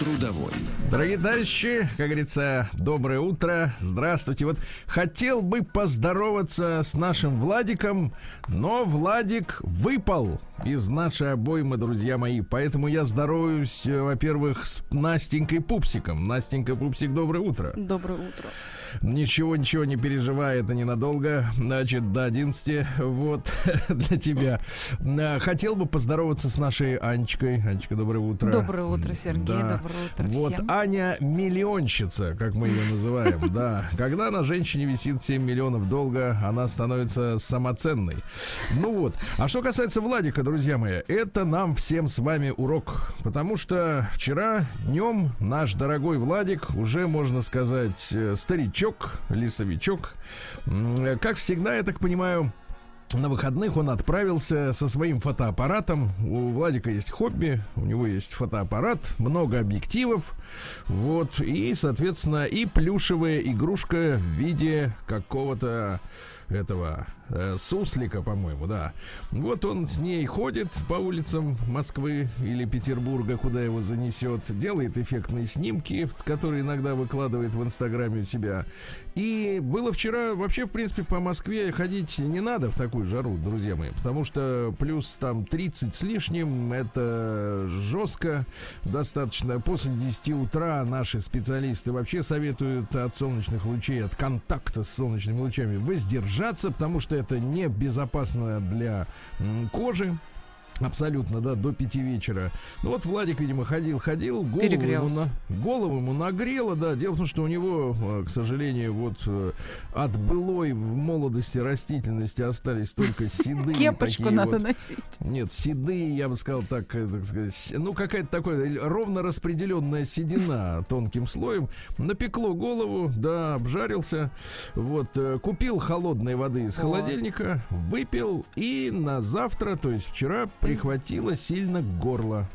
Трудовой. Дорогие товарищи, как говорится, доброе утро, здравствуйте. Вот хотел бы поздороваться с нашим Владиком, но Владик выпал из нашей обоймы, друзья мои. Поэтому я здороваюсь, э, во-первых, с Настенькой Пупсиком. Настенька Пупсик, доброе утро. Доброе утро. Ничего, ничего, не переживай, это ненадолго. Значит, до 11, вот, для тебя. Э, Хотел бы поздороваться с нашей Анечкой. Анечка, доброе утро. Доброе утро, Сергей. Да. Доброе утро Вот всем. Аня миллионщица, как мы ее называем, да. Когда на женщине висит 7 миллионов долга, она становится самоценной. Ну вот. А что касается Владика, друзья мои, это нам всем с вами урок. Потому что вчера днем наш дорогой Владик, уже можно сказать, э, старичок, лесовичок, м, как всегда, я так понимаю, на выходных он отправился со своим фотоаппаратом. У Владика есть хобби, у него есть фотоаппарат, много объективов. Вот, и, соответственно, и плюшевая игрушка в виде какого-то этого э, суслика, по-моему, да. Вот он с ней ходит по улицам Москвы или Петербурга, куда его занесет, делает эффектные снимки, которые иногда выкладывает в Инстаграме у себя. И было вчера вообще, в принципе, по Москве ходить не надо в такую жару, друзья мои, потому что плюс там 30 с лишним, это жестко достаточно. После 10 утра наши специалисты вообще советуют от солнечных лучей, от контакта с солнечными лучами воздержаться, потому что это небезопасно для м, кожи. Абсолютно, да, до пяти вечера. Ну вот Владик, видимо, ходил, ходил, голову ему, на- голову ему нагрело, да. Дело в том, что у него, э, к сожалению, вот э, от былой в молодости растительности остались только седые Кепочку надо вот носить. нет, седые, я бы сказал так, э, так сказать, ну какая-то такая ровно распределенная седина тонким слоем. Напекло голову, да, обжарился. Вот, купил холодной воды из холодильника, выпил и на завтра, то есть вчера, прихватило сильно горло.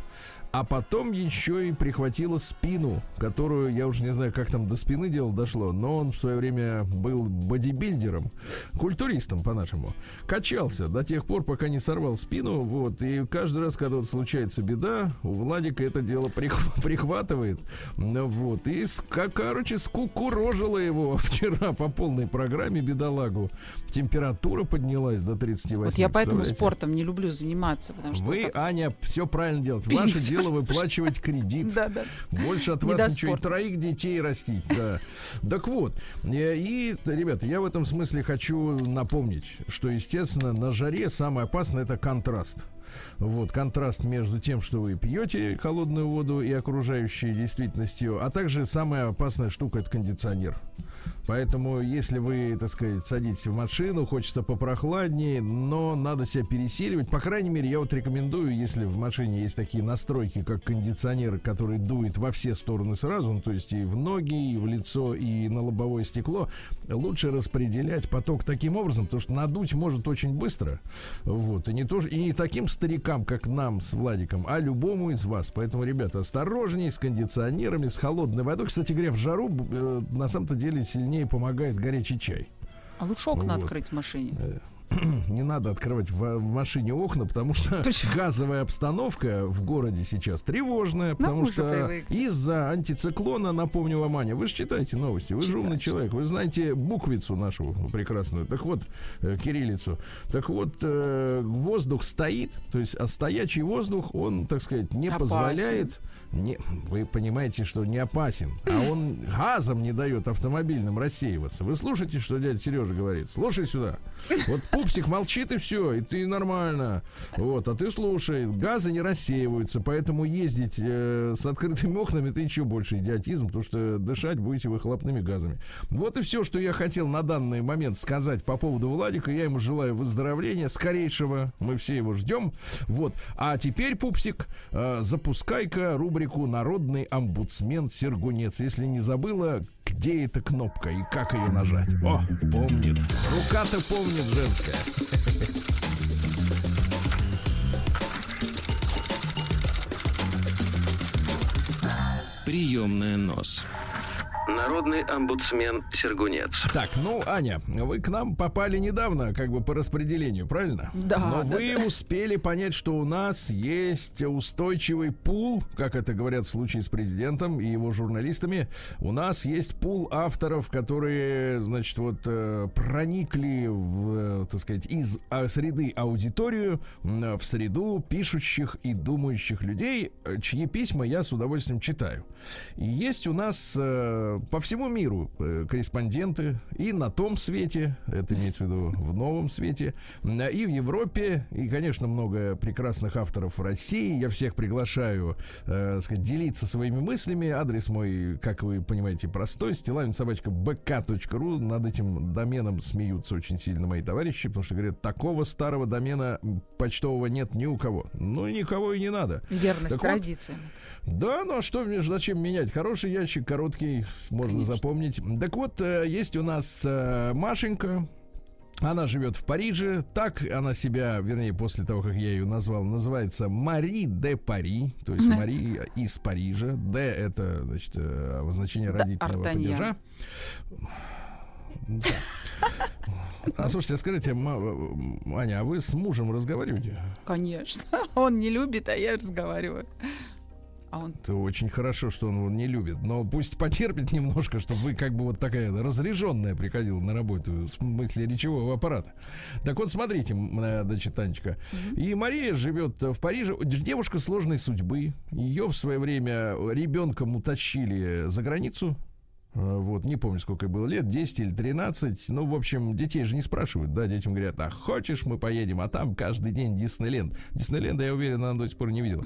А потом еще и прихватило спину, которую я уже не знаю, как там до спины дело дошло, но он в свое время был бодибилдером, культуристом по-нашему. Качался до тех пор, пока не сорвал спину. Вот. И каждый раз, когда вот случается беда, у Владика это дело прих- прихватывает. Ну, Вот. И, короче, скукурожило его вчера по полной программе бедолагу. Температура поднялась до 38. Вот я поэтому спортом не люблю заниматься, потому что Вы, так Аня, все правильно делаете. Ваше всё. Дело выплачивать кредит. Да, да. Больше от вас ничего. И троих детей растить. Да. Так вот. э, И, ребята, я в этом смысле хочу напомнить, что, естественно, на жаре самое опасное это контраст. Вот, контраст между тем, что вы пьете холодную воду и окружающей действительностью, а также самая опасная штука это кондиционер. Поэтому, если вы, так сказать, садитесь в машину, хочется попрохладнее, но надо себя пересиливать. По крайней мере, я вот рекомендую, если в машине есть такие настройки, как кондиционер, который дует во все стороны сразу, ну, то есть и в ноги, и в лицо, и на лобовое стекло, лучше распределять поток таким образом, потому что надуть может очень быстро. Вот. И не, то, и таким старикам, как нам с Владиком, а любому из вас. Поэтому, ребята, осторожней с кондиционерами, с холодной водой. Кстати говоря, в жару э, на самом-то деле сильнее помогает горячий чай. А лучше окна Вот. открыть в машине. Не надо открывать в, машине окна, потому что Почему? газовая обстановка в городе сейчас тревожная, потому мы уже что из-за антициклона, напомню вам, Аня, вы же читаете новости, вы же умный человек, вы знаете буквицу нашу прекрасную, так вот, э, кириллицу. Так вот, э, воздух стоит, то есть а стоячий воздух, он, так сказать, не Опасен. позволяет не, вы понимаете, что не опасен, а он газом не дает автомобильным рассеиваться. Вы слушаете, что дядя Сережа говорит? Слушай сюда. Вот пупсик молчит и все, и ты нормально. Вот, а ты слушай, газы не рассеиваются, поэтому ездить э, с открытыми окнами это еще больше идиотизм, потому что дышать будете выхлопными газами. Вот и все, что я хотел на данный момент сказать по поводу Владика. Я ему желаю выздоровления скорейшего. Мы все его ждем. Вот. А теперь, пупсик, э, запускай-ка рубрику рубрику «Народный омбудсмен Сергунец». Если не забыла, где эта кнопка и как ее нажать? О, помнит. Рука-то помнит женская. Приемная нос. Народный омбудсмен Сергунец. Так, ну, Аня, вы к нам попали недавно, как бы по распределению, правильно? Да, Но да, вы успели понять, что у нас есть устойчивый пул, как это говорят в случае с президентом и его журналистами. У нас есть пул авторов, которые, значит, вот э, проникли в, э, так сказать, из а, среды аудиторию в среду пишущих и думающих людей, э, чьи письма я с удовольствием читаю. И есть у нас по всему миру э, корреспонденты и на том свете, это имеется в виду в новом свете, и в Европе, и, конечно, много прекрасных авторов в России. Я всех приглашаю, э, сказать, делиться своими мыслями. Адрес мой, как вы понимаете, простой. Стилавин собачка bk.ru. Над этим доменом смеются очень сильно мои товарищи, потому что говорят, такого старого домена почтового нет ни у кого. Ну, никого и не надо. Верность Так вот, традициям. да, ну а что мне зачем менять? Хороший ящик, короткий, можно Конечно. запомнить. Так вот, э, есть у нас э, Машенька. Она живет в Париже. Так она себя, вернее, после того, как я ее назвал, называется Мари де Пари. То есть. Мари из Парижа. Д это, значит, э, обозначение родительного падежа. Да. А слушайте, а скажите, Аня, а вы с мужем разговариваете? Конечно. Он не любит, а я разговариваю. А он Это очень хорошо, что он его не любит. Но пусть потерпит немножко, чтобы вы как бы вот такая разряженная приходила на работу в смысле речевого аппарата. Так вот, смотрите, э, значит, Танечка. И Мария живет в Париже. Девушка сложной судьбы. Ее в свое время ребенком утащили за границу. Э, Вот, не помню, сколько было лет, 10 или 13. Ну, в общем, детей же не спрашивают, да, детям говорят, а хочешь, мы поедем, а там каждый день Диснейленд. Диснейленда, я уверен, она до сих пор не видела.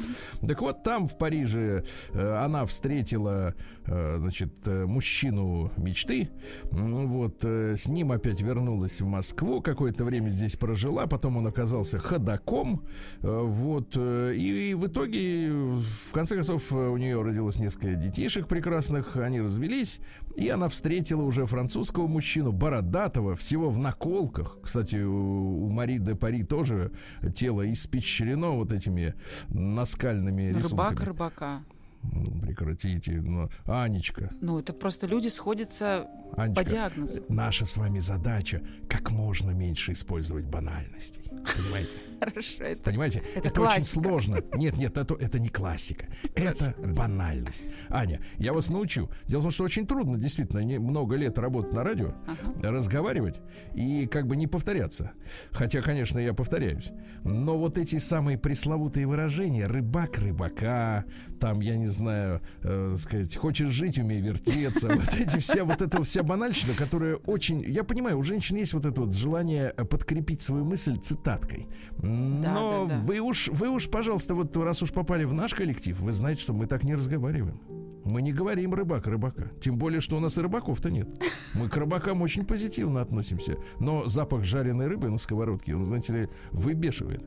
Так вот, там, в Париже, э, она встретила, э, значит, мужчину мечты. Вот, с ним опять вернулась в Москву, какое-то время здесь прожила, потом он оказался ходаком. Вот, и в итоге, в конце концов, у нее родилось несколько детишек прекрасных, они развелись, и она встретила уже французского мужчину, бородатого, всего в наколках. Кстати, у, Мари де Пари тоже тело испещрено вот этими наскальными рыбак рисунками. рыбака. Ну, Прекратите, ну, Анечка, Ну, это просто люди сходятся по Анечка, диагнозу. наша с вами задача как можно меньше использовать банальностей. Понимаете? Хорошо, это Понимаете? Это Это, очень сложно. Нет, нет, это, это не классика. Это банальность. Аня, я вас научу. Дело в том, что очень трудно, действительно, не- много лет работать на радио, Ага. разговаривать и как бы не повторяться. Хотя, конечно, я повторяюсь. Но вот эти самые пресловутые выражения рыбак рыбака, там, я не знаю, э, сказать, хочешь жить, умей вертеться. Вот эти вся, вот эта вся банальщина, которая очень. Я понимаю, у женщин есть вот это вот желание э, подкрепить свою мысль цитаткой. Но да, да. вы уж, вы уж, пожалуйста, вот раз уж попали в наш коллектив, вы знаете, что мы так не разговариваем. Мы не говорим рыбак рыбака. Тем более, что у нас и рыбаков-то нет. Мы к рыбакам очень позитивно относимся. Но запах жареной рыбы на сковородке, он, знаете ли, выбешивает.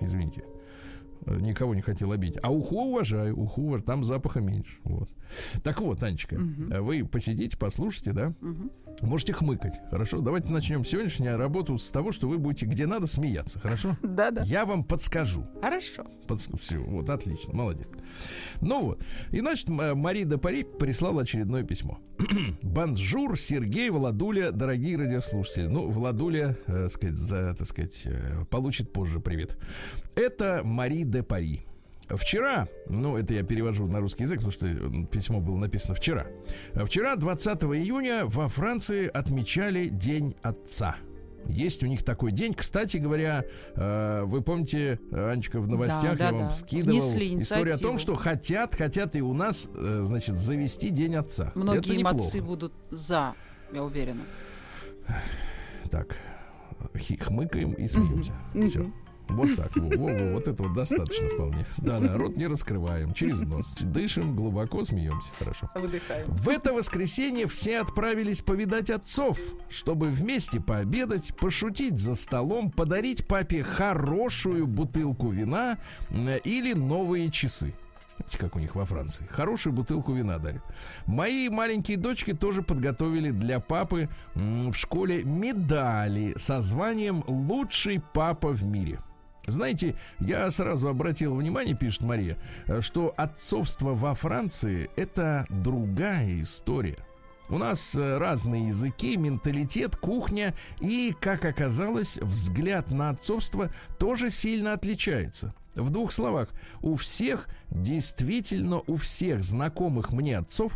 Извините. Э, Никого не хотел обидеть. А уху уважаю, уху уважаю. Там запаха меньше. Вот. Так вот, Анечка, э, вы посидите, послушайте, да? Можете хмыкать, хорошо? Давайте начнем сегодняшнюю работу с того, что вы будете где надо смеяться, хорошо? Да-да. Я вам подскажу. Хорошо. Все, вот, отлично, молодец. Ну вот. И, значит, Мари де Пари прислала очередное письмо. Bonjour, Сергей, Владуля, дорогие радиослушатели. Ну, Владуля, э, сказать, за, так сказать, э, получит позже привет. Это Мари де Пари. Вчера, ну это я перевожу на русский язык, потому что письмо было написано вчера. Вчера, 20 июня, во Франции отмечали День Отца. Есть у них такой день. Кстати говоря, э, вы помните, Анечка, в новостях Да, я да, вам да. скидывал Внесли историю о том, что хотят, хотят и у нас, э, значит, завести День Отца. Многие неплохо. молодцы будут за, я уверена. Так, хмыкаем и смеемся. Все. Вот так. Во, во, во, вот это вот достаточно вполне. Да-да, рот не раскрываем. Через нос. Дышим, глубоко смеемся. Хорошо. Выдыхаем. В это воскресенье все отправились повидать отцов, чтобы вместе пообедать, пошутить за столом, подарить папе хорошую бутылку вина э, или новые часы. Знаете, как у них во Франции. Хорошую бутылку вина дарит. Мои маленькие дочки тоже подготовили для папы в школе медали со званием «Лучший папа в мире». Знаете, я сразу обратил внимание, пишет Мария, э, что отцовство во Франции это другая история. У нас э, разные языки, менталитет, кухня и, как оказалось, взгляд на отцовство тоже сильно отличается. В двух словах, у всех, действительно у всех знакомых мне отцов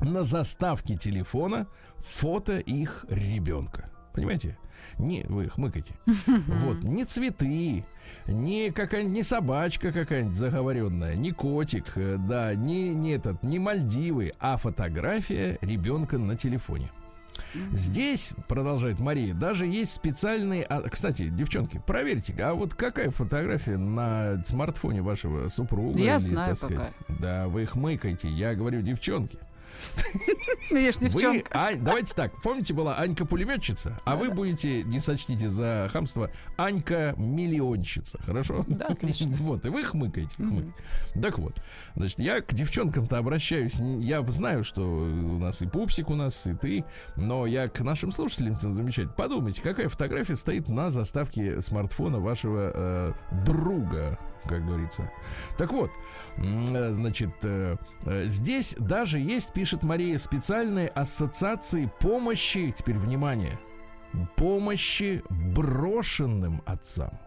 на заставке телефона фото их ребенка. Понимаете? Не, вы хмыкайте. Вот, не цветы, не какая-нибудь, не собачка какая-нибудь заговоренная, не котик, э, да, не, не этот, не Мальдивы, а фотография ребенка на телефоне. Здесь, продолжает Мария, даже есть специальные... А, кстати, девчонки, проверьте, а вот какая фотография на смартфоне вашего супруга? Я или, знаю, так сказать, какая. Да, вы их мыкаете. Я говорю, девчонки. Ну, я ж Вы. Ань, давайте так, помните, была Анька пулеметчица, а вы будете, не сочтите за хамство, Анька миллионщица, хорошо? Да, отлично. Вот, и вы хмыкаете. хмык. Так вот, значит, я к девчонкам-то обращаюсь, я знаю, что у нас и пупсик у нас, и ты, но я к нашим слушателям замечать. Подумайте, какая фотография стоит на заставке смартфона вашего э, друга, как говорится. Так вот, э, значит, э, э, здесь даже есть, пишет Мария, специальные ассоциации помощи, теперь внимание, помощи брошенным отцам.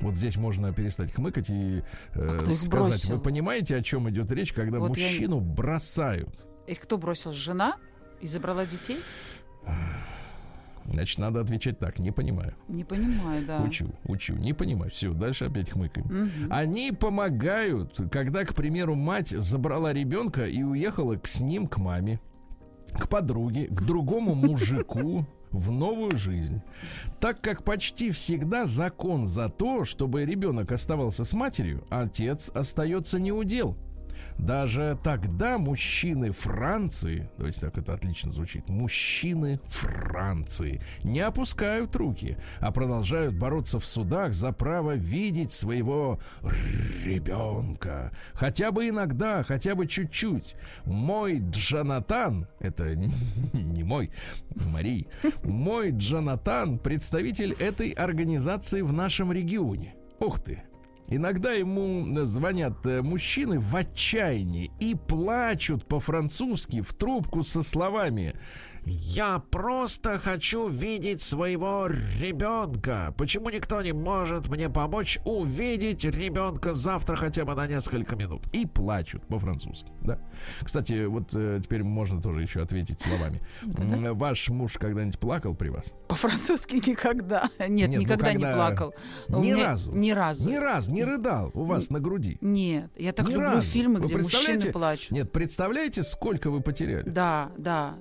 Вот здесь можно перестать хмыкать и э, А сказать, бросил? вы понимаете, о чем идет речь, когда Вот я мужчину бросают? Их кто бросил? Жена? И забрала детей? Значит, надо отвечать так, не понимаю. Не понимаю, да. Учу, учу, не понимаю. Все, дальше опять хмыкаем. Мгм. Они помогают, когда, к примеру, мать забрала ребенка и уехала к, с ним к маме, к подруге, к другому мужику в новую жизнь. Так как почти всегда закон за то, чтобы ребенок оставался с матерью, отец остается неудел. Даже тогда мужчины Франции, давайте так это отлично звучит, мужчины Франции не опускают руки, а продолжают бороться в судах за право видеть своего ребенка. Хотя бы иногда, хотя бы чуть-чуть. Мой Джонатан, это не мой, Марий, мой Джонатан, представитель этой организации в нашем регионе. Ух ты, Иногда ему звонят э, мужчины в отчаянии и плачут по-французски в трубку со словами «Я просто хочу видеть своего ребенка. Почему никто не может мне помочь увидеть ребенка завтра хотя бы на несколько минут?» И плачут по-французски, да? Кстати, вот э, теперь можно тоже еще ответить словами. Ваш муж когда-нибудь плакал при вас? По-французски никогда. Нет, Нет, ну никогда не когда- плакал. Ни меня- разу. Ни разу. Ни разу не рыдал у вас на груди. Нет, я так Ни люблю разу. фильмы, где мужчины плачут. Нет, представляете, сколько вы потеряли? Да, да.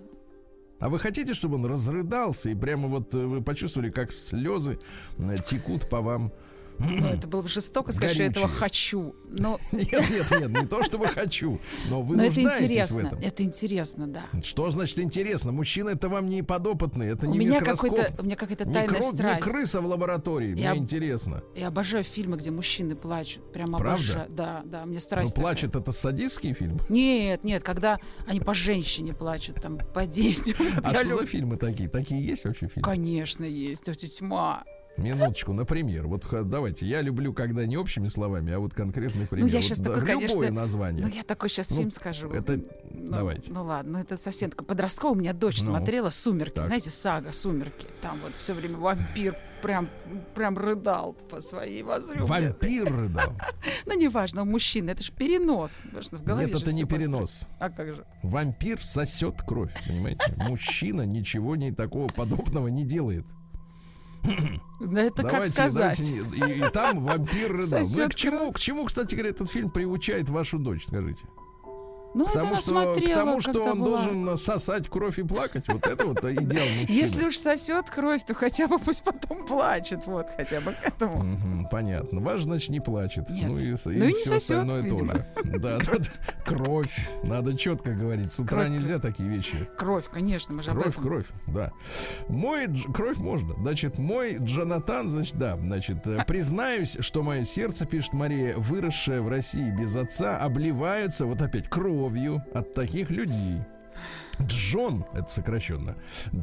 А вы хотите, чтобы он разрыдался и прямо вот э, вы почувствовали, как слезы э, текут по вам? Ну, это было бы жестоко сказать, что я этого Горючие. хочу. Но, Нет, нет, нет, не то чтобы хочу, но вы но это нуждаетесь в интересно. этом. Это интересно, да. Что значит интересно? Мужчина это вам не подопытный, это У не меня микроскоп, у меня какая-то не, тайная не страсть. крыса в лаборатории. Я- Мне интересно. Я обожаю фильмы, где мужчины плачут. Прям Правда? обожаю. Да, да, мне Ну, страсть. такая. плачет это садистский фильм? Нет, нет, когда они по женщине плачут, там, по детям. А что люблю- за фильмы такие? Такие есть вообще фильмы? Конечно, есть. Тьма. Минуточку, например. Вот давайте, я люблю, когда не общими словами, а вот конкретный пример. Ну, я Вот щас да, такой, любое конечно, название. Ну, я такой сейчас Ну, фильм скажу. это- Ну, давайте. Ну, ладно, это совсем такой подростковый. У меня дочь Ну. смотрела «Сумерки». Так. Знаете, сага «Сумерки». Там вот все время вампир прям, прям рыдал по своей возлюбленной. Вампир рыдал. Ну, неважно, у мужчины. Это же перенос. Что в голове Нет, это не перенос. А как же? Вампир сосет кровь, понимаете? Мужчина ничего не такого подобного не делает. Да это как давайте, сказать? давайте, и, и там вампир рыдал. Ну, к чему, к чему, кстати говоря, этот фильм приучает вашу дочь, скажите? Ну, это что, к смотрела, тому, что он была. должен сосать кровь и плакать. Вот это вот идеал мужчины. Если уж сосет кровь, то хотя бы пусть потом плачет. Вот, хотя бы к этому. Понятно. Ваш, значит, не плачет. Нет. Ну и, Ну и все сосет, остальное видимо. тоже. Да. Кровь. Надо четко говорить. С утра Кровь. нельзя такие вещи. Кровь, конечно, мы же Кровь, кровь, да. Мой дж- кровь можно. Значит, мой Джонатан, значит, да, значит, э, признаюсь, что мое сердце, пишет Мария, выросшее в России без отца, обливаются вот опять кровью от таких людей. Джон, это сокращенно,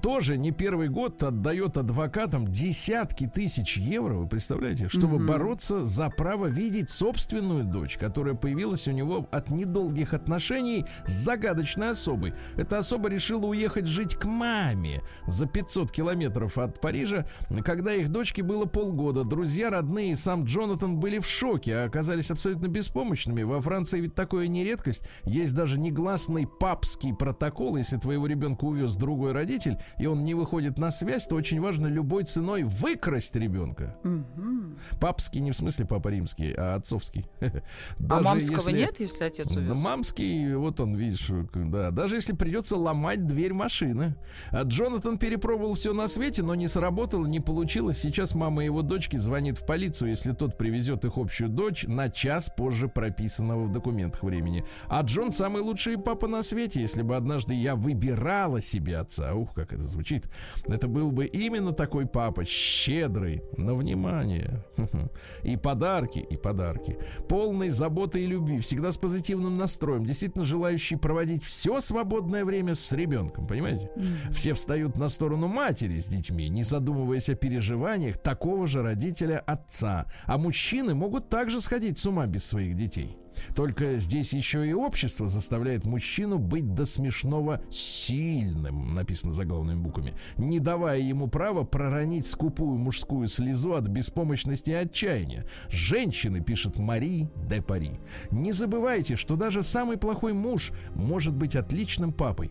тоже не первый год отдает адвокатам десятки тысяч евро, вы представляете, чтобы mm-hmm. бороться за право видеть собственную дочь, которая появилась у него от недолгих отношений с загадочной особой. Эта особа решила уехать жить к маме за 500 километров от Парижа, когда их дочке было полгода. Друзья, родные и сам Джонатан были в шоке, а оказались абсолютно беспомощными. Во Франции ведь такое не редкость. Есть даже негласный папский протокол, если твоего ребенка увез другой родитель, и он не выходит на связь, то очень важно любой ценой выкрасть ребенка. Угу. Папский не в смысле папа римский, а отцовский. а мамского если... нет, если отец увез? Мамский, вот он, видишь, да. Даже если придется ломать дверь машины. А Джонатан перепробовал все на свете, но не сработало, не получилось. Сейчас мама его дочки звонит в полицию, если тот привезет их общую дочь на час позже прописанного в документах времени. А Джон самый лучший папа на свете. Если бы однажды я выбирала себе отца, ух, как это звучит, это был бы именно такой папа, щедрый на внимание. И подарки, и подарки. Полный заботы и любви, всегда с позитивным настроем, действительно желающий проводить все свободное время с ребенком, понимаете? Все встают на сторону матери с детьми, не задумываясь о переживаниях такого же родителя отца. А мужчины могут также сходить с ума без своих детей. Только здесь еще и общество заставляет мужчину быть до смешного сильным, написано заглавными буквами, не давая ему права проронить скупую мужскую слезу от беспомощности и отчаяния. Женщины, пишет Мари де Пари, не забывайте, что даже самый плохой муж может быть отличным папой.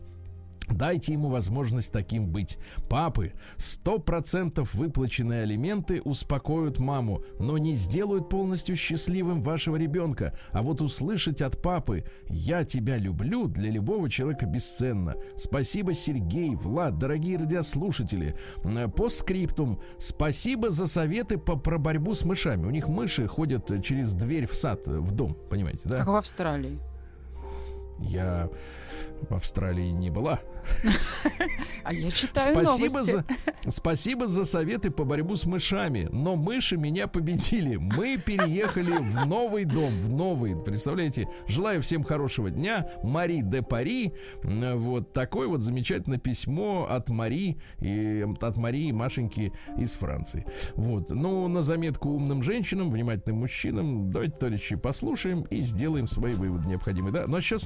Дайте ему возможность таким быть. Папы, сто процентов выплаченные алименты успокоят маму, но не сделают полностью счастливым вашего ребенка. А вот услышать от папы «Я тебя люблю» для любого человека бесценно. Спасибо, Сергей, Влад, дорогие радиослушатели. По скриптум. Спасибо за советы по, про борьбу с мышами. У них мыши ходят через дверь в сад, в дом, понимаете, да? Как в Австралии. Я в Австралии не была. А я читаю спасибо новости. За, спасибо за советы по борьбу с мышами. Но мыши меня победили. Мы переехали в новый дом. В новый. Представляете? Желаю всем хорошего дня. Мари де Пари. Вот такое вот замечательное письмо от Мари и от Марии и Машеньки из Франции. Вот. Ну, на заметку умным женщинам, внимательным мужчинам. Давайте, товарищи, послушаем и сделаем свои выводы необходимые. Да? Ну а сейчас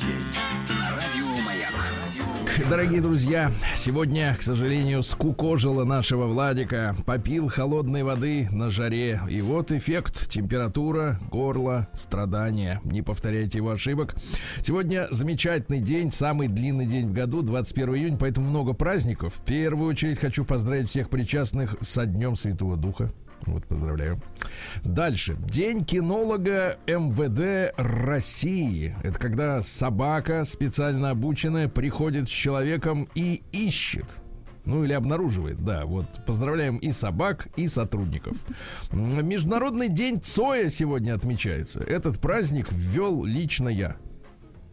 дорогие друзья, сегодня, к сожалению, скукожило нашего Владика. Попил холодной воды на жаре. И вот эффект. Температура, горло, страдания. Не повторяйте его ошибок. Сегодня замечательный день, самый длинный день в году, 21 июня, поэтому много праздников. В первую очередь хочу поздравить всех причастных со Днем Святого Духа. Вот, поздравляю. Дальше. День кинолога МВД России. Это когда собака, специально обученная, приходит с человеком и ищет. Ну или обнаруживает, да. Вот поздравляем и собак, и сотрудников. Международный день Цоя сегодня отмечается. Этот праздник ввел лично я.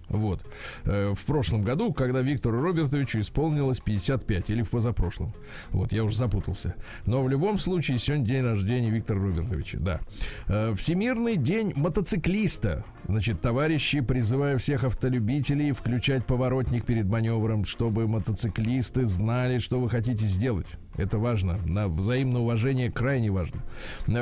Вот. Э, в прошлом году, когда Виктору Робертовичу исполнилось 55, или в позапрошлом. Вот, я уже запутался. Но в любом случае, сегодня день рождения Виктора Робертовича, да. Э, Всемирный день мотоциклиста. Значит, товарищи, призываю всех автолюбителей включать поворотник перед маневром, чтобы мотоциклисты знали, что вы хотите сделать. Это важно. На взаимное уважение крайне важно.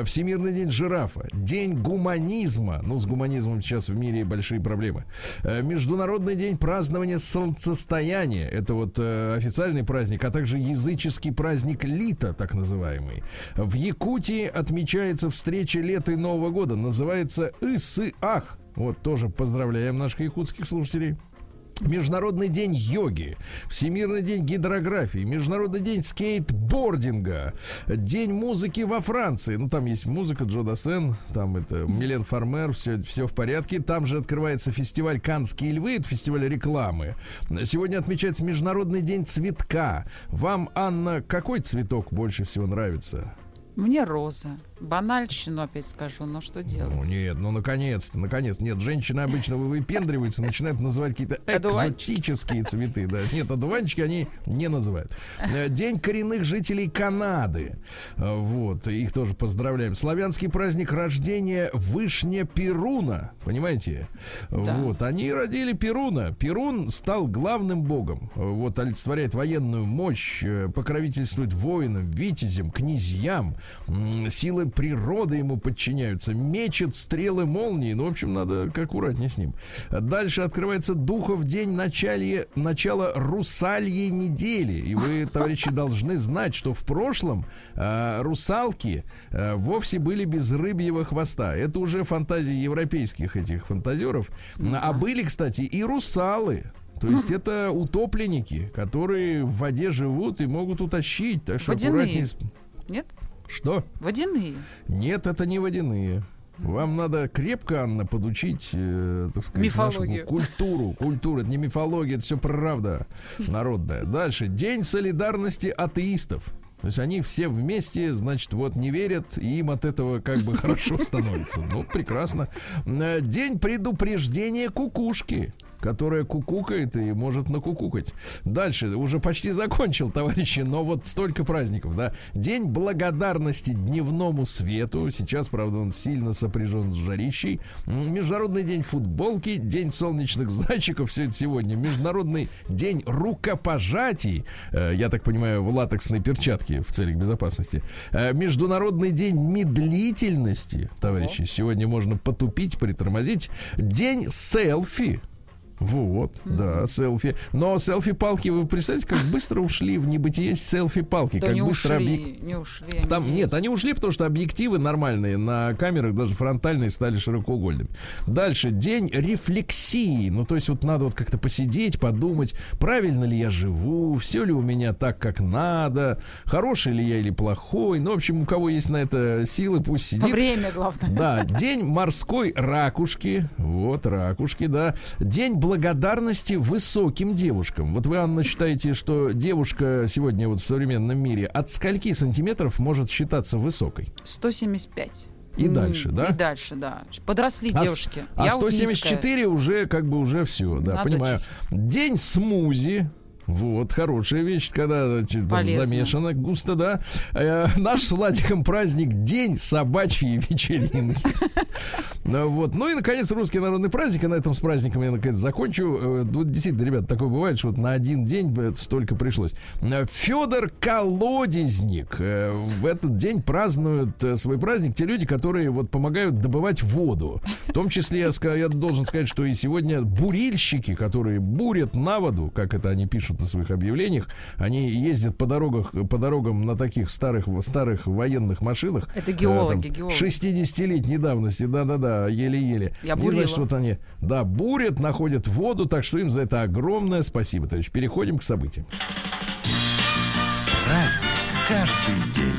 Всемирный день жирафа. День гуманизма. Ну, с гуманизмом сейчас в мире большие проблемы. Э, Международный день празднования солнцестояния. Это вот э, официальный праздник, а также языческий праздник Лита, так называемый. В Якутии отмечается встреча лета и Нового года. Называется Исыах. Вот тоже поздравляем наших якутских слушателей. Международный день йоги, Всемирный день гидрографии, Международный день скейтбординга, День музыки во Франции. Ну, там есть музыка Джо Дассен, там это Милен Фармер, все, все в порядке. Там же открывается фестиваль «Канские львы», это фестиваль рекламы. Сегодня отмечается Международный день цветка. Вам, Анна, какой цветок больше всего нравится? Мне роза. Банальщину опять скажу, но что делать? Ну нет, ну наконец-то, наконец. Нет, женщины обычно выпендриваются, начинают называть какие-то экзотические цветы. Да. Нет, одуванчики они не называют. Э, День коренных жителей Канады. Э, Вот, их тоже поздравляем. Славянский праздник рождения Вышня Перуна. Понимаете? Да. Вот, они родили Перуна. Перун стал главным богом. Э, Вот, олицетворяет военную мощь, покровительствует воинам, витязям, князьям. М, Силы природы ему подчиняются. Мечет стрелы молнии. Ну, в общем, надо как аккуратнее с ним. Дальше открывается Духов день начале, начала русальей недели. И вы, товарищи, должны знать, что в прошлом э, русалки э, вовсе были без рыбьего хвоста. Это уже фантазии европейских этих фантазеров. А были, кстати, и русалы. То есть это утопленники, которые в воде живут и могут утащить. Так что Водяные. аккуратнее. Нет? Что? Водяные. Нет, это не водяные. Вам надо крепко, Анна, подучить, э, так сказать, Мифологию. нашу культуру. Культура, это не мифология, это все правда народная. Дальше. День солидарности атеистов. То есть они все вместе, значит, вот не верят, и им от этого как бы хорошо становится. Ну, прекрасно. Э, День предупреждения кукушки которая кукукает и может накукукать. Дальше, уже почти закончил, товарищи, но вот столько праздников, да. День благодарности дневному свету. Сейчас, правда, он сильно сопряжен с жарищей. Международный день футболки, день солнечных зайчиков, все это сегодня. Международный день рукопожатий. Э, Я так понимаю, в латексной перчатке в целях безопасности. Э, Международный день медлительности, товарищи. Сегодня можно потупить, притормозить. День селфи. Вот, да, селфи. Но селфи-палки, вы представляете, как быстро ушли в небытие селфи-палки, Да как не быстро объек- ушли, не ушли. они там, нет, они ушли, потому что объективы нормальные на камерах, даже фронтальные, стали широкоугольными. Дальше, день рефлексии. Ну, то есть вот надо вот как-то посидеть, подумать, правильно ли я живу, все ли у меня так, как надо, хороший ли я или плохой. Ну, в общем, у кого есть на это силы, пусть сидит. Время, главное. Да, день морской ракушки. Вот, ракушки, да. День благодарности высоким девушкам. Вот вы, Анна, считаете, что девушка сегодня вот в современном мире от скольки сантиметров может считаться высокой? 175. И дальше, да? И дальше, да. Подросли А девушки. А, Я вот 174 уже как бы уже все, да, Надо понимаю. День смузи. Вот, хорошая вещь, когда значит, там замешано густо, да. Э, наш с Владиком праздник День собачьей вечеринки. Ну, вот. ну и, наконец, русский народный праздник. И на этом с праздником я, наконец, закончу. Э, ну, действительно, ребят, такое бывает, что вот на один день столько пришлось. Федор Колодезник. э, В этот день празднуют э, свой праздник те люди, которые вот помогают добывать воду. В том числе, я, я должен сказать, что и сегодня бурильщики, которые бурят на воду, как это они пишут на своих объявлениях, они ездят по дорогах, по дорогам на таких старых, старых военных машинах. Это Э, геологи, там, геологи. 60-летней давности, да-да-да, еле-еле. Я И, бурила. значит, вот они, да, бурят, находят воду, так что им за это огромное спасибо, товарищ. Переходим к событиям. Праздник каждый день.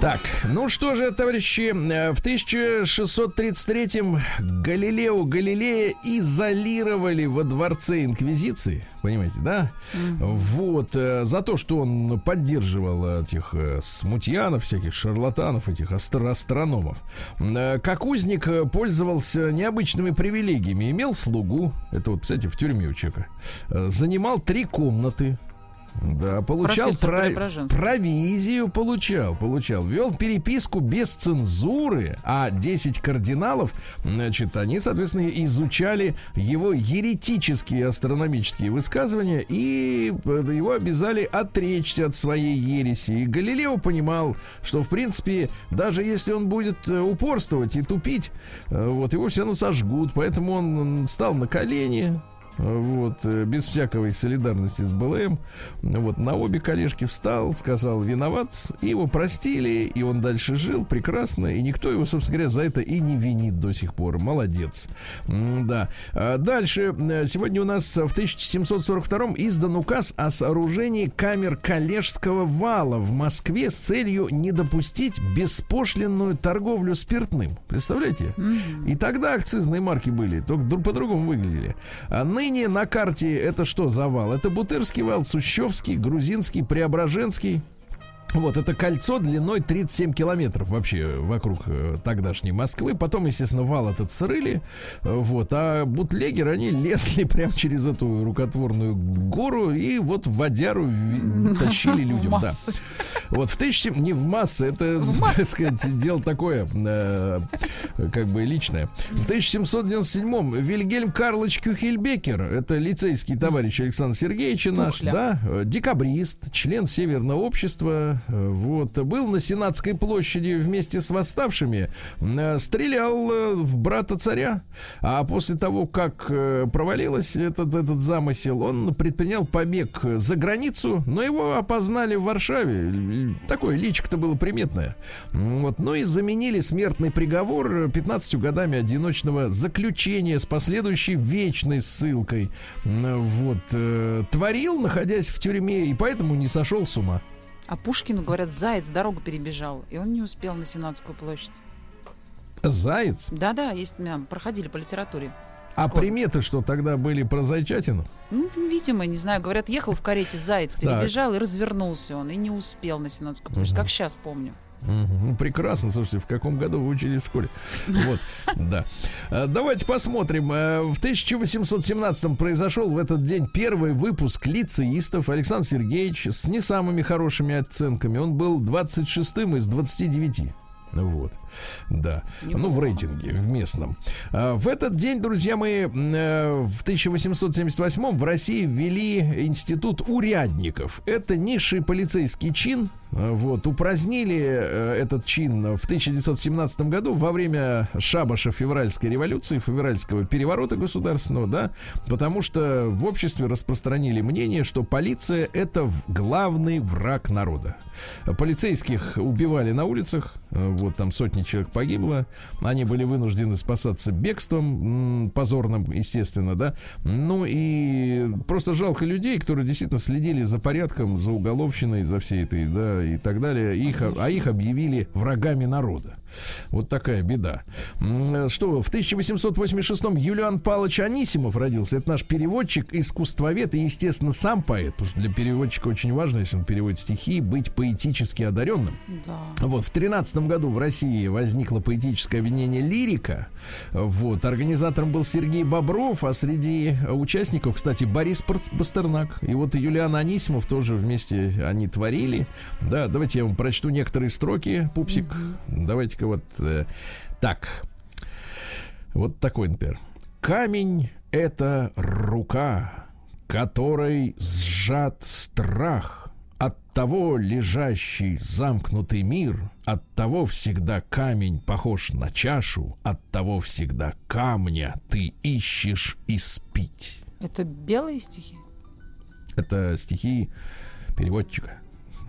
Так, ну что же, товарищи, э, в 1633-м Галилео Галилея изолировали во дворце Инквизиции, понимаете, да? Вот, э, за то, что он поддерживал этих э, смутьянов, всяких шарлатанов, этих астро- астрономов. Как узник пользовался необычными привилегиями, имел слугу, это вот, кстати, в тюрьме у человека, занимал три комнаты, да, получал про- провизию, получал, получал. Вел переписку без цензуры, а 10 кардиналов, значит, они, соответственно, изучали его еретические астрономические высказывания и э, его обязали отречься от своей ереси. И Галилео понимал, что, в принципе, даже если он будет э, упорствовать и тупить, э, вот, его все равно сожгут. Поэтому он м, встал на колени, вот, э, без всякой солидарности с БЛМ. Вот, на обе колешки встал, сказал виноват, и его простили, и он дальше жил прекрасно, и никто его, собственно говоря, за это и не винит до сих пор. Молодец. Да. А Дальше. э, Сегодня у нас в 1742 издан указ о сооружении камер Калежского вала в Москве с целью не допустить беспошлинную торговлю спиртным. Представляете? И тогда акцизные марки были, только друг- по-другому выглядели. А ныне на карте это что за вал? Это Бутырский вал, Сущевский, Грузинский, Преображенский. Вот, это кольцо длиной 37 километров вообще вокруг э, тогдашней Москвы. Потом, естественно, вал этот срыли. Э, Вот, а бутлегеры, они лезли прямо через эту рукотворную гору и вот водяру тащили людям. Да. Вот в 1000... Не в массы, это, так сказать, дело такое, э, как бы личное. В 1797-м Вильгельм Карлович Кюхельбекер, это лицейский товарищ Александра Сергеевича наш, да, декабрист, член Северного общества, вот, был на Сенатской площади вместе с восставшими, э, стрелял э, в брата царя, а после того, как э, провалилось этот, этот замысел, он предпринял побег за границу, но его опознали в Варшаве. Такое личико-то было приметное. Вот, ну и заменили смертный приговор 15 годами одиночного заключения с последующей вечной ссылкой. Вот, творил, находясь в тюрьме, и поэтому не сошел с ума. А Пушкину, говорят, заяц дорогу перебежал, и он не успел на Сенатскую площадь. Заяц. Да-да, есть, проходили по литературе. А Скоро. приметы, что тогда были про зайчатину? Ну, видимо, не знаю, говорят, ехал в карете заяц, перебежал и развернулся он, и не успел на Сенатскую площадь, как сейчас помню. Ну, прекрасно, слушайте, в каком году вы учились в школе? Вот, да. А, Давайте посмотрим. А, В 1817 произошел в этот день первый выпуск лицеистов. Александр Сергеевич с не самыми хорошими оценками. Он был 26-м из 29. Вот, да. Ну, в рейтинге, в местном. А, В этот день, друзья мои, э, в 1878 в России ввели институт урядников. Это низший полицейский чин. А, Вот, упразднили э, этот чин в 1917 году во время шабаша февральской революции, февральского переворота государственного, да, потому что в обществе распространили мнение, что полиция это главный враг народа. Полицейских убивали на улицах, э, вот там сотни человек погибло, они были вынуждены спасаться бегством, позорным, естественно, да. Ну и просто жалко людей, которые действительно следили за порядком, за уголовщиной, за всей этой, да, и так далее. Их, а их объявили врагами народа. Вот такая беда. М, Что, в 1886-м Юлиан Павлович Анисимов родился. Это наш переводчик, искусствовед и, естественно, сам поэт. Потому что для переводчика очень важно, если он переводит стихи, быть поэтически одаренным. Да. Вот, в тринадцатом году в России возникло поэтическое объединение «Лирика». Вот, организатором был Сергей Бобров, а среди участников, кстати, Борис Пастернак. И вот Юлиан Анисимов тоже вместе они творили. Да, давайте я вам прочту некоторые строки, пупсик. Давайте-ка вот э, так. Вот такой, например. Камень — это рука, которой сжат страх. От того лежащий замкнутый мир, от того всегда камень похож на чашу, от того всегда камня ты ищешь испить. Это белые стихи? Это стихи переводчика.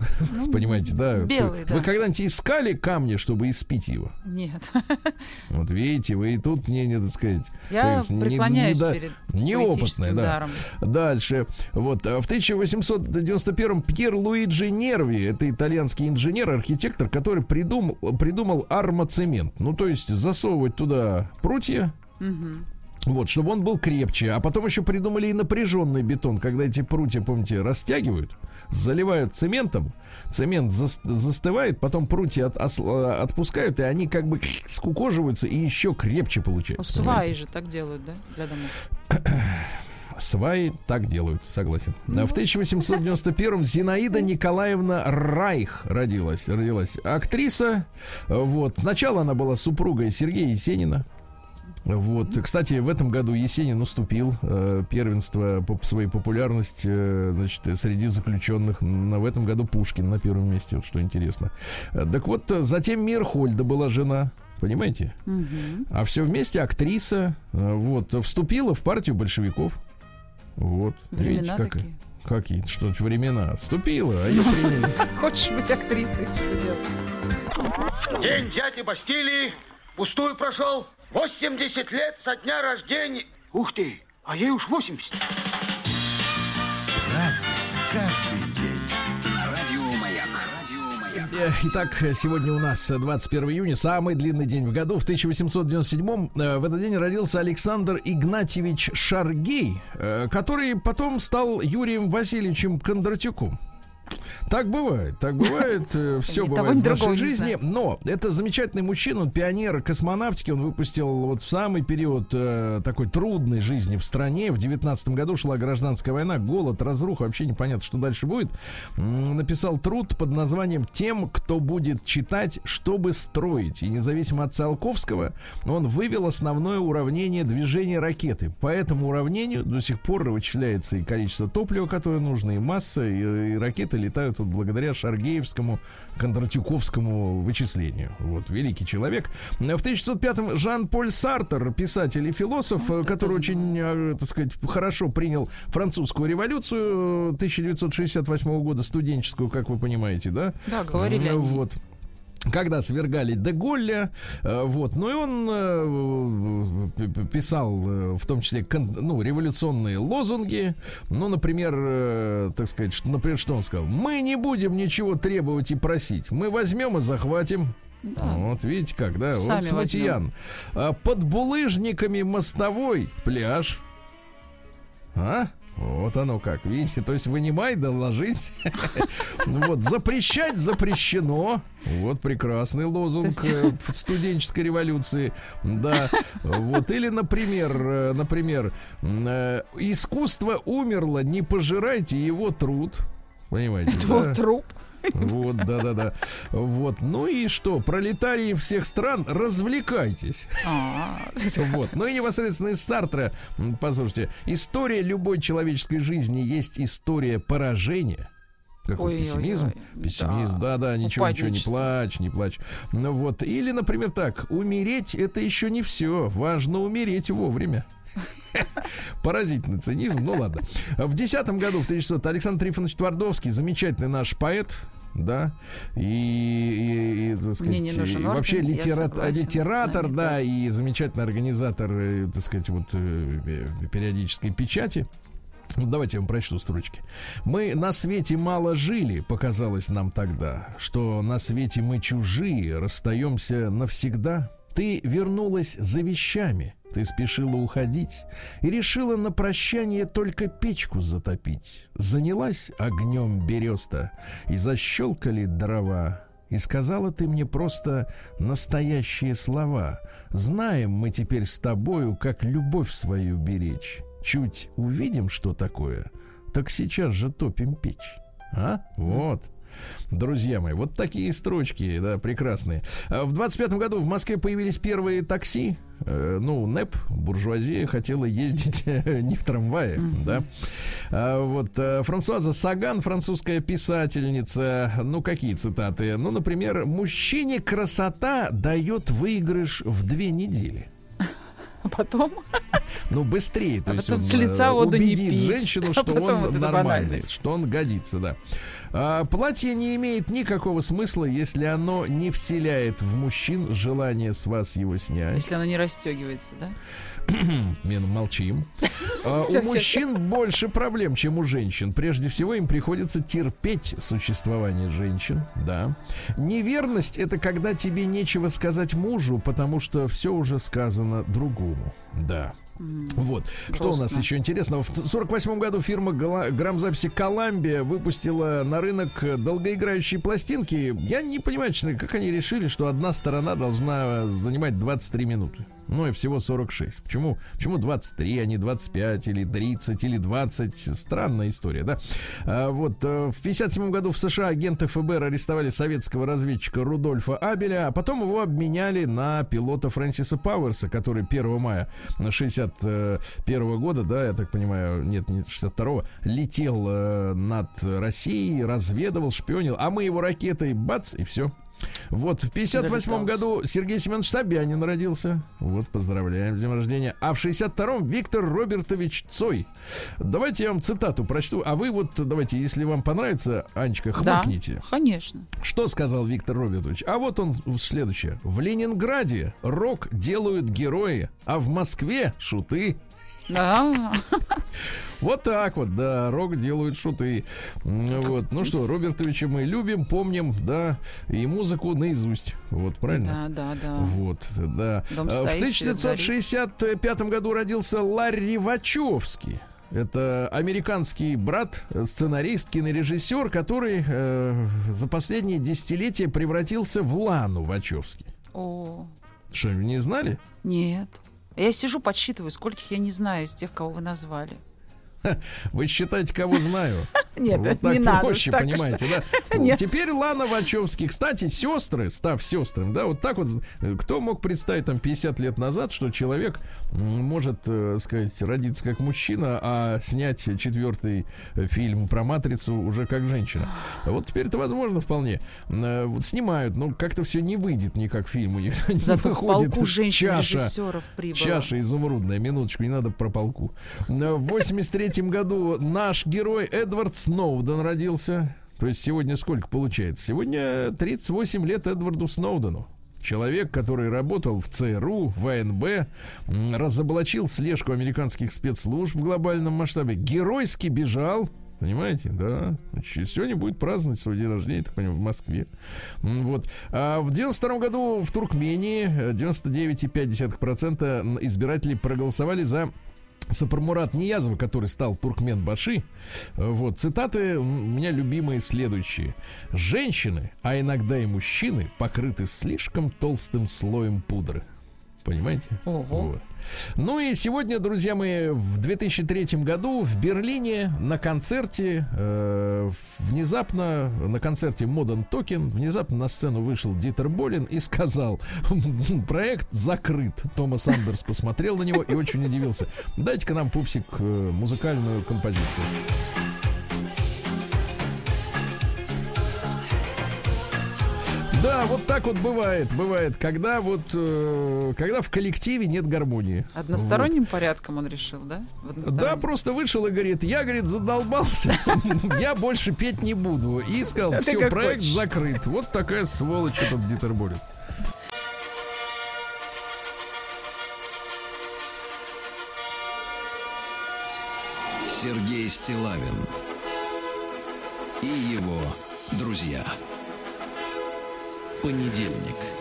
Понимаете, да? белый, Вы да. когда-нибудь искали камни, чтобы испить его? Нет. Вот видите, вы и тут мне, не так сказать... Я не- преклоняюсь не да- перед неопытная, да. даром. Дальше. Вот. а В 1891-м Пьер Луиджи Нерви, это итальянский инженер, архитектор, который придумал, придумал армоцемент. Ну, то есть засовывать туда прутья, вот, чтобы он был крепче. А потом еще придумали и напряженный бетон, когда эти прутья, помните, растягивают, заливают цементом, цемент зас- застывает, потом прутья от- осл- отпускают, и они как бы скукоживаются и еще крепче Ну, получаются. Сваи же так делают, да, для домов? Сваи так делают, согласен. А В 1891-м Зинаида Николаевна Райх родилась. родилась. Актриса. Вот. Сначала она была супругой Сергея Есенина. Вот. Кстати, в этом году Есенин уступил э, первенство по своей популярности э, значит, среди заключенных. На, в этом году Пушкин на первом месте, вот что интересно. Э, Так вот, э, затем Мирхольда была жена. Понимаете? Мгм. А все вместе актриса, э, вот, вступила в партию большевиков. Вот. Времена как, такие. какие что времена. Вступила, а я Хочешь быть актрисой? Что делать? День дяди Бастилии пустую прошел. 80 лет со дня рождения. Ух ты, а ей уж 80. Праздник каждый день. На радио Маяк. Радио Маяк. Э, Итак, сегодня у нас э, 21 июня, самый длинный день в году. В 1897 э, в этот день родился Александр Игнатьевич Шаргей, э, который потом стал Юрием Васильевичем Кондратюком. Так бывает, так бывает, все Ни того, бывает в нашей жизни. Но это замечательный мужчина, он пионер космонавтики, он выпустил вот в самый период э, такой трудной жизни в стране. В 19 году шла гражданская война, голод, разруха, вообще непонятно, что дальше будет. Написал труд под названием «Тем, кто будет читать, чтобы строить». И независимо от Циолковского, он вывел основное уравнение движения ракеты. По этому уравнению до сих пор вычисляется и количество топлива, которое нужно, и масса, и, и ракеты летают вот благодаря Шаргеевскому, Кондратюковскому вычислению. Вот, великий человек. В 1905-м Жан-Поль Сартер, писатель и философ, Вот э, это который очень, э, так сказать, хорошо принял французскую революцию э, 1968 года, студенческую, как вы понимаете, да? Да, говорили М, они. Когда свергали Деголля, э, вот, ну и он э, п- писал, э, в том числе, ну, революционные лозунги, ну, например, э, так сказать, что, например, что он сказал? Мы не будем ничего требовать и просить, мы возьмем и захватим. Да. Вот видите как, да? Сами вот Смутьян. А, Под булыжниками мостовой пляж. А? Вот оно как, видите, то есть вынимай да ложись. Вот, запрещать запрещено. Вот прекрасный лозунг э, студенческой революции. Да. Вот, или, например, э, например, э, искусство умерло, не пожирайте его труд. Понимаете? Это да? труп. Вот, да-да-да. Вот. Ну и что? Пролетарии всех стран, развлекайтесь. А, Вот. Ну и непосредственно из Сартра, послушайте, история любой человеческой жизни есть история поражения. Какой пессимизм? Пессимизм, да. да-да, ничего, ничего, не плачь, не плачь. Ну вот. Или, например, так, умереть это еще не все. Важно умереть вовремя. Поразительный цинизм, ну ладно. В десятом году, в 1900 Александр Трифонович Твардовский, замечательный наш поэт, да, и, и- и, так сказать, Мне не нужен вообще орден, я литера- согласен литератор, да, да. и замечательный организатор, э, так сказать, вот э, э, периодической печати. Ну, Давайте я вам прочту строчки. Мы на свете мало жили, показалось нам тогда, что на свете мы чужие, расстаемся навсегда. Ты вернулась за вещами, ты спешила уходить и решила на прощание только печку затопить. Занялась огнем береста и защелкали дрова. И сказала ты мне просто настоящие слова. Знаем мы теперь с тобою, как любовь свою беречь. Чуть увидим, что такое, так сейчас же топим печь. А? Вот. Друзья мои, вот такие строчки, да, прекрасные. А В 25 году в Москве появились первые такси. Э, Ну, НЭП, буржуазия, хотела ездить не в трамвае, да. А Вот э, Франсуаза Саган, французская писательница. Ну, какие цитаты? Ну, например, мужчине красота дает выигрыш в две недели. А потом Ну, быстрее. То А есть он с лица э, воду не убедит пить. женщину, А что потом он нормальный, что он годится, да. А, платье не имеет никакого смысла, если оно не вселяет в мужчин желание с вас его снять. если оно не расстегивается, да? Мен, молчим. А, у мужчин больше проблем, чем у женщин. Прежде всего, им приходится терпеть существование женщин. Да. Неверность это когда тебе нечего сказать мужу, потому что все уже сказано другому. Да. Вот. Что у нас грустно. еще интересного? В 48 году фирма грамзаписи Коламбия выпустила на рынок долгоиграющие пластинки. Я не понимаю, как они решили, что одна сторона должна занимать 23 минуты. Ну и всего 46. Почему, почему 23, а не 25 или 30 или 20? Странная история, да? А, вот э, в 57 году в США агенты ФБР арестовали советского разведчика Рудольфа Абеля, а потом его обменяли на пилота Фрэнсиса Пауэрса, который 1 мая 61 года, да, я так понимаю, нет, не 62 летел э, над Россией, разведывал, шпионил, а мы его ракетой бац, и все. Вот, в 58 Долетался. году Сергей Семенович Собянин родился. Вот, поздравляем с днем рождения. А в 62-м Виктор Робертович Цой. Давайте я вам цитату прочту. А вы вот, давайте, если вам понравится, Анечка, Да, хмыкните. конечно. Что сказал Виктор Робертович? А вот он следующее. В Ленинграде рок делают герои, а в Москве шуты. Да. Вот так вот, да, рок делают шуты. М, Вот, ну что, Робертовича мы любим, помним, да, и музыку наизусть. Вот, правильно? Да, да, да. Вот, да. Дом А, В стоит, свет 1965 году родился Ларри Вачовский. Это американский брат, сценарист, кинорежиссер, который э, за последние десятилетия превратился в Лану Вачовски. О, Что, не знали? нет. Я сижу, подсчитываю, скольких я не знаю из тех, кого вы назвали. Вы считаете, кого знаю? Нет, Вот так не надо. проще, так понимаете, да? Нет. Теперь Лана Вачовски. Кстати, сестры, став сестрами, да, вот так вот, э, кто мог представить там 50 лет назад, что человек может, э, сказать, родиться как мужчина, а снять четвертый э, фильм про матрицу уже как женщина. А Вот теперь это возможно вполне. Э, Вот снимают, но как-то все не выйдет никак фильм у них. Не Зато в полку чаша. женщин-режиссеров прибыло. Чаша изумрудная, минуточку, не надо про полку. Э, В 83 году наш герой Эдвард Сноуден родился. То есть сегодня сколько получается? Сегодня 38 лет Эдварду Сноудену. Человек, который работал в ЦРУ, ВНБ, м, разоблачил слежку американских спецслужб в глобальном масштабе, геройски бежал, Понимаете, да. Сегодня будет праздновать свой день рождения, так понимаю, в Москве. Вот. А в 92 году в Туркмении э, 99,5% избирателей проголосовали за Сапармурат Ниязова, который стал туркмен Баши. Вот, цитаты у меня любимые следующие. «Женщины, а иногда и мужчины, покрыты слишком толстым слоем пудры». Понимаете? Ого. Вот. Ну и сегодня, друзья мои, в 2003 году в Берлине на концерте, э, внезапно, на концерте Modern Token, внезапно на сцену вышел Дитер Болин и сказал, проект закрыт. Томас Андерс посмотрел на него и очень удивился. Дайте-ка нам, пупсик, э, музыкальную композицию. Да, вот так вот бывает, бывает, когда вот, э, когда в коллективе нет гармонии. Односторонним порядком он решил, да? Да, просто вышел и говорит, я, говорит, задолбался, я больше петь не буду. И сказал, все, проект закрыт. Вот такая сволочь этот Дитер Болин. Сергей Стилавин и его друзья. Понедельник.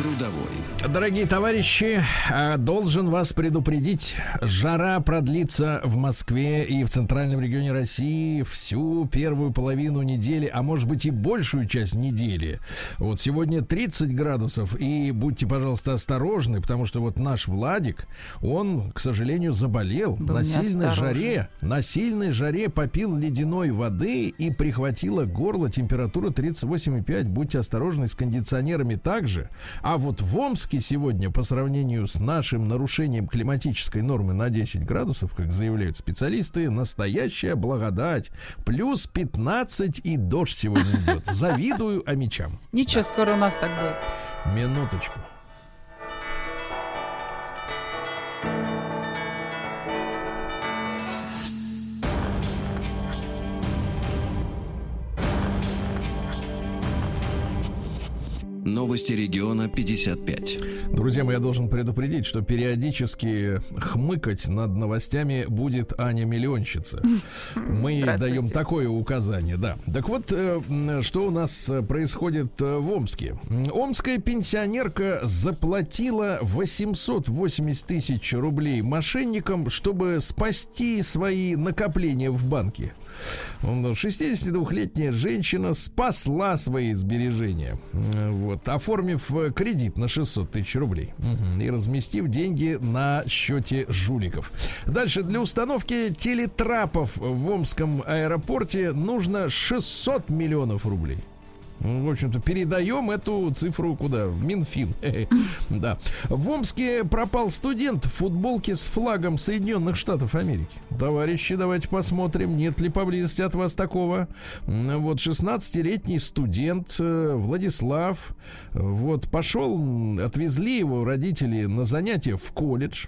Трудовой. Дорогие товарищи, э, должен вас предупредить, жара продлится в Москве и в центральном регионе России всю первую половину недели, а может быть и большую часть недели. Вот сегодня 30 градусов, и будьте, пожалуйста, осторожны, потому что вот наш Владик, он, к сожалению, заболел Был на сильной жаре. На сильной жаре попил ледяной воды и прихватило горло, температура 38,5. Будьте осторожны с кондиционерами также. А вот в Омске сегодня, по сравнению с нашим нарушением климатической нормы на 10 градусов, как заявляют специалисты, настоящая благодать. Плюс 15 и дождь сегодня идет. Завидую амичам. Ничего, скоро у нас так будет. Минуточку. Новости региона 55. Друзья мои, я должен предупредить, что периодически хмыкать над новостями будет Аня Миллионщица. Мы даем такое указание, да. Так вот, э, что у нас э, происходит э, в Омске? Омская пенсионерка заплатила 880 тысяч рублей мошенникам, чтобы спасти свои накопления в банке. Он, 62-летняя женщина спасла свои сбережения, вот, оформив э, кредит на 600 тысяч рублей и разместив деньги на счете жуликов. Дальше для установки телетрапов в Омском аэропорте нужно 600 миллионов рублей. Ну, В общем-то, передаем эту цифру куда? В Минфин. Да. В Омске пропал студент в футболке с флагом Соединенных Штатов Америки. Товарищи, давайте посмотрим, нет ли поблизости от вас такого. Вот 16-летний студент э, Владислав. э, Вот пошел, отвезли его родители на занятия в колледж.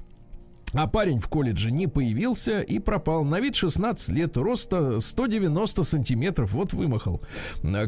А парень в колледже не появился и пропал. На вид 16 лет, роста 190 сантиметров. Вот вымахал.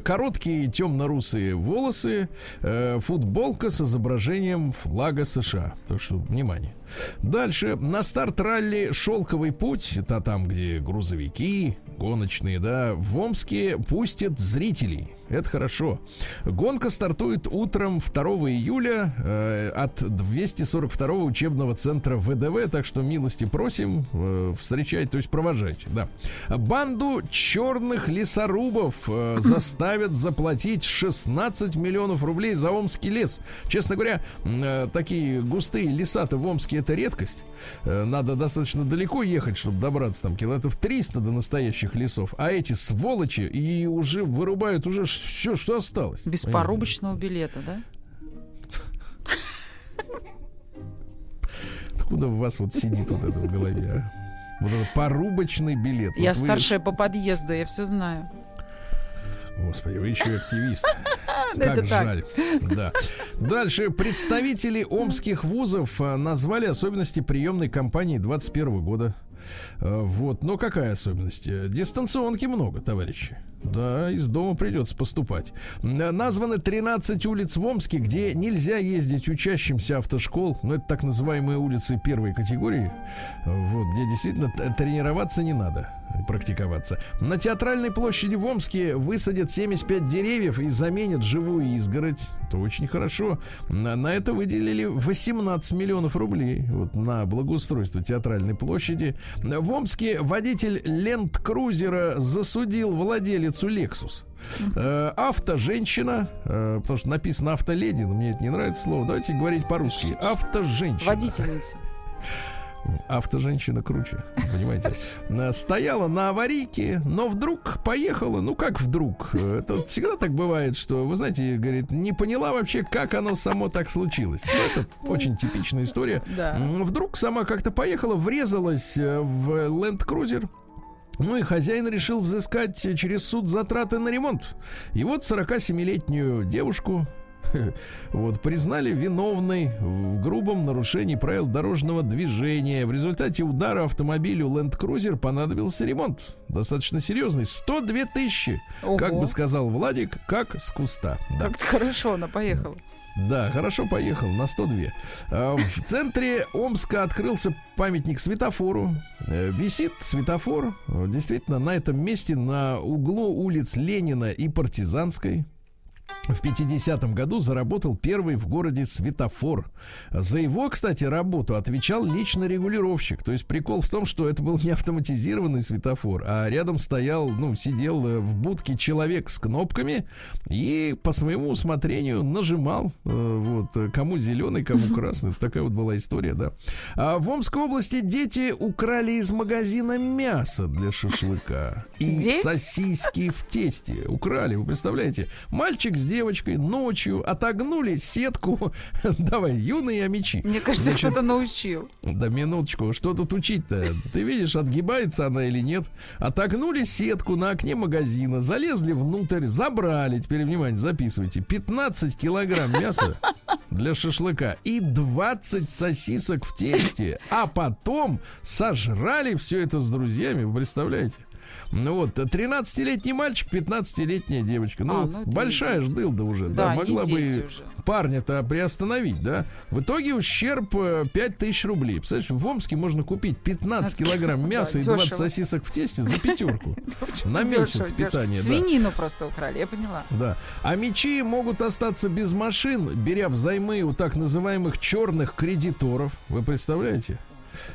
Короткие темно-русые волосы, э, футболка с изображением флага США. Так что, внимание. Дальше. На старт ралли «Шелковый путь», это там, где грузовики гоночные, да, в Омске пустят зрителей. Это хорошо. Гонка стартует утром 2 июля э, от 242 учебного центра ВДВ, так что милости просим э, встречать, то есть провожайте. Да. Банду черных лесорубов э, заставят заплатить 16 миллионов рублей за Омский лес. Честно говоря, э, такие густые леса-то в Омске это редкость. Э, надо достаточно далеко ехать, чтобы добраться там километров 300 до настоящих лесов. А эти сволочи и уже вырубают уже все, что осталось. Без порубочного билета, да? Откуда у вас вот сидит вот это в голове, а? Вот этот порубочный билет. Я вот вы- старшая по подъезду, я все знаю. Господи, вы еще и активист. Как жаль. Да. Дальше. Представители омских вузов а, назвали особенности приемной кампании 21 года. А, Вот. Но какая особенность? Э, Дистанционки много, товарищи. Да, из дома придется поступать. Названы 13 улиц в Омске, где нельзя ездить учащимся автошкол. Ну, это так называемые улицы первой категории. Вот, где действительно тренироваться не надо, практиковаться. На театральной площади в Омске высадят 75 деревьев и заменят живую изгородь. Это очень хорошо. На, на это выделили 18 миллионов рублей вот, на благоустройство театральной площади. В Омске водитель ленд-крузера засудил владелицу Lexus. Э, Автоженщина, э, потому что написано автоледи, но мне это не нравится слово. Давайте говорить по-русски. Автоженщина. Водительница. Автоженщина круче, понимаете. Э, Стояла на аварийке, но вдруг поехала. Ну как вдруг? Э, Это всегда так бывает, что, вы знаете, говорит, не поняла вообще, как оно само так случилось. Ну, Это очень типичная история. Да. Вдруг сама как-то поехала, врезалась э, в Cruiser. Ну и хозяин решил взыскать через суд затраты на ремонт. И вот 47-летнюю девушку вот, признали виновной в грубом нарушении правил дорожного движения. В результате удара автомобилю Land Cruiser понадобился ремонт. Достаточно серьезный. 102 тысячи. Как Ого. бы сказал Владик, как с куста. Да. Как-то хорошо она поехала. Да, хорошо поехал на 102. А, В центре Омска открылся памятник светофору. Э, Висит светофор. э, Действительно, на этом месте на углу улиц Ленина и Партизанской. В 50-м году заработал первый в городе светофор. За его, кстати, работу отвечал лично регулировщик. То есть прикол в том, что это был не автоматизированный светофор, а рядом стоял, ну, сидел э, в будке человек с кнопками и по своему усмотрению нажимал, э, вот, э, кому зеленый, кому красный. Такая вот была история, да. А в Омской области дети украли из магазина мясо для шашлыка. И сосиски в тесте. Украли, вы представляете? Мальчик с девочкой ночью отогнули сетку. Давай, юные амичи. Мне кажется, Значит, кто-то научил. да минуточку, что тут учить-то? Ты видишь, отгибается она или нет? Отогнули сетку на окне магазина, залезли внутрь, забрали, теперь, внимание, записывайте, 15 килограмм мяса для шашлыка и 20 сосисок в тесте, а потом сожрали все это с друзьями, вы представляете? Ну вот, 13-летний мальчик, 15-летняя девочка. Ну, А, ну большая не ж дылда уже, Да, да, могла бы парня-то приостановить, да? В итоге ущерб э, 5000 рублей. Представляешь, в Омске можно купить 15 килограмм мяса и Да, 20 дешево. сосисок в тесте за пятерку. На месяц питания. Свинину просто украли, я поняла. Да. А мечи могут остаться без машин, беря взаймы у так называемых черных кредиторов. Вы представляете?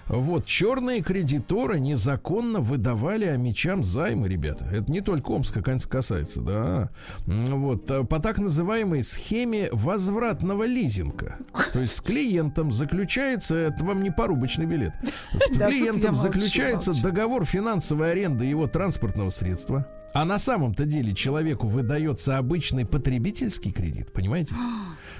Вот, черные кредиторы незаконно выдавали амичам займы, ребята. Это не только Омска касается, да. Вот, а, по так называемой схеме возвратного лизинга. То есть с клиентом заключается, это вам не порубочный билет, с клиентом заключается договор финансовой аренды его транспортного средства. А на самом-то деле человеку выдается обычный потребительский кредит, понимаете?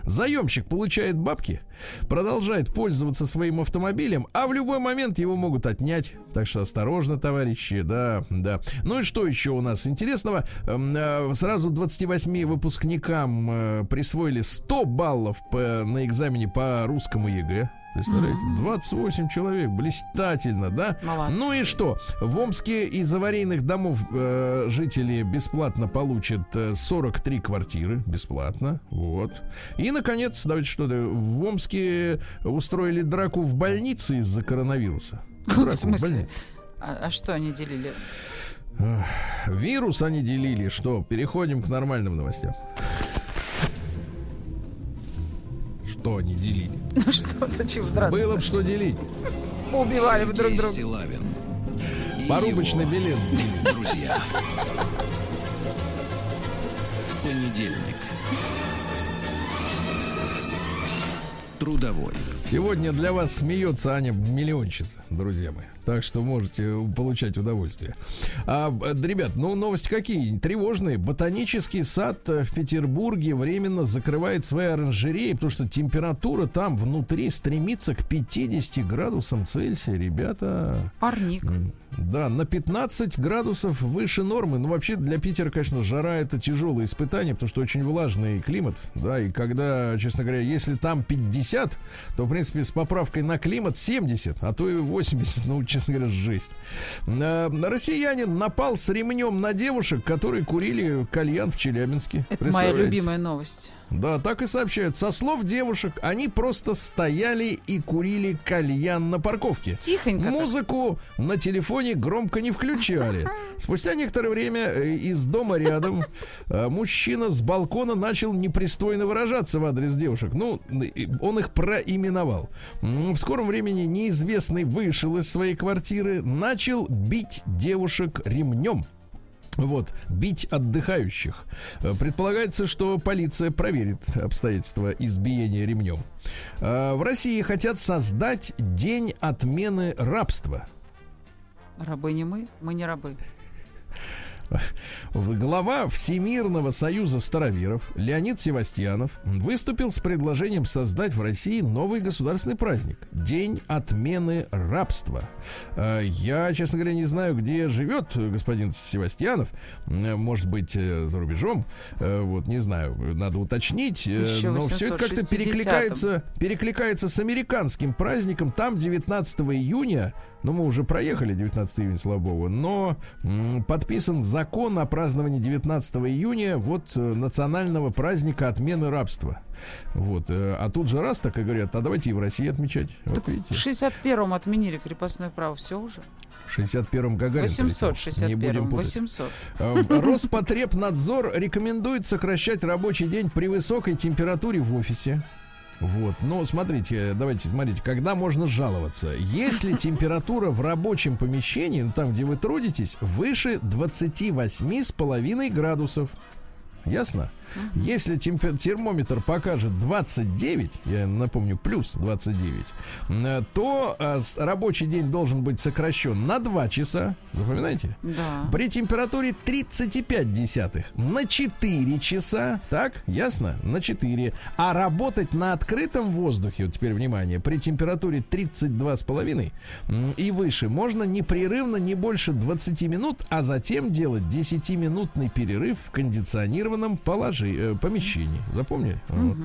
Заемщик получает бабки, продолжает пользоваться своим автомобилем, а в любой момент его могут отнять. Так что осторожно, товарищи, да, да. Ну и что еще у нас интересного? Эм, э, Сразу 28 выпускникам э, присвоили 100 баллов по- на экзамене по русскому ЕГЭ. Представляете? 28 человек, блистательно, да? Молодцы. Ну и что? В Омске из аварийных домов э, жители бесплатно получат э, 43 квартиры. Бесплатно. Вот. И, наконец, давайте что-то. В Омске устроили драку в больнице из-за коронавируса. Драку В смысле? больнице. А, а что они делили? Вирус они делили. Что, переходим к нормальным новостям. Что они делили? Ну что, зачем драться? Было бы что делить. Убивали бы друг друга. Стилавин Порубочный билет. Друзья. Понедельник. Трудовой. Сегодня для вас смеется Аня Миллионщица, друзья мои. Так что можете получать удовольствие. А, э, ребят, ну новости какие? Тревожные. Ботанический сад э, в Петербурге временно закрывает свои оранжереи, потому что температура там внутри стремится к 50 градусам Цельсия. Ребята, Парник. Да, на 15 градусов выше нормы. Ну, вообще, для Питера, конечно, жара это тяжелое испытание, потому что очень влажный климат. Да, и когда, честно говоря, если там 50, то, в принципе, с поправкой на климат 70, а то и 80, ну, честно говоря, жесть. А, Россиянин напал с ремнем на девушек, которые курили кальян в Челябинске. Это моя любимая новость. Да, так и сообщают. Со слов девушек, они просто стояли и курили кальян на парковке. Тихонько так. Музыку на телефоне громко не включали. Спустя некоторое время э, из дома рядом э, мужчина с балкона начал непристойно выражаться в адрес девушек. Ну, он их проименовал. В скором времени неизвестный вышел из своей квартиры, начал бить девушек ремнем. Вот, бить отдыхающих. Э, Предполагается, что полиция проверит обстоятельства избиения ремнем. Э, В России хотят создать день отмены рабства. Рабы не мы, мы не рабы. Глава Всемирного союза староверов Леонид Севастьянов выступил с предложением создать в России новый государственный праздник – День отмены рабства. Э, Я, честно говоря, не знаю, где живет господин Севастьянов. Э, Может быть, э, за рубежом. Вот, не знаю, надо уточнить. Но все это как-то 860-м. перекликается, перекликается с американским праздником. Там 19 июня ну, мы уже проехали 19 июня, слава богу, но подписан закон о праздновании 19 июня вот э, национального праздника отмены рабства. Вот. э, А тут же раз так и говорят, а давайте и в России отмечать. Вот Так в видите, 61-м отменили крепостное право. Все уже. в 61-м Гагарин полетел. Не будем 861-м. путать. 800. Э, Роспотребнадзор рекомендует сокращать рабочий день при высокой температуре в офисе. Вот, но смотрите, давайте смотрите, когда можно жаловаться. Если температура в рабочем помещении, ну, там, где вы трудитесь, выше 28,5 градусов. Ясно? Если темпе- термометр покажет 29, я напомню, плюс 29, э, то э, рабочий день должен быть сокращен на 2 часа. Запоминаете? Да. При температуре 35 десятых на 4 часа, так, ясно? На 4. А работать на открытом воздухе, вот теперь внимание, при температуре 32,5 м, и выше можно непрерывно не больше 20 минут, а затем делать 10-минутный перерыв в кондиционированном положении, э, помещении. Запомнили? Вот.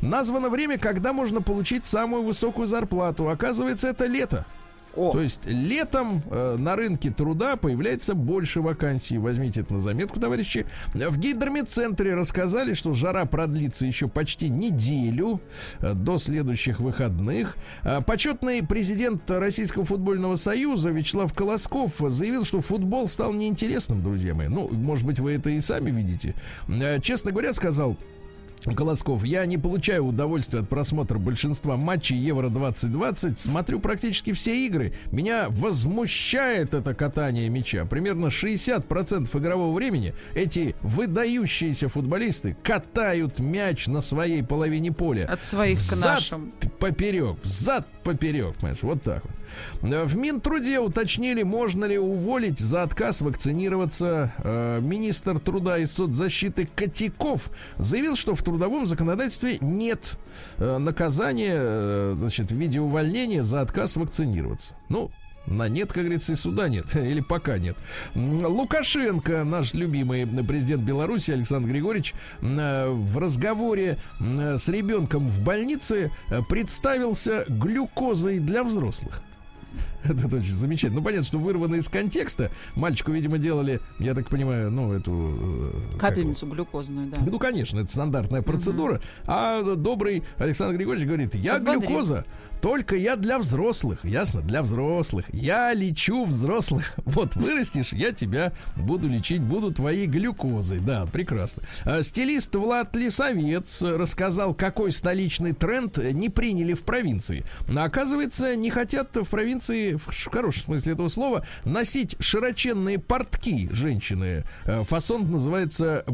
Названо время, когда можно получить самую высокую зарплату. Оказывается, это лето. О, То есть летом э, на рынке труда появляется больше вакансий. Возьмите это на заметку, товарищи. В гидромедцентре рассказали, что жара продлится еще почти неделю э, до следующих выходных. Э, почетный президент Российского футбольного союза Вячеслав Колосков заявил, что футбол стал неинтересным, друзья мои. Ну, может быть, вы это и сами видите. Э, честно говоря, сказал Колосков, я не получаю удовольствия от просмотра большинства матчей Евро 2020. Смотрю практически все игры. Меня возмущает это катание мяча. Примерно 60% игрового времени эти выдающиеся футболисты катают мяч на своей половине поля. от своих к Взад нашим. п- поперек, взад поперек, понимаешь, вот так вот. В Минтруде уточнили, можно ли уволить за отказ вакцинироваться. Э, Министр труда и соцзащиты Котяков заявил, что в трудовом законодательстве нет э, наказания, э, значит, в виде увольнения за отказ вакцинироваться. Ну, на нет, как говорится, и суда нет. Или пока нет. Лукашенко, наш любимый президент Беларуси Александр Григорьевич, э, в разговоре с ребенком в больнице представился глюкозой для взрослых. Это очень замечательно. Ну, понятно, что вырвано из контекста. Мальчику, видимо, делали, я так понимаю, ну, эту... э, Капельницу глюкозную, да. Ну, конечно, это стандартная процедура. А добрый Александр Григорьевич говорит, я глюкоза, только я для взрослых. Ясно? Для взрослых. Я лечу взрослых. Вот вырастешь, я тебя буду лечить, буду твоей глюкозой. Да, прекрасно. А, Стилист Влад Лисовец рассказал, какой столичный тренд не приняли в провинции. Оказывается, не хотят в провинции, в хорошем смысле этого слова, носить широченные портки женщины. Э, Фасон называется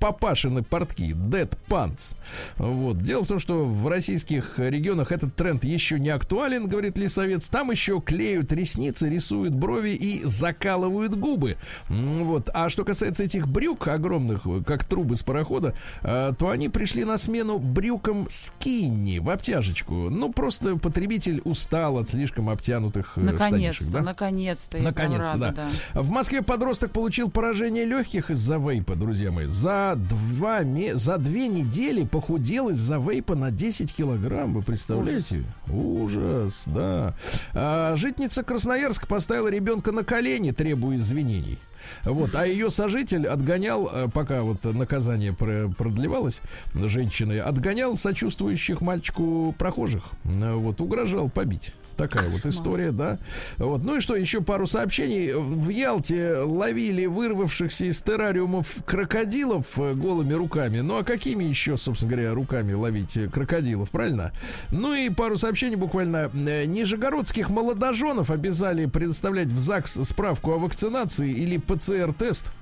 папашины портки, dead pants. Вот. Дело в том, что в российских регионах этот тренд еще не актуален, говорит Лисовец. Там еще клеют ресницы, рисуют брови и закалывают губы. Вот. А что касается этих брюк огромных, как трубы с парохода, э, то они пришли на смену брюкам скинни в обтяжечку. Ну, просто потребитель устал от слишком обтянутых э, Наконец-то, да? наконец-то. Наконец-то, рада, да. В Москве подросток получил поражение легких из-за вейпа, друзья мои. За два ме- за две недели похудел из-за вейпа на 10 килограмм. Вы представляете? Ужас, да. А, житница Красноярска поставила ребенка на колени, требуя извинений. Вот, а ее сожитель отгонял, э, пока вот наказание про- продлевалось, женщины, отгонял сочувствующих мальчику прохожих. Э, Вот, угрожал побить. Такая вот история, да. Вот. Ну и что, еще пару сообщений. В Ялте ловили вырвавшихся из террариумов крокодилов э, голыми руками. Ну а какими еще, собственно говоря, руками ловить э, крокодилов, правильно? Ну и пару сообщений буквально. Э, Нижегородских молодоженов обязали предоставлять в ЗАГС справку о вакцинации или ПЦР-тест.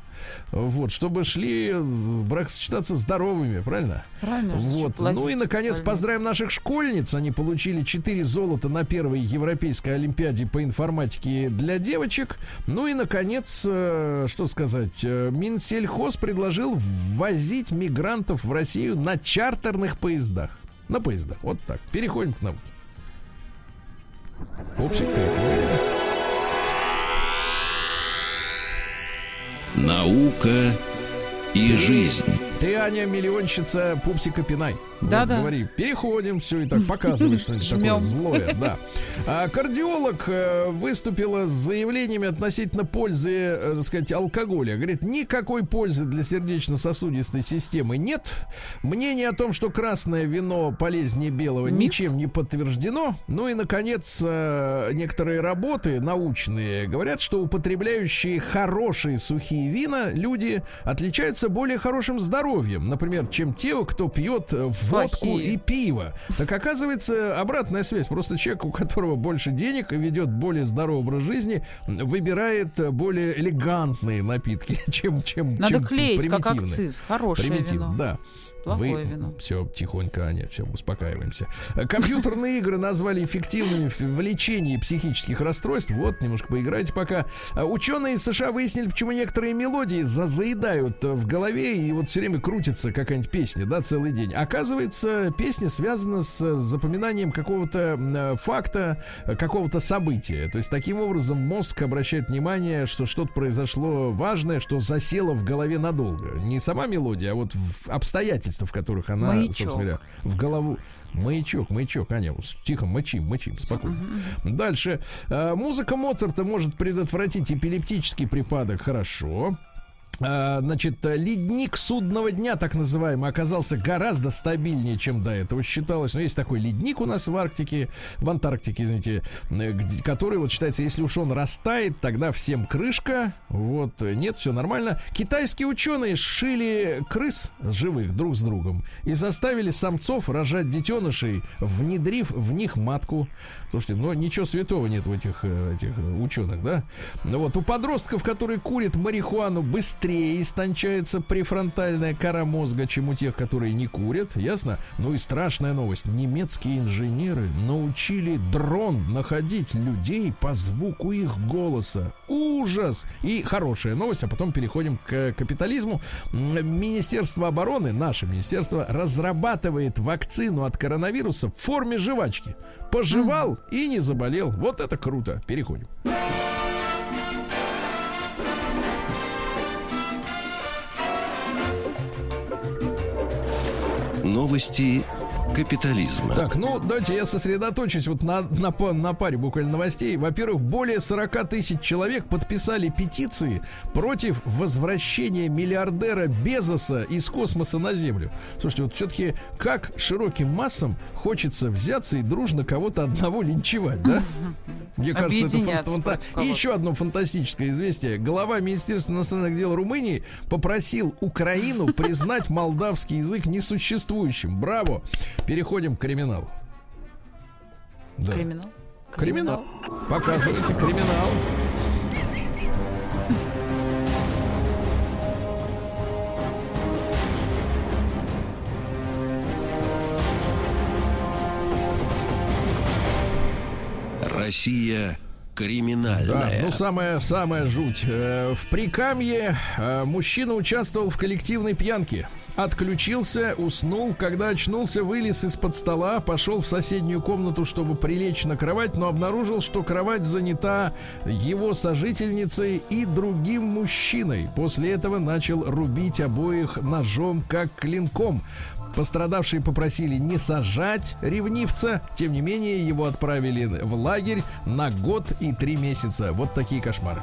Вот, чтобы шли э, бракосочетаться здоровыми, правильно? Правильно. Вот. Ну и, наконец, Правильно. поздравим наших школьниц. Они получили 4 золота на первой Европейской Олимпиаде по информатике для девочек. Ну и, наконец, э, что сказать, э, Минсельхоз предложил ввозить мигрантов в Россию на чартерных поездах. На поездах. Вот так. Переходим к науке. Переходим. Наука и жизнь. Ты, Аня, миллионщица Пупсика Пинай. Вот, Да-да. говори, переходим, все и так показывай что-нибудь такое злое, да. А кардиолог э, выступила с заявлениями относительно пользы, э, так сказать, алкоголя. Говорит, никакой пользы для сердечно-сосудистой системы нет. Мнение о том, что красное вино полезнее белого, Миф. ничем не подтверждено. Ну и, наконец, э, некоторые работы научные говорят, что употребляющие хорошие сухие вина люди отличаются более хорошим здоровьем, например, чем те, кто пьет э, водку Плохие. и пиво. Так оказывается, обратная связь. Просто человек, у которого больше денег и ведет более здоровый образ жизни, выбирает э, более элегантные напитки, чем чем Надо чем клеить, как акциз. Хорошее Примитив, вино. да. Плохое вино. Все, тихонько, Аня, все, успокаиваемся. Компьютерные игры назвали эффективными в лечении психических расстройств. Вот, немножко поиграйте пока. А Ученые из США выяснили, почему некоторые мелодии за- заедают э, в голове и вот все время крутится какая-нибудь песня, да, целый день. Оказывается, песня связана с э, запоминанием какого-то э, факта, какого-то события. То есть таким образом мозг обращает внимание, что что-то произошло важное, что засело в голове надолго. Не сама мелодия, а вот в обстоятельства, в которых она, Маячок. собственно говоря, в голову. Маячок, маячок, Аня, тихо, мочим, мочим, спокойно. Дальше. Э, Музыка Моцарта может предотвратить эпилептический припадок. Хорошо. А, Значит, э, ледник судного дня, так называемый, оказался гораздо стабильнее, чем до этого считалось. Но есть такой ледник у нас в Арктике, в Антарктике, извините, э, который вот считается, если уж он растает, тогда всем крышка. Вот, э, нет, все нормально. Китайские ученые сшили крыс живых друг с другом и заставили самцов рожать детенышей, внедрив в них матку. Слушайте, ну ничего святого нет в этих, э, этих э, ученых, да? Ну вот у подростков, которые курят марихуану, быстрее истончается префронтальная кора мозга, чем у тех, которые не курят, ясно? Ну и страшная новость. Немецкие инженеры научили дрон находить людей по звуку их голоса. Ужас! И хорошая новость, а потом переходим к капитализму. Министерство обороны, наше министерство, разрабатывает вакцину от коронавируса в форме жвачки. Пожевал и не заболел. Вот это круто. Переходим. Новости капитализма. Так, ну давайте я сосредоточусь вот на, на, на паре буквально новостей. Во-первых, более 40 тысяч человек подписали петиции против возвращения миллиардера Безоса из космоса на Землю. Слушайте, вот все-таки как широким массам хочется взяться и дружно кого-то одного линчевать, да? Мне кажется, это фанта- И еще одно фантастическое известие. Глава Министерства иностранных дел Румынии попросил Украину признать молдавский язык несуществующим. Браво! Переходим к криминалу. Да. Криминал? Криминал. Показывайте криминал. Россия Да, криминальная. ну самая самая жуть. Э, В Прикамье э, мужчина участвовал в коллективной пьянке. Отключился, уснул, когда очнулся, вылез из-под стола, пошел в соседнюю комнату, чтобы прилечь на кровать, но обнаружил, что кровать занята его сожительницей и другим мужчиной. После этого начал рубить обоих ножом, как клинком. Пострадавшие попросили не сажать ревнивца. Тем не менее, его отправили в лагерь на год и три месяца. Вот такие кошмары.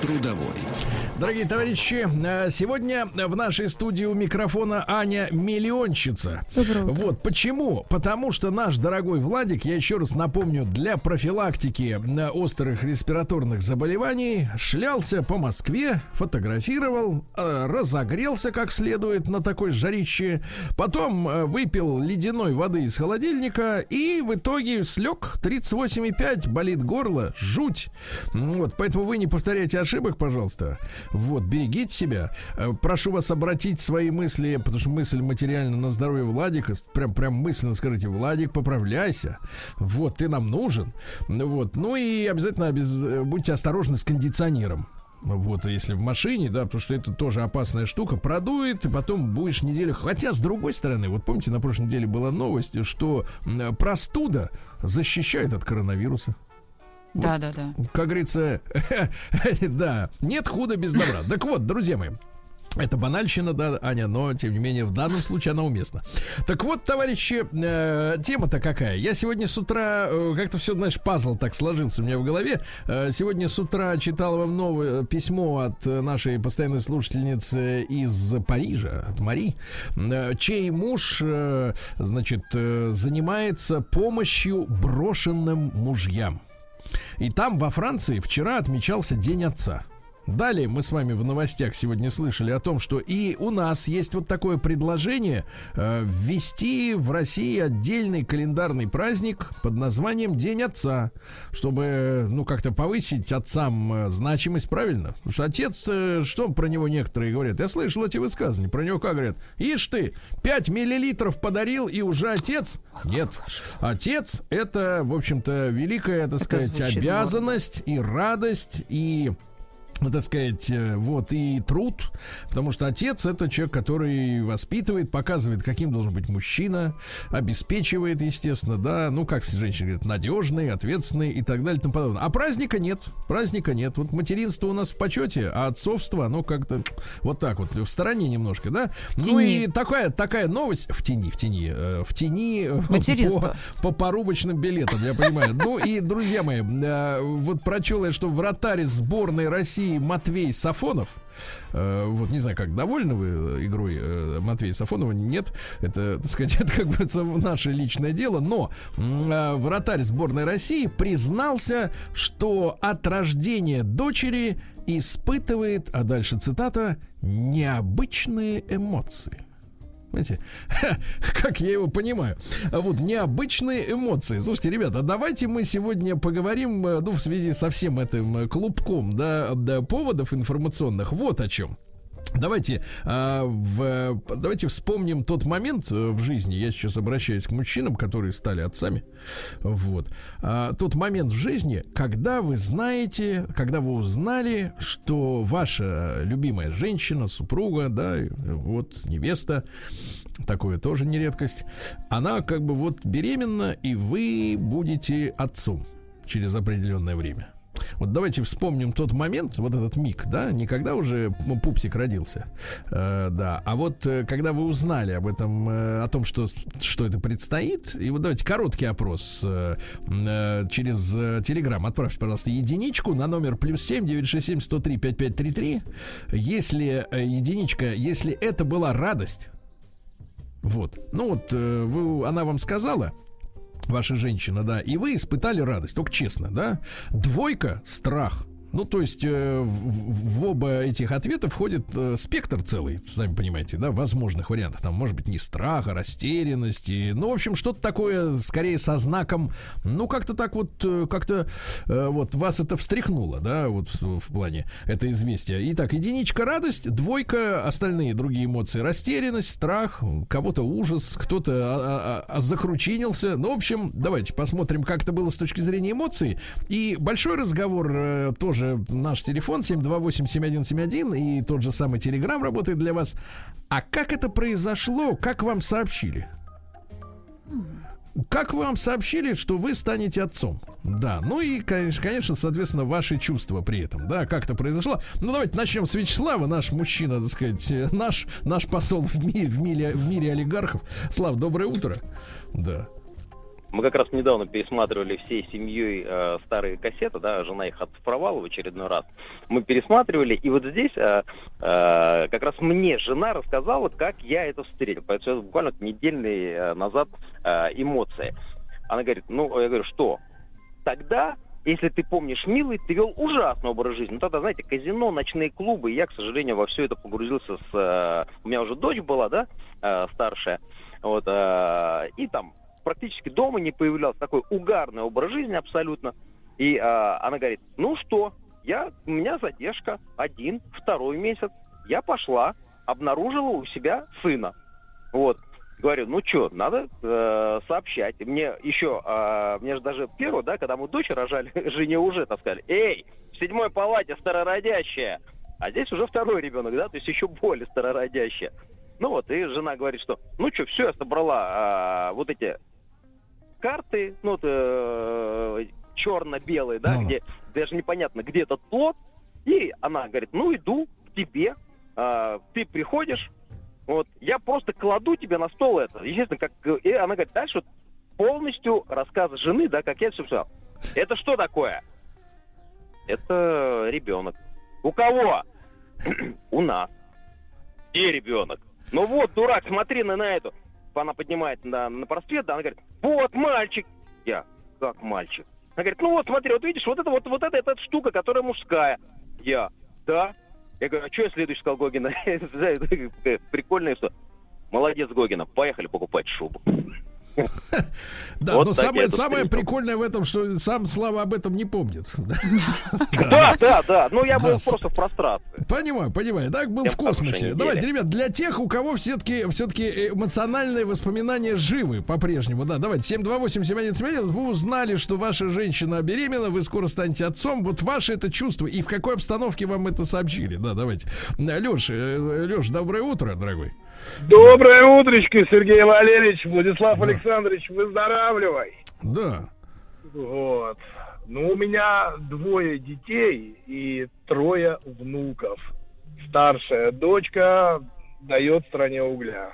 Трудовой. Дорогие товарищи, э, сегодня в нашей студии у микрофона Аня Миллионщица. Вот почему? Потому что наш дорогой Владик, я еще раз напомню, для профилактики э, острых респираторных заболеваний шлялся по Москве, фотографировал, э, разогрелся как следует на такой жарище, потом выпил ледяной воды из холодильника и в итоге слег 38,5, болит горло, жуть. Вот, поэтому вы не повторяйте ошибок, пожалуйста. Вот, берегите себя. Э, Прошу вас обратить свои мысли, потому что мысль материально на здоровье Владика. Прям, прям мысленно скажите, Владик, поправляйся. Вот, ты нам нужен. Ну Вот, ну и обязательно обез- э, будьте осторожны с кондиционером. Вот, если в машине, да, потому что это тоже опасная штука, продует, и потом будешь неделю. Хотя, с другой стороны, вот помните, на прошлой неделе была новость, что простуда защищает от коронавируса. Да, да, да. Как говорится, да, нет худа без добра. Так вот, друзья мои, это банальщина, да, Аня, но тем не менее в данном случае она уместна. Так вот, товарищи, э, тема-то какая? Я сегодня с утра э, как-то все, знаешь, пазл так сложился у меня в голове. Э, сегодня с утра читал вам новое письмо от э, нашей постоянной слушательницы из Парижа, от Мари, э, чей муж, э, значит, э, занимается помощью брошенным мужьям. И там, во Франции, вчера отмечался День Отца. Далее мы с вами в новостях сегодня слышали о том, что и у нас есть вот такое предложение э, ввести в России отдельный календарный праздник под названием День Отца, чтобы, ну, как-то повысить отцам э, значимость, правильно? Потому что отец, э, что про него некоторые говорят? Я слышал эти высказывания. Про него как говорят? Ишь ты, 5 миллилитров подарил и уже отец? Нет. Отец это, в общем-то, великая, так сказать, обязанность и радость и так сказать, э, вот, и труд, потому что отец это человек, который воспитывает, показывает, каким должен быть мужчина, обеспечивает, естественно, да, ну, как все женщины говорят, надежный, ответственный и так далее и тому подобное. А праздника нет, праздника нет. Вот материнство у нас в почете, а отцовство, оно как-то вот так вот, в стороне немножко, да? Ну тени. и такая, такая новость, в тени, в тени, э, в тени э, по, по порубочным билетам, я понимаю. Ну и, друзья мои, вот прочел я, что вратарь сборной России Матвей Сафонов, э, вот не знаю, как довольны вы э, игрой э, Матвея Сафонова, нет, это, так сказать, это, как говорится, наше личное дело, но э, вратарь сборной России признался, что от рождения дочери испытывает, а дальше цитата, необычные эмоции. Понимаете, как я его понимаю. А Вот необычные эмоции. Слушайте, ребята, давайте мы сегодня поговорим, э, ну, в связи со всем этим э, клубком, да, да, поводов информационных. Вот о чем. Давайте, а, в, давайте вспомним тот момент э, в жизни. Я сейчас обращаюсь к мужчинам, которые стали отцами. Вот. А, тот момент в жизни, когда вы знаете, когда вы узнали, что ваша любимая женщина, супруга, да, вот невеста, такое тоже не редкость, она как бы вот беременна, и вы будете отцом через определенное время. Вот давайте вспомним тот момент, вот этот миг, да, не когда уже пупсик родился, э, да, а вот э, когда вы узнали об этом, э, о том, что, что это предстоит, и вот давайте короткий опрос э, э, через э, Телеграм. Отправьте, пожалуйста, единичку на номер плюс семь девять шесть семь сто три пять пять три три. Если э, единичка, если это была радость, вот, ну вот э, вы, она вам сказала, ваша женщина, да, и вы испытали радость, только честно, да, двойка, страх, ну, то есть э, в, в оба этих ответа входит э, спектр целый, сами понимаете, да, возможных вариантов. Там может быть не страха, растерянности, ну, в общем, что-то такое, скорее, со знаком, ну, как-то так вот, э, как-то э, вот вас это встряхнуло, да, вот в, в плане это известия. Итак, единичка радость, двойка, остальные другие эмоции, растерянность, страх, кого-то ужас, кто-то а, а, а, закручинился. Ну, в общем, давайте посмотрим, как это было с точки зрения эмоций. И большой разговор э, тоже же наш телефон 728-7171 и тот же самый Телеграм работает для вас. А как это произошло? Как вам сообщили? Как вам сообщили, что вы станете отцом? Да, ну и, конечно, конечно, соответственно, ваши чувства при этом, да, как это произошло. Ну, давайте начнем с Вячеслава, наш мужчина, так сказать, э, наш, наш посол в мире, в мире, в мире олигархов. Слав, доброе утро. Да. Мы как раз недавно пересматривали всей семьей э, старые кассеты, да, жена их отцифровала в очередной раз. Мы пересматривали, и вот здесь э, э, как раз мне жена рассказала, как я это встретил. Поэтому это буквально недельные э, назад э, эмоции. Она говорит, ну, я говорю, что? Тогда если ты помнишь, милый, ты вел ужасный образ жизни. Ну тогда, знаете, казино, ночные клубы. Я, к сожалению, во все это погрузился с... Э, у меня уже дочь была, да, э, старшая. Вот, э, и там практически дома не появлялся, такой угарный образ жизни абсолютно. И а, она говорит, ну что, я, у меня задержка один, второй месяц. Я пошла, обнаружила у себя сына. Вот. Говорю, ну что, надо э, сообщать. Мне еще, э, мне же даже первого, да, когда мы дочь рожали, жене уже так сказали, эй, в седьмой палате старородящая. А здесь уже второй ребенок, да, то есть еще более старородящая. Ну вот, и жена говорит, что, ну что, все, я собрала э, вот эти карты, ну, э, черно-белые, да, ну. где даже непонятно, где этот плод. И она говорит, ну, иду к тебе, э, ты приходишь, вот, я просто кладу тебе на стол это. Естественно, как... И она говорит, дальше полностью рассказ жены, да, как я все сказал. Это что такое? Это ребенок. У кого? У нас. Где ребенок? Ну вот, дурак, смотри на, на эту она поднимает на, на просвет, да, она говорит, вот мальчик. Я, как мальчик? Она говорит, ну вот смотри, вот видишь, вот это вот, вот это, эта штука, которая мужская. Я, да. Я говорю, а что я следующий сказал Гогина? Прикольное что. Молодец, Гогина, поехали покупать шубу. Да, вот но самое, самое прикольное в этом, что сам Слава об этом не помнит. Да, да, да. Ну, я был просто в прострации. Понимаю, понимаю. Так был в космосе. Давайте, ребят, для тех, у кого все-таки все-таки эмоциональные воспоминания живы по-прежнему, да, давайте, 728-7171, вы узнали, что ваша женщина беременна, вы скоро станете отцом. Вот ваше это чувство и в какой обстановке вам это сообщили? Да, давайте. Леш, э, Леш, доброе утро, дорогой. Доброе утречко, Сергей Валерьевич, Владислав да. Александрович, выздоравливай. Да. Вот. Ну, у меня двое детей и трое внуков. Старшая дочка дает стране угля.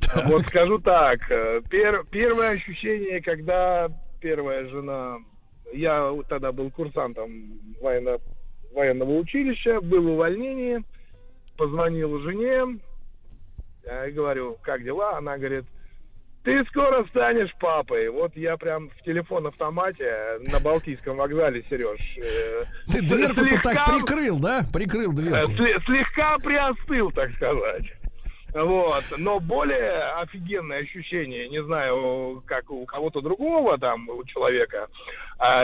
Так. Вот скажу так, э, пер, первое ощущение, когда первая жена, я тогда был курсантом военно, военного училища, был в увольнении, позвонил жене, я говорю, как дела? Она говорит, ты скоро станешь папой. Вот я прям в телефон-автомате на Балтийском вокзале, Сереж. Э, ты дверку слегка, так прикрыл, да? Прикрыл дверку. Слегка приостыл, так сказать. Вот. Но более офигенное ощущение, не знаю, как у кого-то другого там, у человека,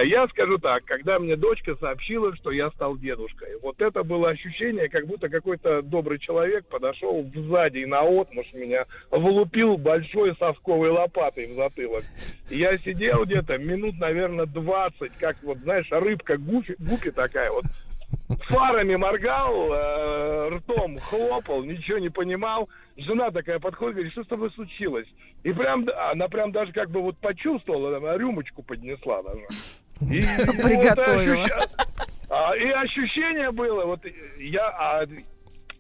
я скажу так, когда мне дочка сообщила, что я стал дедушкой, вот это было ощущение, как будто какой-то добрый человек подошел сзади и наотмашь меня влупил большой совковой лопатой в затылок. Я сидел где-то минут, наверное, 20, как вот, знаешь, рыбка гуфи, гупи такая вот, фарами моргал, э, ртом хлопал, ничего не понимал. Жена такая подходит, говорит, что с тобой случилось? И прям, она прям даже как бы вот почувствовала, она рюмочку поднесла даже. И, вот Приготовила. ощуща- а, и ощущение было, вот я, а,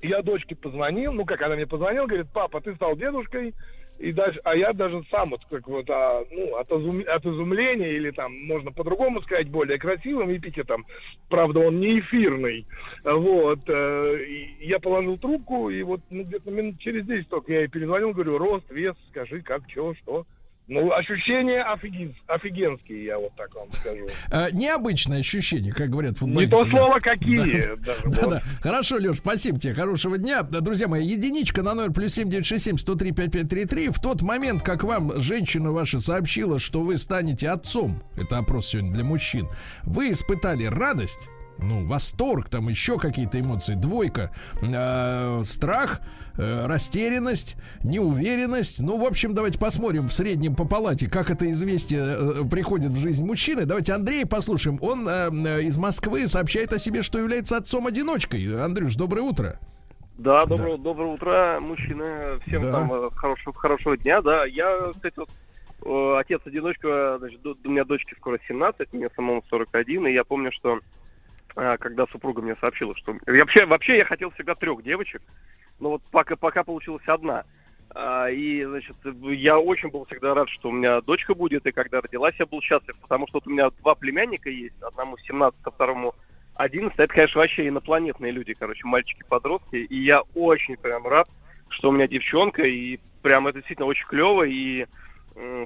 я дочке позвонил, ну как она мне позвонила, говорит, папа, ты стал дедушкой, и даже, а я даже сам вот как вот а, ну, от, изум- от изумления или там можно по-другому сказать более красивым эпитетом, правда он не эфирный, вот. э, я положил трубку и вот ну, где-то минут через 10 только я ей перезвонил, говорю, рост, вес, скажи, как, чего, что. Ну, ощущения офиген- офигенские, я вот так вам скажу. Э, необычное ощущение, как говорят Не футболисты. то да. слово какие. даже вот. Да-да. Хорошо, Леш, спасибо тебе. Хорошего дня. Да, Друзья мои, единичка на номер плюс семь девять шесть семь сто три пять пять три три. В тот момент, как вам женщина ваша сообщила, что вы станете отцом, это опрос сегодня для мужчин, вы испытали радость, ну, восторг, там еще какие-то эмоции, двойка, э, страх, э, растерянность, неуверенность. Ну, в общем, давайте посмотрим в среднем по палате, как это известие э, приходит в жизнь мужчины. Давайте Андрея послушаем. Он э, э, из Москвы сообщает о себе, что является отцом-одиночкой. Андрюш, доброе утро. Да, доброго, доброго утра, мужчины. Всем Да. там хорошего, хорошего дня. Да, я, кстати, вот отец-одиночка, значит, у меня дочке скоро 17, мне самому 41, и я помню, что когда супруга мне сообщила, что... Вообще, вообще я хотел всегда трех девочек, но вот пока, пока получилась одна. А, И, значит, я очень был всегда рад, что у меня дочка будет, и когда родилась, я был счастлив, потому что вот у меня два племянника есть, одному 17, а второму 11. Это, конечно, вообще инопланетные люди, короче, мальчики-подростки, и я очень прям рад, что у меня девчонка, и прям это действительно очень клево, и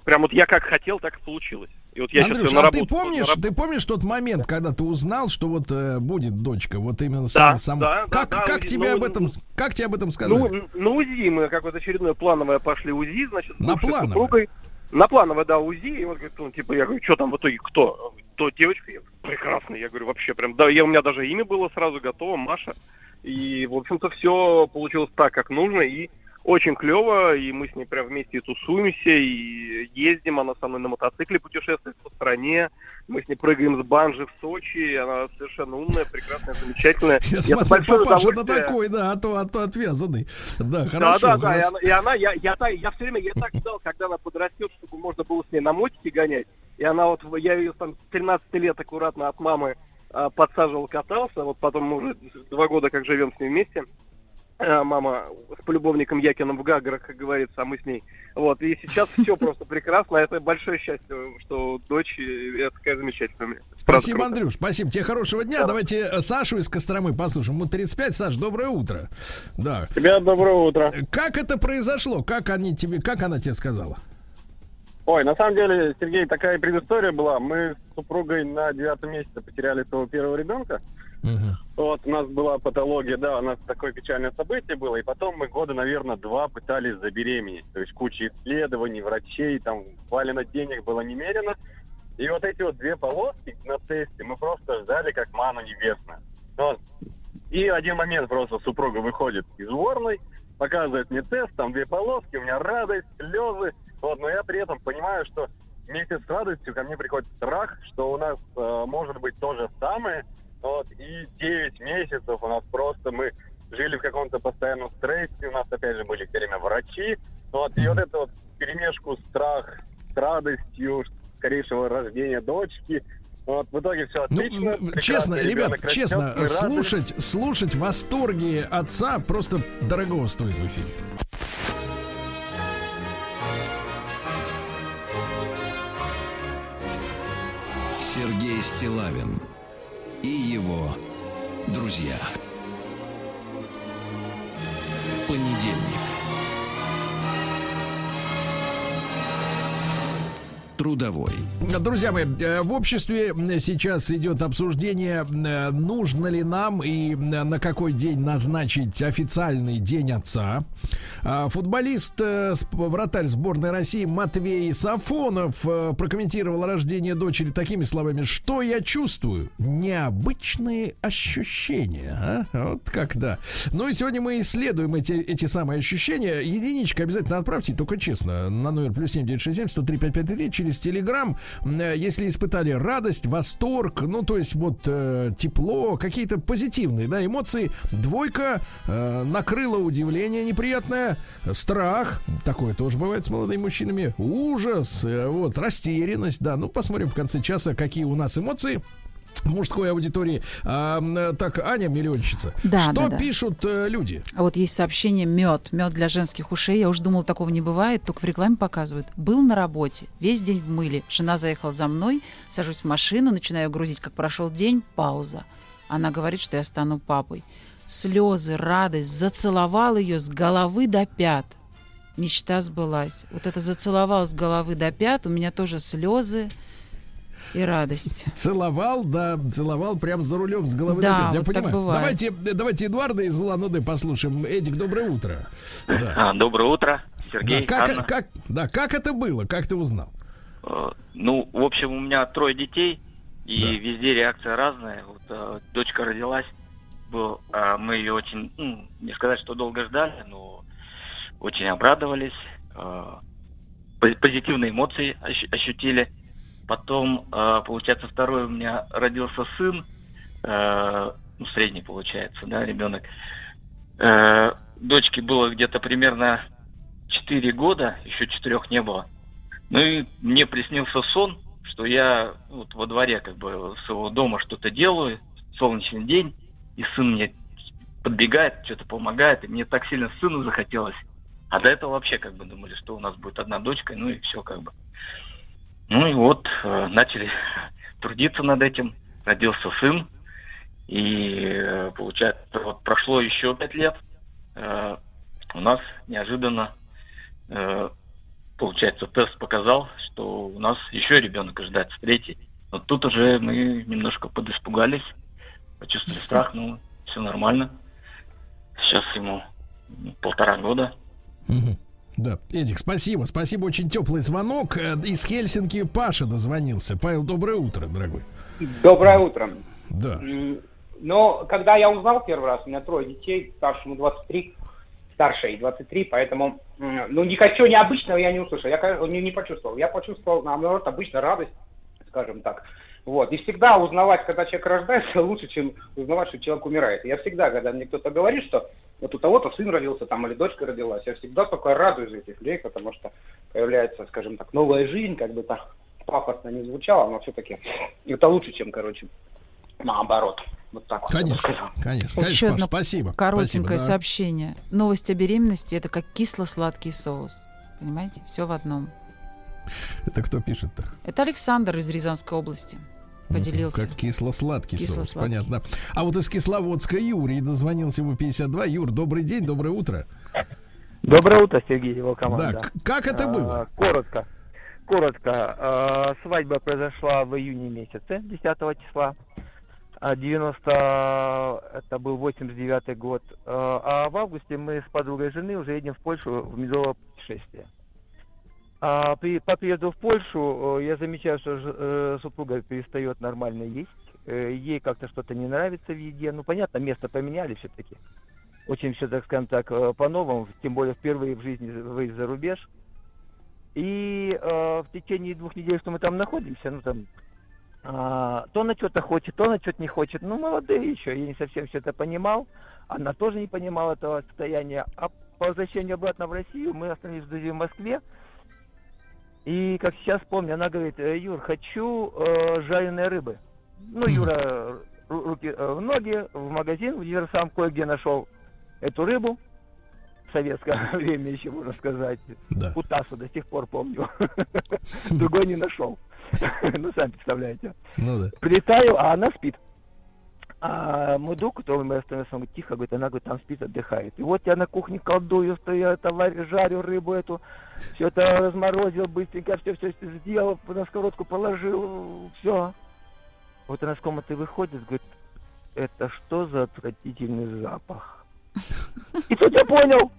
прям вот я как хотел, так и получилось. И вот я Андрюш, сейчас на а ты помнишь, на раб- ты помнишь тот момент, когда ты узнал, что вот э, будет дочка, вот именно Да, сам, сам. да, да, как, да, как узи- тебе ну, об этом, как тебе об этом сказали? Ну, на УЗИ мы как вот очередное плановое пошли УЗИ, значит, На плановое? супругой. На плановое, да, УЗИ. И он говорит, ну, типа, я говорю, что там в итоге, кто? То девочка, я говорю, прекрасно. Я говорю, вообще прям, да, я, у меня даже имя было сразу готово, Маша. И, в общем-то, все получилось так, как нужно, и очень клево, и мы с ней прям вместе и тусуемся, и ездим, она со мной на мотоцикле путешествует по стране, мы с ней прыгаем с банжи в Сочи, она совершенно умная, прекрасная, замечательная. Я это смотрю, папаша, удовольствие. такой, да, а то, а то отвязанный. Да, хорошо. да, да, да, и хорошо. она, и она я, я, та- я все время, я так ждал, когда она подрастет, чтобы можно было с ней на мотике гонять. И она вот, я ее там с 13 лет аккуратно от мамы а, подсаживал, катался, вот потом мы уже два года как живем с ней вместе. А, Мама с полюбовником Якином в Гаграх, как говорится, а мы с ней. Вот, и сейчас все просто прекрасно. Это большое счастье, что дочь такая замечательная Спасибо, круто. Андрюш. Спасибо. Тебе хорошего дня. Да. Давайте э, Сашу из Костромы послушаем. Ему 35. Саш, доброе утро. Да. Тебя доброе утро. Как это произошло? Как они тебе, как она тебе сказала? Ой, на самом деле, Сергей, такая предыстория была. Мы с супругой на девятом месяце потеряли своего первого ребенка. Вот, у нас была патология, да, у нас такое печальное событие было, и потом мы года, наверное, два пытались забеременеть. То есть куча исследований, врачей, там, валено денег было немерено. И вот эти вот две полоски на тесте мы просто ждали как ману небесную. Вот. И один момент просто супруга выходит из уборной, показывает мне тест, там две полоски, у меня радость, слезы. Вот, но я при этом понимаю, что вместе с радостью ко мне приходит страх, что у нас э, может быть то же самое. Вот, и 9 месяцев у нас просто мы жили в каком-то постоянном стрессе, у нас опять же были все время врачи. Вот, и вот это вот перемешку страх с радостью скорейшего рождения дочки. Вот, в итоге все Ну, отлично. прекрасный честно, ребят, растет, честно, слушать, слушать восторги отца просто дорого стоит в эфире. Сергей Стилавин и его друзья. Понедельник. Трудовой. Друзья мои, э, в обществе сейчас идет обсуждение, э, нужно ли нам и на какой день назначить официальный день отца. А, футболист, э, вратарь сборной России Матвей Сафонов прокомментировал рождение дочери такими словами, что я чувствую? Необычные ощущения. А? Вот да. Ну и сегодня мы исследуем эти, эти самые ощущения. Единичка обязательно отправьте, только честно, на номер плюс семь девять шесть через Телеграм. Э, если испытали радость, восторг, ну, то есть вот э, тепло, какие-то позитивные, да, эмоции, двойка э, накрыла удивление неприятное, страх, такое тоже бывает с молодыми мужчинами, ужас, э, вот, растерянность, да, ну, посмотрим в конце часа, какие у нас эмоции мужской аудитории. А, так, Аня миллионщица. Да, Что да, да. пишут э, люди? А вот есть сообщение мед, мед для женских ушей. Я уже думала, такого не бывает, только в рекламе показывают. Был на работе, весь день в мыле. Жена заехала за мной, сажусь в машину, начинаю грузить, как прошел день, пауза. Она говорит, что я стану папой. Слезы, радость, зацеловал ее с головы до пят. Мечта сбылась. Вот это зацеловал с головы до пят, у меня тоже слезы и радость. Целовал, да, целовал прям за рулем с головы Да, до пят. Я вот так понимаю. бывает. Давайте, давайте Эдуарда из Улан-Удэ послушаем. Эдик, доброе утро. Да. А, доброе утро, Да, Сергей. как, Анна. как, да, как это было? Как ты узнал? Э, Ну, в общем, у меня трое детей, и Да. везде реакция разная. Вот э, дочка родилась, был, а мы ее очень, ну, не сказать, что долго ждали, но очень обрадовались, э, пози- позитивные эмоции ощ- ощутили. Потом, э, получается, второй у меня родился сын, э, ну, средний получается, да, ребенок. Э, Дочке было где-то примерно 4 года, еще четырех не было. Ну и мне приснился сон, что я вот во дворе как бы своего дома что-то делаю, солнечный день, и сын мне подбегает, что-то помогает, и мне так сильно сыну захотелось. А до этого вообще как бы думали, что у нас будет одна дочка, ну и все как бы. Ну и вот э, начали трудиться над этим, родился сын, и э, получается, вот прошло еще пять лет, э, у нас неожиданно э, получается, тест показал, что у нас еще ребенок ожидается, третий. Но тут уже мы немножко подиспугались, почувствовали страх, ну, все нормально. Сейчас ему полтора года. Мгм. Да, Эдик, спасибо, спасибо, очень теплый звонок. Э, Из Хельсинки Паша дозвонился. Павел, доброе утро, дорогой. Доброе утро. Да. Но когда я узнал первый раз, у меня трое детей, старшему 23, старшей 23, поэтому, ну, ничего необычного я не услышал, я не, не почувствовал. Я почувствовал, наоборот, обычно радость, скажем так. Вот. И всегда узнавать, когда человек рождается, лучше, чем узнавать, что человек умирает. Я всегда, когда мне кто-то говорит, что вот у того-то сын родился там или дочка родилась, я всегда только радуюсь за этих людей, потому что появляется, скажем так, новая жизнь, как бы так пафосно не звучало, но все-таки это лучше, чем, короче, наоборот. Вот так вот. Конечно, сказал. конечно, Еще конечно, Паш, одно спасибо. Коротенькое спасибо, да. сообщение. Новость о беременности это как кисло-сладкий соус. Понимаете? Все в одном. Это кто пишет-то? Это Александр из Рязанской области поделился. Как кисло-сладкий соус, Кисло-сладкий. понятно. А вот из Кисловодска Юрий дозвонился ему 52. Юр, добрый день, доброе утро. Доброе утро, Сергей, его команда. Да, как это А, было? Коротко. Коротко. А, Свадьба произошла в июне месяце, 10 числа. А 90, это был 89 год. А а в августе мы с подругой жены уже едем в Польшу в медовое путешествие. А при, по приезду в Польшу э, я замечаю, что ж- э, супруга перестает нормально есть. Э, Ей как-то что-то не нравится в еде. Ну, понятно, место поменяли все-таки. Очень все, так скажем так, э, по-новому, тем более впервые в жизни выезд за рубеж. И э, в течение двух недель, что мы там находимся, ну там, а, то она что-то хочет, то она что-то не хочет. Ну, молодые еще, я не совсем все это понимал. Она тоже не понимала этого состояния. А по возвращению обратно в Россию мы остановились в Москве. И, как сейчас помню, она говорит, «Э, Юр, хочу э, жареной рыбы. Ну, Юра э, ру- руки э, в ноги, в магазин, в Диверсам кое-где нашел эту рыбу. В советское время еще, можно сказать. Да. Кутасу до сих пор помню. Другой не нашел. Ну, сами представляете. Ну да. Прилетаю, а она спит. А мой друг, который мы остановился, он говорит, тихо, говорит, она говорит, там спит, отдыхает. И вот я на кухне колдую, стою, это, жарю рыбу эту, все это разморозил быстренько, все, все сделал, на сковородку положил, все. Вот она с комнаты выходит, говорит, это что за отвратительный запах? И тут я понял,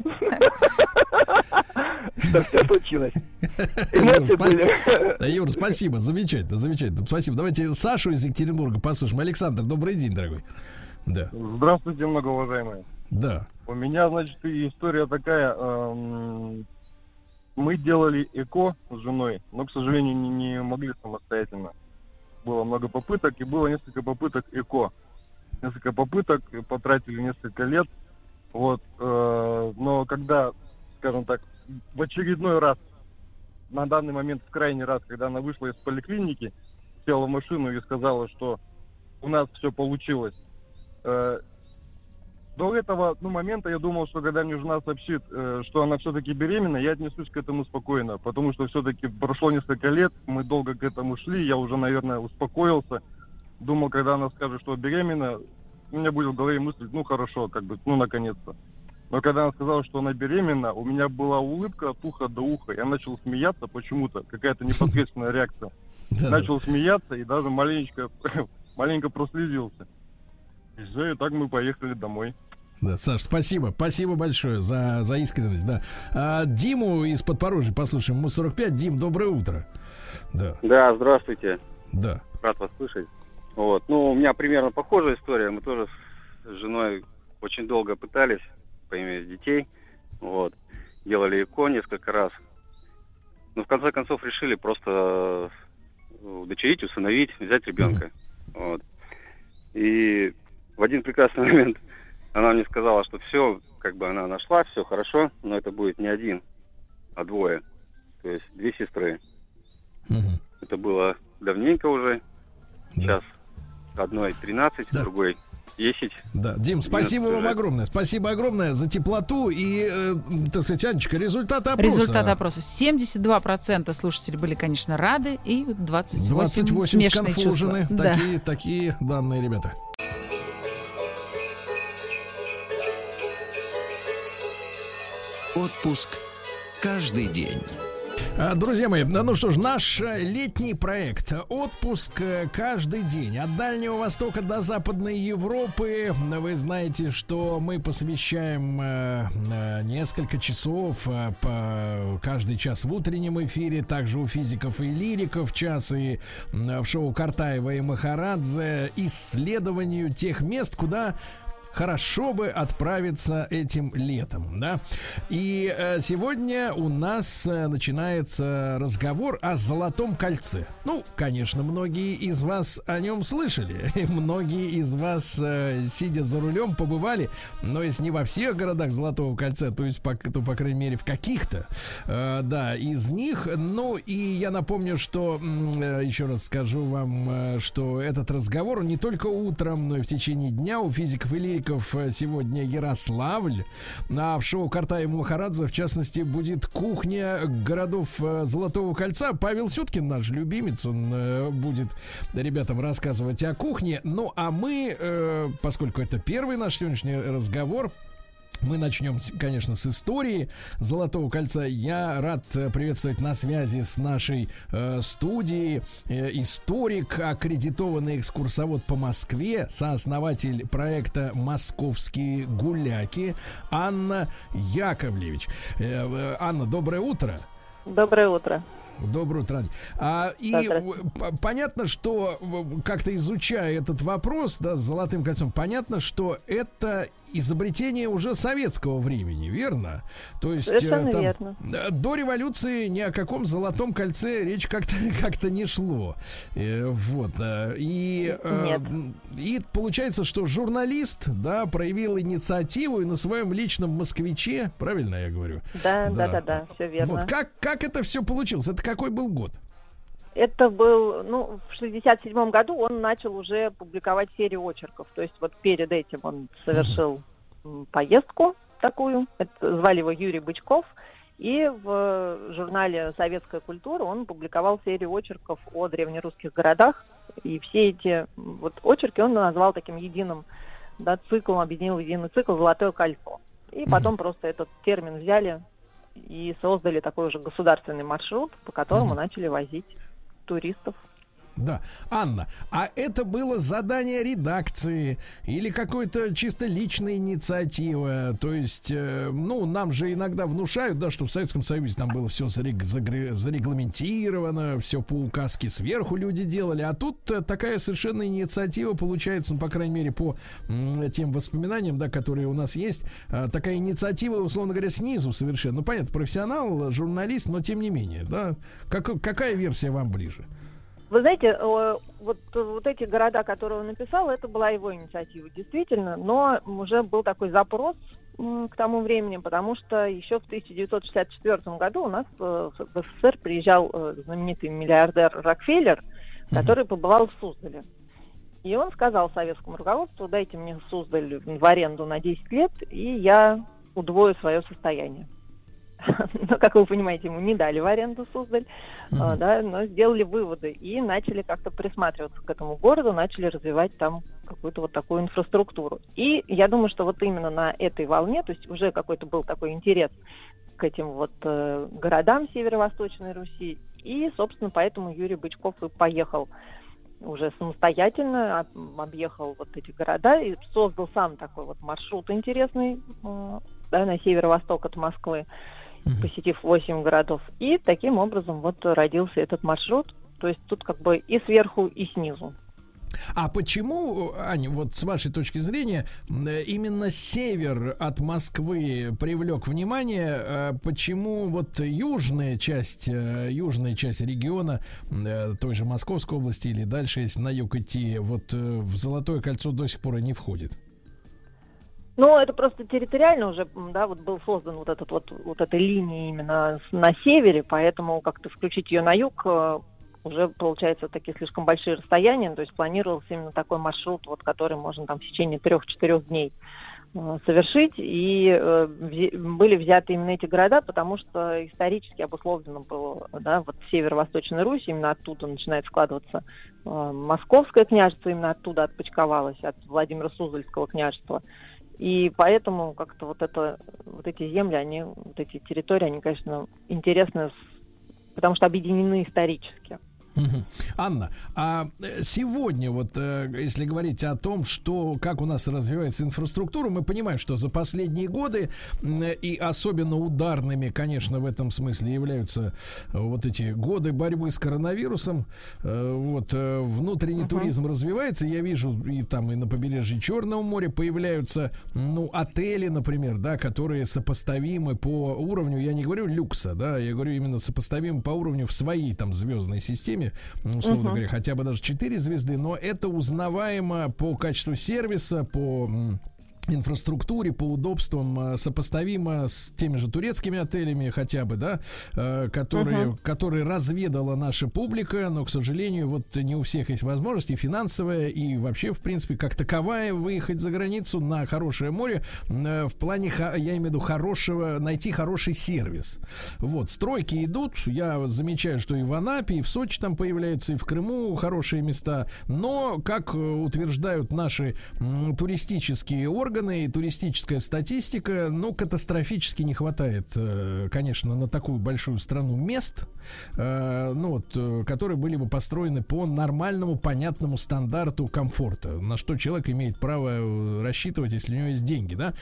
что все случилось. Эмоции были. Юр, спасибо, замечательно, замечательно. Спасибо. Давайте Сашу из Екатеринбурга послушаем. Александр, добрый день, дорогой. Да. Здравствуйте, многоуважаемые. Да. У меня, значит, история такая. эм, Мы делали ЭКО с женой, но, к сожалению, не, могли самостоятельно. Было много попыток, и было несколько попыток ЭКО. Несколько попыток, потратили несколько лет. Вот. э, Но когда, скажем так, в очередной раз, на данный момент в крайний раз, когда она вышла из поликлиники, села в машину и сказала, что у нас все получилось. Э, До этого ну, момента я думал, что когда мне жена сообщит, э, что она все-таки беременна, я отнесусь к этому спокойно, потому что все-таки прошло несколько лет, мы долго к этому шли, я уже, наверное, успокоился. Думал, когда она скажет, что беременна, у меня будет в голове мысль, ну хорошо, как бы, ну наконец-то. Но когда она сказала, что она беременна, у меня была улыбка от уха до уха. Я начал смеяться почему-то, какая-то непосредственная реакция. Начал смеяться и даже маленечко, маленько прослезился. И все, и так мы поехали домой. Да, Саш, спасибо. Спасибо большое за, за искренность, да. А, Диму из Подпорожья послушаем. Ему 45. Дим, доброе утро. Да. Да, здравствуйте. Да. Рад вас слышать. Вот. Ну, у меня примерно похожая история. Мы тоже с женой очень долго пытались поиметь детей. Вот. Делали ЭКО несколько раз. Но в конце концов решили просто э, удочерить, усыновить, взять ребенка. Вот. И в один прекрасный момент она мне сказала, что все, как бы она нашла, все хорошо, но это будет не один, а двое. То есть две сестры. Это было давненько уже. Сейчас одной 13, другой 10. Да, Дим, спасибо 11 вам огромное. Спасибо огромное за теплоту и, э, так сказать, Анечка, результаты опроса. Результат опроса. 72% слушателей были, конечно, рады, и 28, 28 смешанные сконфужены. чувства. Да. Такие, такие данные, ребята. Отпуск каждый день. А, Друзья мои, ну что ж, наш э, летний проект «Отпуск э, каждый день» от Дальнего Востока до Западной Европы. Вы знаете, что мы посвящаем э, несколько часов по каждый час в утреннем эфире, также у физиков и лириков час и в шоу Картаева и Махарадзе исследованию тех мест, куда хорошо бы отправиться этим летом, да. И э, сегодня у нас э, начинается разговор о Золотом кольце. Ну, конечно, многие из вас о нем слышали, и многие из вас, э, сидя за рулем, побывали, но если не во всех городах Золотого кольца, то есть, по, то, по крайней мере, в каких-то, э, да, из них. Ну, и я напомню, что, э, еще раз скажу вам, э, что этот разговор не только утром, но и в течение дня у физиков и лириков э, сегодня Ярославль. А в шоу Картаева Махарадзе, в частности, будет кухня городов э, Золотого кольца. Павел Сюткин, наш любимец, он э, будет ребятам рассказывать о кухне. Ну, а мы, поскольку это первый наш сегодняшний разговор, мы начнем, конечно, с истории Золотого кольца. Я рад э, приветствовать на связи с нашей э, студией э, историк, аккредитованный экскурсовод по Москве, сооснователь проекта «Московские гуляки» Анна Яковлевич. Э, э, Анна, доброе утро. Доброе утро. Доброе утро. А, и Да, понятно, что как-то изучая этот вопрос, да, с золотым кольцом, понятно, что это изобретение уже советского времени, верно? То есть э, Совершенно там, верно. э, до революции ни о каком золотом кольце речь как-то как-то не шло. Э, Вот. И, Нет. и получается, что журналист, да, проявил инициативу и на своем личном москвиче, правильно я говорю? Да, да, да, да, все верно. Вот как, как это все получилось? Это какой был год? Это был, ну, в 67 году он начал уже публиковать серию очерков. То есть вот перед этим он совершил м, поездку такую. Это, звали его Юрий Бычков. И в журнале «Советская культура» он публиковал серию очерков о древнерусских городах. И все эти вот очерки он назвал таким единым да, циклом, объединил в единый цикл «Золотое кольцо». И потом mm-hmm. просто этот термин взяли и создали такой уже государственный маршрут, по которому mm-hmm. начали возить туристов. Да. Анна, а это было задание редакции или какой-то чисто личная инициатива? То есть, э, ну, нам же иногда внушают, да, что в Советском Союзе там было все зарег- зарегламентировано, все по указке сверху люди делали, а тут э, такая совершенно инициатива получается, ну, по крайней мере, по м, тем воспоминаниям, да, которые у нас есть, э, такая инициатива, условно говоря, снизу совершенно. Ну, понятно, профессионал, журналист, но тем не менее, да. Как, какая версия вам ближе? Вы знаете, вот, вот эти города, которые он написал, это была его инициатива, действительно, но уже был такой запрос к тому времени, потому что еще в 1964 году у нас э, в СССР приезжал э, знаменитый миллиардер Рокфеллер, который побывал в Суздале. И он сказал советскому руководству, дайте мне Суздаль в аренду на 10 лет, и я удвою свое состояние. но, как вы понимаете, ему не дали в аренду Суздаль, mm-hmm. да, но сделали выводы и начали как-то присматриваться к этому городу, начали развивать там какую-то вот такую инфраструктуру. И я думаю, что вот именно на этой волне, то есть уже какой-то был такой интерес к этим вот э, городам северо-восточной Руси, и, собственно, поэтому Юрий Бычков и поехал уже самостоятельно, объехал вот эти города и создал сам такой вот маршрут интересный э, да, на северо-восток от Москвы посетив 8 городов. И таким образом вот родился этот маршрут. То есть тут как бы и сверху, и снизу. А почему, Аня, вот с вашей точки зрения, именно север от Москвы привлек внимание? А почему вот южная часть, э, южная часть региона, э, той же Московской области или дальше, если на юг идти, вот э, в Золотое кольцо до сих пор и не входит? Ну, это просто территориально уже, да, вот был создан вот этот вот, вот этой линии именно на севере, поэтому как-то включить ее на юг э, уже получается такие слишком большие расстояния, то есть планировался именно такой маршрут, вот, который можно там в течение трех-четырех дней э, совершить, и э, были взяты именно эти города, потому что исторически обусловлено было, да, вот северо-восточная Русь, именно оттуда начинает складываться э, Московское княжество, именно оттуда отпочковалось, от Владимира Суздальского княжества, и поэтому как-то вот это, вот эти земли, они, вот эти территории, они, конечно, интересны, потому что объединены исторически. Анна, а э, сегодня вот, э, если говорить о том, что как у нас развивается инфраструктура, мы понимаем, что за последние годы и особенно ударными, конечно, в этом смысле являются э, вот эти годы борьбы с коронавирусом. Вот внутренний uh-huh. туризм развивается, я вижу и там и на побережье Черного моря появляются, ну, отели, например, да, которые сопоставимы по уровню, я не говорю люкса, да, я говорю именно сопоставимы по уровню в своей там звездной системе ну, условно uh-huh. говоря, хотя бы даже 4 звезды, но это узнаваемо по качеству сервиса, по инфраструктуре, по удобствам э, сопоставимо с теми же турецкими отелями хотя бы, да, э, которые, uh-huh. которые разведала наша публика, но, к сожалению, вот не у всех есть возможность и финансовая, и вообще, в принципе, как таковая выехать за границу на хорошее море э, в плане, я имею в виду, хорошего, найти хороший сервис. Вот, стройки идут, я замечаю, что и в Анапе, и в Сочи там появляются, и в Крыму хорошие места, но, как утверждают наши туристические органы, органы и туристическая статистика, ну, катастрофически не хватает, э, конечно, на такую большую страну мест, э, ну, вот, э, которые были бы построены по нормальному, понятному стандарту комфорта, на что человек имеет право рассчитывать, если у него есть деньги, да.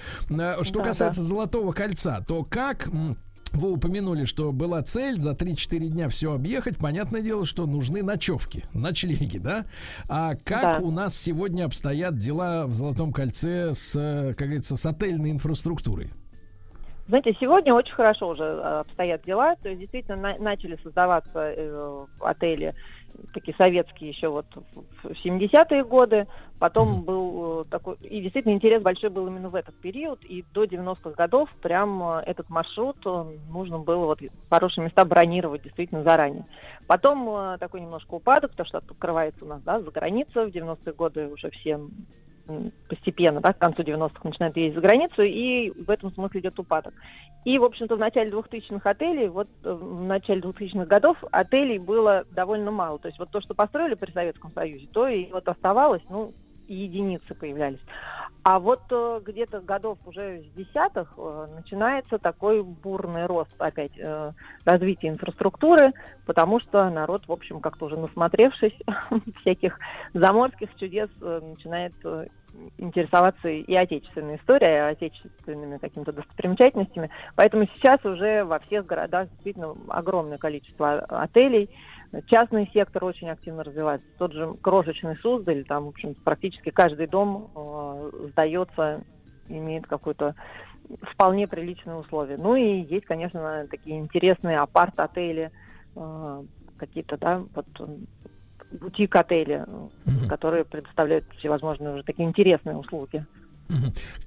Что да, касается да. Золотого кольца, то как вы упомянули, что была цель за 3-4 дня все объехать. Понятное дело, что нужны ночевки, ночлеги, да? А как да. у нас сегодня обстоят дела в Золотом кольце с, как говорится, с отельной инфраструктурой? Знаете, сегодня очень хорошо уже обстоят дела. То есть действительно на- начали создаваться э, отели такие советские еще вот в 70-е годы. Потом mm-hmm. был э, такой... И действительно интерес большой был именно в этот период. И до 90-х годов прям э, этот маршрут э, нужно было вот хорошие места бронировать действительно заранее. Потом такой немножко упадок, потому что открывается у нас, да, за граница. В 90-е годы уже все постепенно, да, к концу 90-х начинают ездить за границу, и в этом смысле идет упадок. И, в общем-то, в начале 2000-х отелей, вот э, в начале 2000-х годов отелей было довольно мало. То есть вот то, что построили при Советском Союзе, то и вот оставалось, ну, единицы появлялись. А вот э, где-то годов уже с десятых э, начинается такой бурный рост опять развития инфраструктуры, потому что народ, в общем, как-то уже насмотревшись всяких заморских чудес, начинает интересоваться и отечественной историей, и отечественными какими-то достопримечательностями. Поэтому сейчас уже во всех городах действительно огромное количество отелей, Частный сектор очень активно развивается. Тот же крошечный Суздаль, там, в общем практически каждый дом э, сдается, имеет какой-то вполне приличные условия. Ну и есть, конечно, такие интересные апарт-отели, э, какие-то, да, вот бутик-отели, mm-hmm. которые предоставляют всевозможные уже такие интересные услуги.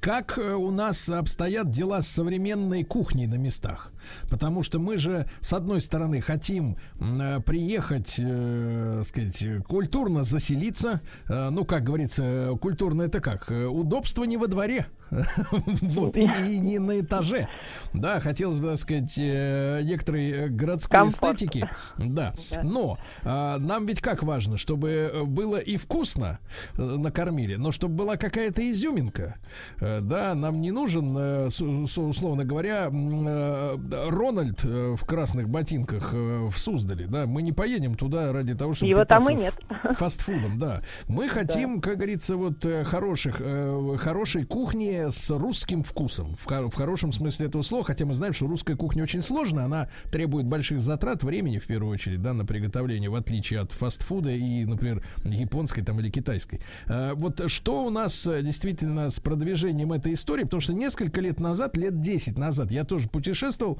Как э, у нас обстоят дела с современной кухней на местах? Потому что мы же, с одной стороны, хотим э, приехать, э, сказать, культурно заселиться. Э, ну, как говорится, культурно это как? Э, удобство не во дворе. Вот, и, и не на этаже. Да, хотелось бы, так сказать, э, некоторой городской Комфорт. эстетики. Да. Но а, нам ведь как важно, чтобы было и вкусно накормили, но чтобы была какая-то изюминка. Да, нам не нужен, условно говоря, Рональд э, в красных ботинках э, в Суздале, да, мы не поедем туда ради того, чтобы Его там и нет. фастфудом, да. Мы хотим, как говорится, вот э, хороших, хорошей кухни с русским вкусом, в, в хорошем смысле этого слова, хотя мы знаем, что русская кухня очень сложная, она требует больших затрат времени, в первую очередь, да, на приготовление, в отличие от фастфуда и, например, японской там или китайской. Вот что у нас действительно с продвижением этой истории, потому что несколько лет назад, лет 10 назад, я тоже путешествовал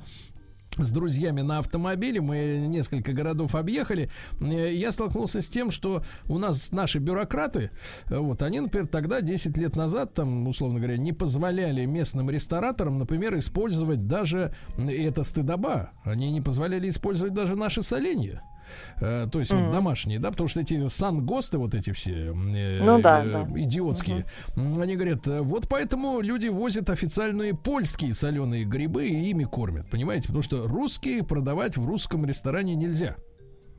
с друзьями на автомобиле, мы несколько городов объехали, я столкнулся с тем, что у нас наши бюрократы, вот, они, например, тогда, 10 лет назад, там, условно говоря, не позволяли местным рестораторам, например, использовать даже, это стыдоба, они не позволяли использовать даже наши соленья. Э, то есть mm-hmm. вот домашние, да, потому что эти сангосты вот эти все э, ну, да, э, да. идиотские, mm-hmm. они говорят, вот поэтому люди возят официальные польские соленые грибы и ими кормят, понимаете, потому что русские продавать в русском ресторане нельзя.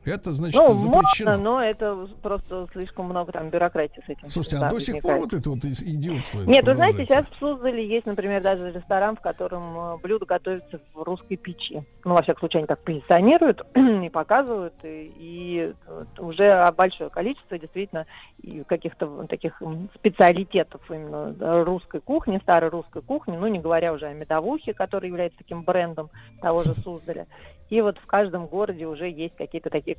Это значит ну, запрещено. Можно, но это просто слишком много там бюрократии с этим. Слушайте, да, а до сих пор вот это вот идиотство? Нет, вы знаете, сейчас в Суздале есть, например, даже ресторан, в котором э, блюдо готовится в русской печи. Ну, во всяком случае, они так позиционируют и показывают, и, и уже большое количество действительно каких-то таких специалитетов именно русской кухни, старой русской кухни, ну, не говоря уже о медовухе, который является таким брендом того же Суздаля. И вот в каждом городе уже есть какие-то такие,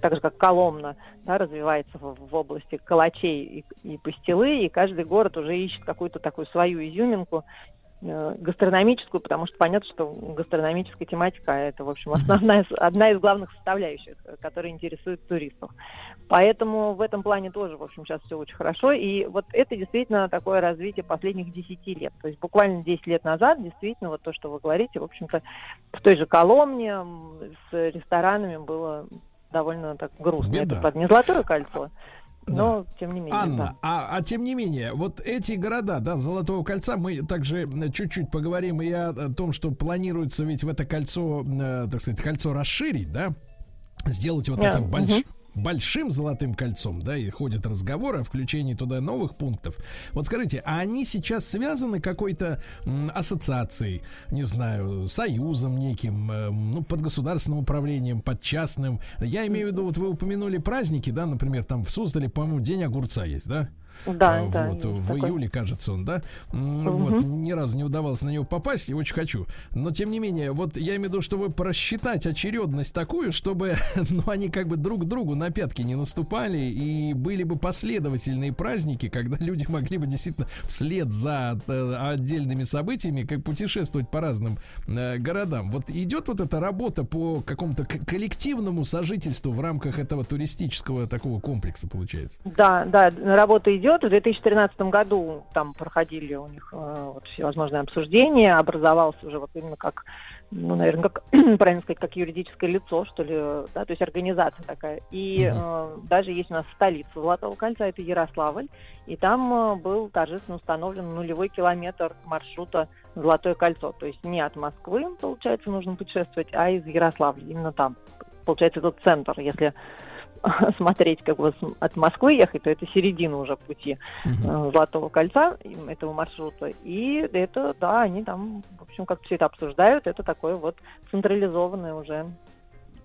так же как Коломна, да, развивается в, в области калачей и, и пастилы, и каждый город уже ищет какую-то такую свою изюминку, гастрономическую, потому что понятно, что гастрономическая тематика это, в общем, основная, одна из главных составляющих, которая интересует туристов. Поэтому в этом плане тоже, в общем, сейчас все очень хорошо. И вот это действительно такое развитие последних 10 лет. То есть буквально 10 лет назад, действительно, вот то, что вы говорите, в общем-то, в той же Коломне с ресторанами было довольно так грустно. Беда. Это, правда, не Золотое кольцо, но да. тем не менее. Анна, да. а, а тем не менее, вот эти города, да, Золотого кольца, мы также чуть-чуть поговорим и о, о том, что планируется ведь в это кольцо, э, так сказать, кольцо расширить, да, сделать его таким большим. Угу большим золотым кольцом, да, и ходят разговоры о включении туда новых пунктов. Вот скажите, а они сейчас связаны какой-то ассоциацией, не знаю, союзом неким, э, ну, под государственным управлением, под частным? Я имею в виду, вот вы упомянули праздники, да, например, там в Суздале, по-моему, День огурца есть, да? Да, вот, да. В такой. июле, кажется, он, да? Угу. Вот, ни разу не удавалось на него попасть, и очень хочу. Но, тем не менее, вот я имею в виду, чтобы просчитать очередность такую, чтобы, ну, они как бы друг другу на пятки не наступали, и были бы последовательные праздники, когда люди могли бы действительно вслед за э, отдельными событиями как путешествовать по разным э, городам. Вот идет вот эта работа по какому-то коллективному сожительству в рамках этого туристического такого комплекса, получается? Да, да, работа идет идет. В 2013 году там проходили у них э, вот, всевозможные обсуждения, образовался уже вот именно как ну, наверное, как правильно сказать, как юридическое лицо, что ли, да, то есть организация такая. И э, даже есть у нас столица Золотого кольца, это Ярославль, и там э, был торжественно установлен нулевой километр маршрута Золотое кольцо. То есть не от Москвы, получается, нужно путешествовать, а из Ярославля, именно там. Получается, этот центр, если смотреть как бы от Москвы ехать, то это середина уже пути э, Золотого кольца, этого маршрута. И это, да, они там, в общем, как все это обсуждают, это такое вот централизованное уже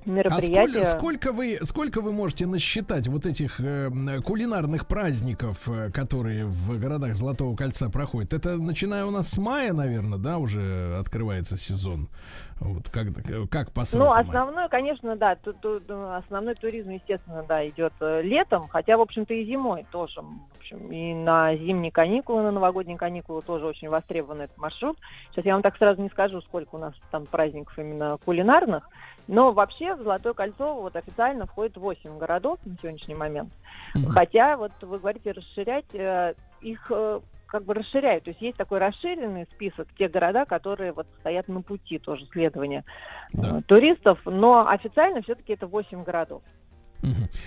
А мероприятие. сколько, сколько вы сколько вы можете насчитать вот этих э, кулинарных праздников, э, которые в городах Золотого кольца проходят? Это начиная у нас с мая, наверное, да, уже открывается сезон. Вот как как по Ну, основной, конечно, да, ту- ту- ту- основной туризм, естественно, да, идет э, летом, хотя, в общем-то, и зимой тоже. В общем, и на зимние каникулы, на новогодние каникулы тоже очень востребован этот маршрут. Сейчас я вам так сразу не скажу, сколько у нас там праздников именно кулинарных, но вообще в Золотое кольцо вот официально входит 8 городов на сегодняшний момент. Хотя, вот вы говорите, расширять, э, их э, как бы расширяют. То есть есть такой расширенный список тех города, которые вот стоят на пути тоже следования э, туристов, но официально все-таки это 8 городов.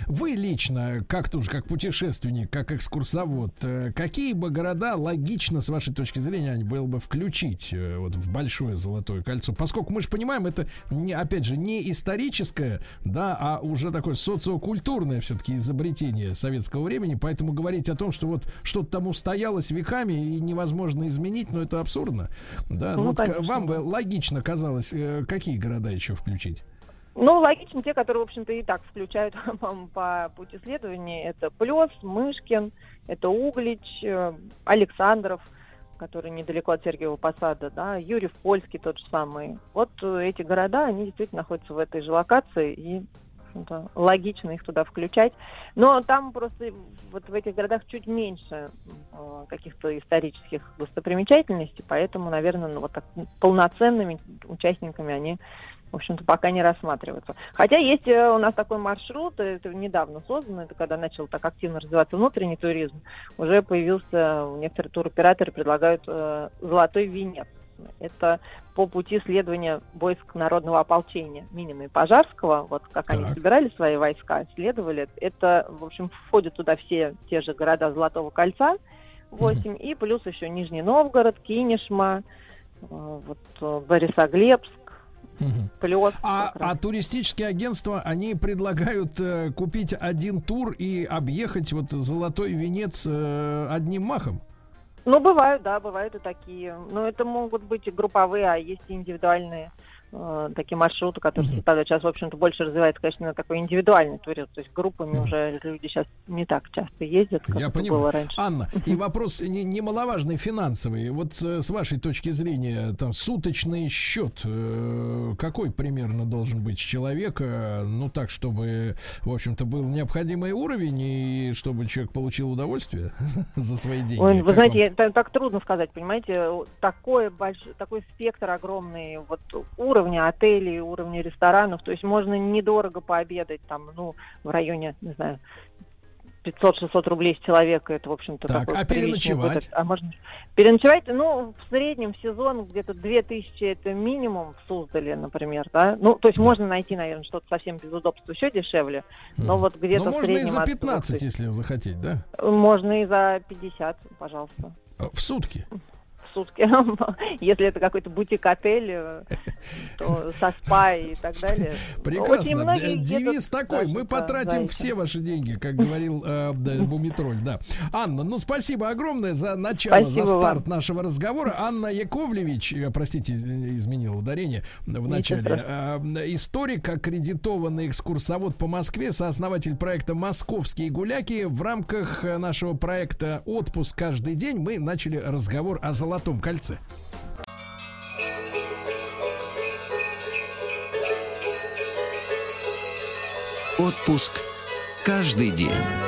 Вы лично, как тоже, как путешественник, как экскурсовод, э, какие бы города логично, с вашей точки зрения, Ань, было бы включить э, вот в большое золотое кольцо? Поскольку мы же понимаем, это, не, опять же, не историческое, да, а уже такое социокультурное все-таки изобретение советского времени, поэтому говорить о том, что вот что-то там устоялось веками и невозможно изменить, ну это абсурдно, да. Ну, вот к- конечно. вам бы логично казалось, э, какие города еще включить? Ну, логично, те, которые, в общем-то, и так включают по, пути следования, это Плес, Мышкин, это Углич, э, Александров, который недалеко от Сергиева Посада, да, Юрьев Польский тот же самый. Вот э, эти города, они действительно находятся в этой же локации, и общем-то, логично их туда включать. Но там просто вот в этих городах чуть меньше э, каких-то исторических достопримечательностей, поэтому, наверное, ну, вот так полноценными участниками они в общем-то, пока не рассматриваются. Хотя есть э, у нас такой маршрут, это недавно создан, это когда начал так активно развиваться внутренний туризм, уже появился, некоторые туроператоры предлагают э, золотой венец. Это по пути следования войск народного ополчения Минина и Пожарского, вот как они собирали свои войска, следовали. Это, в общем, входят туда все те же города Золотого кольца, 8, и плюс еще Нижний Новгород, Кинешма, э, вот э, Борисоглебск, Плес. А, а туристические агентства, они предлагают э, купить один тур и объехать вот золотой венец э, одним махом. Ну, бывают, да, бывают и такие. Но это могут быть и групповые, а есть и индивидуальные э, такие маршруты, которые составляют. Сейчас, в общем-то, больше развивается, конечно, такой индивидуальный туризм. То есть группами уже люди сейчас не так часто ездят, как Я понимаю. было раньше. Анна, и вопрос не- немаловажный финансовый. Вот э, с вашей точки зрения, там суточный счет э, какой примерно должен быть человека, ну так, чтобы, в общем-то, был необходимый уровень и чтобы человек получил удовольствие за свои деньги. Ой, вы Как знаете, вам? я- так, так трудно сказать, понимаете, такой большой, такой спектр огромный вот уровня отелей, уровня ресторанов, то есть можно недорого пообедать там, ну, в районе, не знаю, 500-600 рублей с человека, это, в общем-то, Так, такой а переночевать? убыток. А можно переночевать, ну, в среднем в сезон где-то 2000 это минимум в Суздале, например, да, ну, то есть можно найти, наверное, что-то совсем без удобства еще дешевле, но вот где-то Ну, в можно и среднем за от 15, 2000. если захотеть, да? Можно и за 50, пожалуйста. В сутки. Сутки. Если это какой-то бутик-отель, э, то со спа и так далее. Прекрасно. Д- Девиз такой. Мы потратим все ваши деньги, как говорил э, да, Буmiтроль. Да. Анна, ну спасибо огромное за начало, за старт нашего разговора. Анна Яковлевич, э, простите, из- изменил ударение в начале. Э, Историк, аккредитованный экскурсовод по Москве, сооснователь проекта «Московские гуляки». В рамках э, нашего проекта «Отпуск каждый день» мы начали разговор о Золотом кольце. Отпуск каждый день.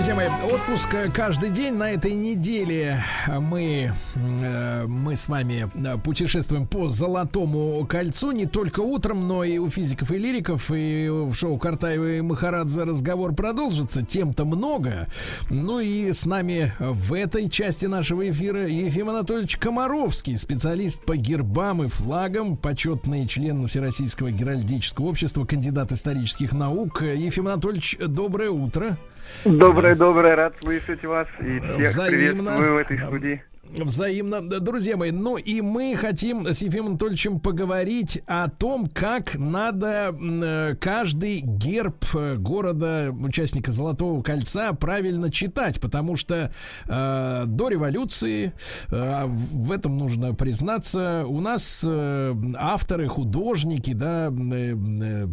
Друзья мои, отпуск каждый день. На этой неделе мы, э, мы с вами э, путешествуем по Золотому кольцу. Не только утром, но и у физиков и лириков. И в шоу Картаева и Махарадзе разговор продолжится. Тем-то много. Ну и с нами в этой части нашего эфира Ефим Анатольевич Комаровский, специалист по гербам и флагам, почетный член Всероссийского геральдического общества, кандидат исторических наук. Ефим Анатольевич, доброе утро. Доброе-доброе, рад слышать вас и всех Взаимно. приветствую в этой студии. Взаимно. Да, Друзья мои, ну и мы хотим с Ефимом Анатольевичем поговорить о том, как надо э, каждый герб э, города, участника Золотого кольца, правильно читать, потому что э, до революции, э, в этом нужно признаться, у нас э, авторы, художники, да, э, э,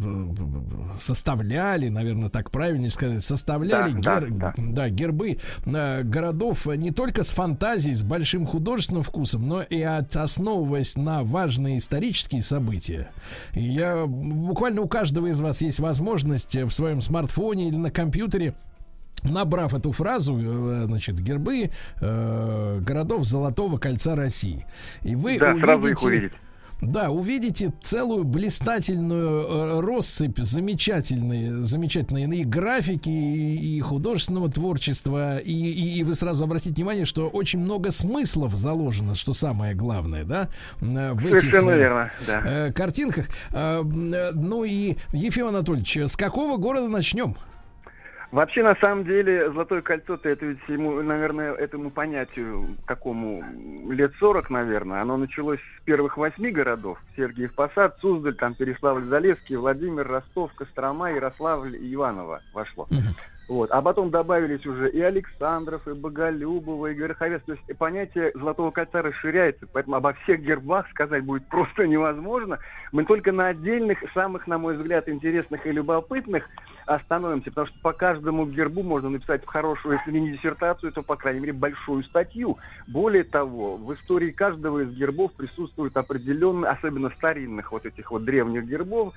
составляли, наверное, так правильнее сказать, составляли Да, гер- да, да, гербы э, городов не только с фантазией, с большим художественным вкусом, но и от, основываясь на важные исторические события. Я буквально у каждого из вас есть возможность э, в своем смартфоне или на компьютере Набрав эту фразу, э, значит, гербы э, городов Золотого кольца России. И вы Да, увидите, сразу их увидеть. Да, увидите целую блистательную э, россыпь замечательные, замечательные и графики, и, и художественного творчества, и, и, и вы сразу обратите внимание, что очень много смыслов заложено, что самое главное, да, э, в этих Совершенно э, верно, да. картинках. Ну и, Ефим Анатольевич, с какого города начнем? Вообще, на самом деле, Золотое кольцо-то, это ведь ему, наверное, этому понятию, такому лет 40, наверное, оно началось с первых восьми городов. Сергиев Посад, Суздаль, там Переславль-Залесский, Владимир, Ростов, Кострома, Ярославль и Иваново вошло. Вот. А потом добавились уже и Александров, и Боголюбова, и Гороховец. То есть понятие Золотого кольца расширяется, поэтому обо всех гербах сказать будет просто невозможно. Мы только на отдельных, самых, на мой взгляд, интересных и любопытных остановимся, потому что по каждому гербу можно написать хорошую, если не диссертацию, то, по крайней мере, большую статью. Более того, в истории каждого из гербов присутствует определенный, особенно старинных вот этих вот древних гербов,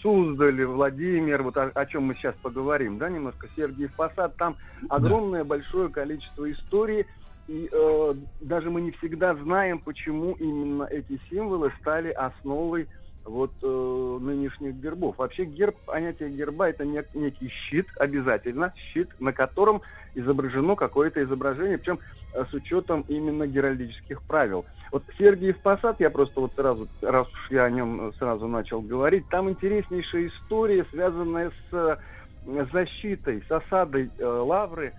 Суздаль, Владимир, вот о, о чем мы сейчас поговорим, да, немножко Сергиев Посад, там огромное большое количество истории, и э, даже мы не всегда знаем, почему именно эти символы стали основой вот э, нынешних гербов. Вообще герб, понятие герба это не- некий щит, обязательно щит, на котором изображено какое-то изображение, причем э, с учетом именно геральдических правил. Вот Сергиев Посад, я просто вот сразу, раз уж я о нем сразу начал говорить, там интереснейшая история, связанная с э, защитой, с осадой э, Лавры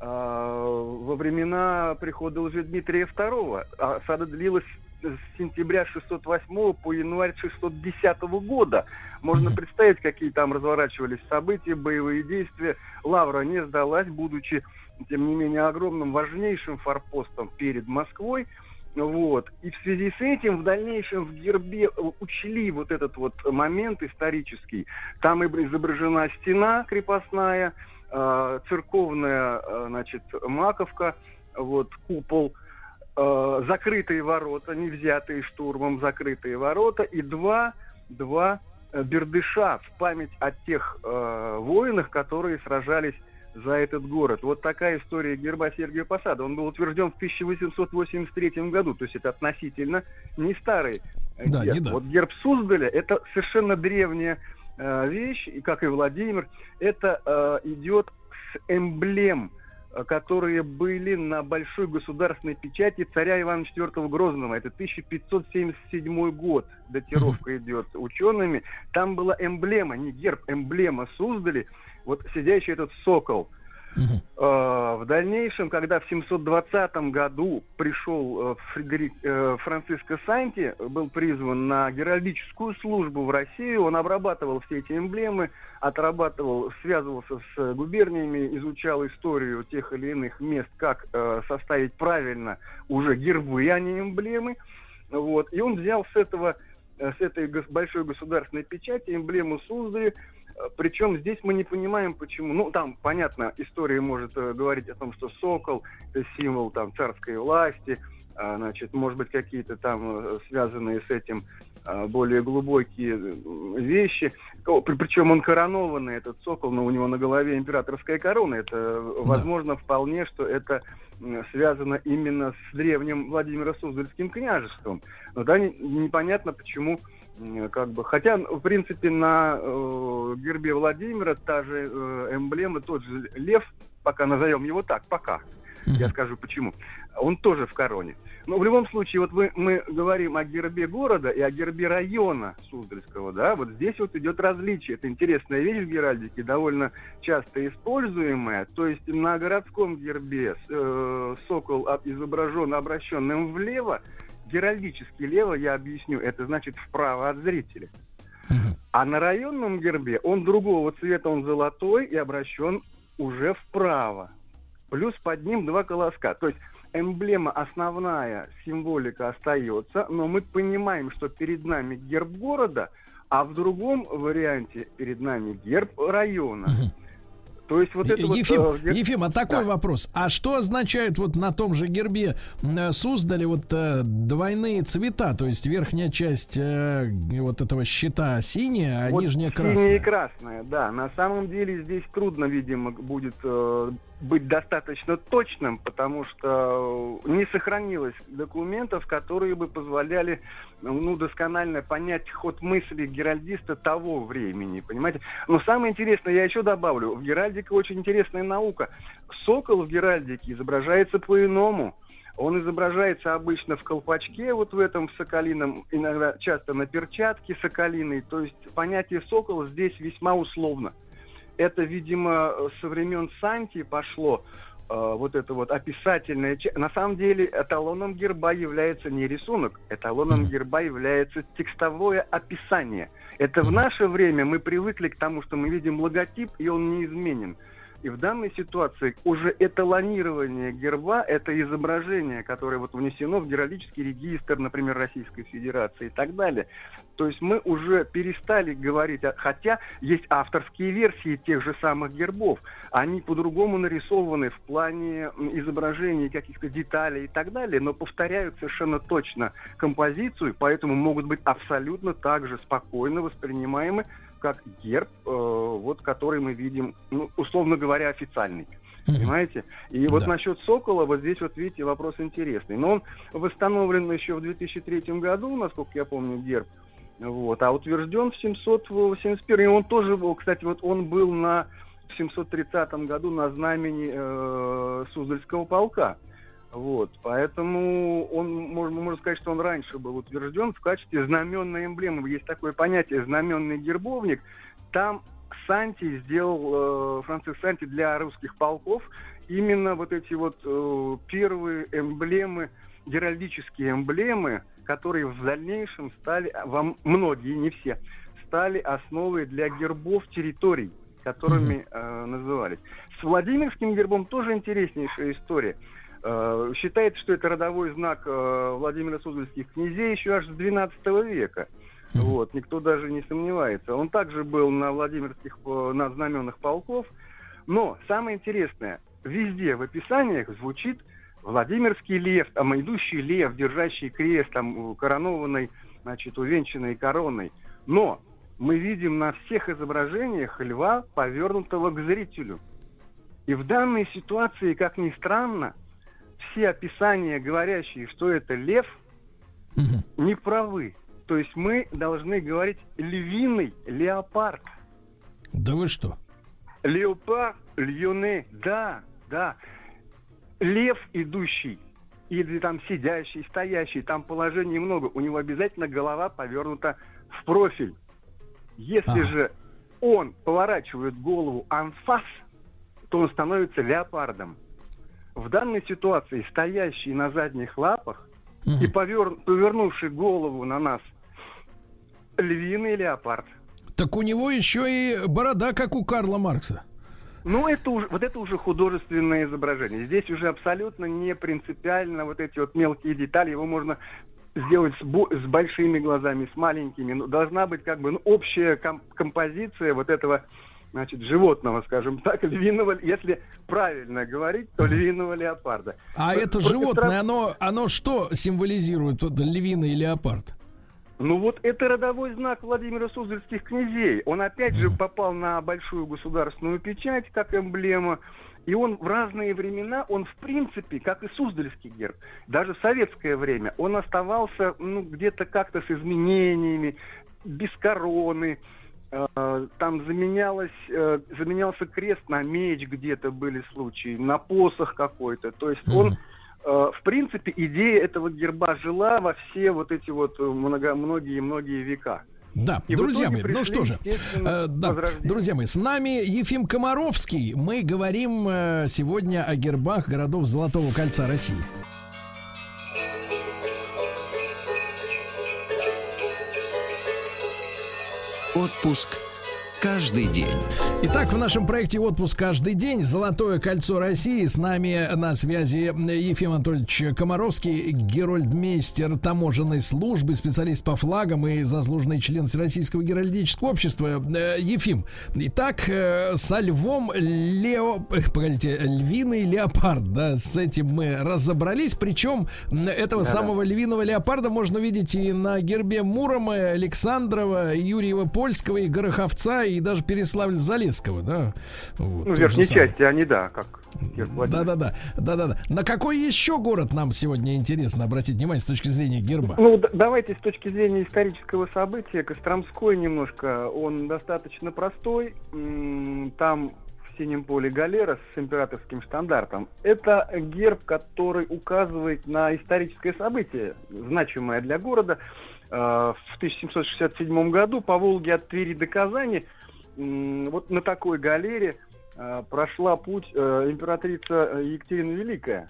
во времена прихода Лжедмитрия II. А Осада длилась с сентября 608 по январь 610 года. Можно представить, какие там разворачивались события, боевые действия. Лавра не сдалась, будучи, тем не менее, огромным, важнейшим форпостом перед Москвой. Вот. И в связи с этим в дальнейшем в гербе э, учли вот этот вот момент исторический. Там изображена стена крепостная, церковная, э, значит, маковка, вот, купол, э, закрытые ворота, не взятые штурмом, закрытые ворота, и два, два э, бердыша в память о тех э, воинах, которые сражались за этот город. Вот такая история герба Сергия Посада. Он был утвержден в 1883 году, то есть это относительно не старый э, Да, герб. не да. Вот герб Суздаля это совершенно древняя э, вещь, и как и Владимир, это э, идет с эмблем, э, которые были на большой государственной печати царя Ивана IV Грозного. Это 1577 год. Датировка идет учеными. Там была эмблема, не герб, эмблема Суздали. Вот сидящий этот сокол. Э, В дальнейшем, когда в 720 году пришел э, Фредерик, э, Франциско Санти, был призван на геральдическую службу в Россию, он обрабатывал все эти эмблемы, отрабатывал, связывался с губерниями, изучал историю тех или иных мест, как составить правильно уже гербы, а не эмблемы. Вот. И он взял с этого с этой большой государственной печати эмблему Суздари, причем здесь мы не понимаем, почему. Ну, там, понятно, история может э, говорить о том, что сокол – это символ там, царской власти, а, значит, может быть, какие-то там э, связанные с этим более глубокие э, вещи. Причем он коронованный, этот сокол, но у него на голове императорская корона. Это, возможно, вполне, что это связано именно с древним Владимиро Суздальским княжеством. Но да, непонятно, почему как бы, хотя, в принципе, на э, гербе Владимира та же э, эмблема, тот же лев, пока назовем его так, пока, я скажу почему, он тоже в короне. Но в любом случае, вот мы, мы говорим о гербе города и о гербе района Суздальского, да, вот здесь вот идет различие. Это интересная вещь в Геральдике, довольно часто используемая. То есть на городском гербе э, сокол изображен обращенным влево, геральдически лево, я объясню, это значит вправо от зрителя. А на районном гербе он другого цвета, он золотой и обращен уже вправо. Плюс под ним два колоска. То есть эмблема основная, символика остается, но мы понимаем, что перед нами герб города, а в другом варианте перед нами герб района. То есть вот это Ефим, вот, э, Ефим, а такой да. вопрос. А что означает вот на том же гербе э, создали вот э, двойные цвета? То есть верхняя часть э, вот этого щита синяя, а вот нижняя красная. Синяя и красная, да. На самом деле здесь трудно, видимо, будет э, быть достаточно точным, потому что не сохранилось документов, которые бы позволяли ну, досконально понять ход мысли геральдиста того времени, понимаете? Но самое интересное, я еще добавлю, в геральдике очень интересная наука. Сокол в геральдике изображается по-иному. Он изображается обычно в колпачке, вот в этом в соколином, иногда часто на перчатке соколиной. То есть понятие сокол здесь весьма условно это, видимо, со времен Санти пошло э, вот это вот описательное. На самом деле эталоном герба является не рисунок, эталоном герба является текстовое описание. Это в наше время мы привыкли к тому, что мы видим логотип, и он неизменен. И в данной ситуации уже эталонирование герба – это изображение, которое вот внесено в геральдический регистр, например, Российской Федерации и так далее. То есть мы уже перестали говорить, хотя есть авторские версии тех же самых гербов. Они по-другому нарисованы в плане изображений каких-то деталей и так далее, но повторяют совершенно точно композицию, поэтому могут быть абсолютно так же спокойно воспринимаемы как герб, э, вот который мы видим, ну, условно говоря, официальный. Понимаете? И вот насчет Сокола, вот здесь вот видите, вопрос интересный. Но он восстановлен еще в 2003 году, насколько я помню, герб. Вот, а утвержден в 781. И он тоже был, кстати, вот он был на в 730 году на знамени э, Суздальского полка. Вот, поэтому он, можно, можно сказать, что он раньше был утвержден в качестве знаменной эмблемы. Есть такое понятие знаменный гербовник. Там Санти сделал, э, Франциск Санти для русских полков именно вот эти вот э, первые эмблемы, геральдические эмблемы, которые в дальнейшем стали, вам многие, не все, стали основой для гербов территорий, которыми э, назывались. С Владимирским гербом тоже интереснейшая история. Э, считается, что это родовой знак э, Владимира Суздальских князей еще аж с XII века. Вот, никто даже не сомневается. Он также был на Владимирских, э, на знаменах полков. Но самое интересное, везде в описаниях звучит Владимирский лев, там идущий лев, держащий крест, там коронованный, значит, увенчанный короной. Но мы видим на всех изображениях льва, повернутого к зрителю. И в данной ситуации, как ни странно, все описания, говорящие, что это лев, угу. не правы. То есть мы должны говорить львиный леопард. Да вы что? Леопард, льюне, да, да. Лев идущий, или там сидящий, стоящий, там положений много, у него обязательно голова повернута в профиль. Если а. же он поворачивает голову анфас, то он становится леопардом в данной ситуации стоящий на задних лапах угу. и повер... повернувший голову на нас львиный леопард. Так у него еще и борода, как у Карла Маркса. Ну, это уже, вот это уже художественное изображение. Здесь уже абсолютно не принципиально вот эти вот мелкие детали. Его можно сделать с, с большими глазами, с маленькими. Но должна быть как бы ну, общая ком- композиция вот этого значит, животного, скажем так, львиного, если правильно говорить, то львиного леопарда. А это животное, оно, оно что символизирует, вот львиный леопард? Ну вот это родовой знак Владимира Суздальских князей. Он опять же попал на большую государственную печать как эмблема. И он в разные времена, он в принципе, как и Суздальский герб, даже в советское время, он оставался ну, где-то как-то с изменениями, без короны, там заменялось, э, заменялся крест на меч где-то были случаи, на посох какой-то. То есть он, э, в принципе, идея этого герба жила во все вот эти вот много, многие-многие века. Да, И друзья мои, ну что же, э, да, друзья мои, с нами Ефим Комаровский. Мы говорим э, сегодня о гербах городов Золотого кольца России. Отпуск каждый день. Итак, в нашем проекте «Отпуск каждый день» «Золотое кольцо России» с нами на связи Ефим Анатольевич Комаровский, герольдмейстер таможенной службы, специалист по флагам и заслуженный член Всероссийского геральдического общества. Э, Ефим, итак, э, со львом Лео... Погодите, львиный леопард, да, с этим мы разобрались, причем этого Да-да. самого львиного леопарда можно видеть и на гербе Мурома, Александрова, Юрьева Польского, и Гороховца, и даже Переславль-Залесского, да. Вот, Ну, верхней части они, да, как. Да-да-да, да-да-да. На какой еще город нам сегодня интересно обратить внимание с точки зрения герба? Ну, давайте с точки зрения исторического события, Костромской немножко, он достаточно простой. М, Там в синем поле галера с императорским штандартом. Это герб, который указывает на историческое событие, значимое для города. Э, В 1767 году по Волге от Твери до Казани вот на такой галере э, прошла путь э, императрица Екатерина Великая.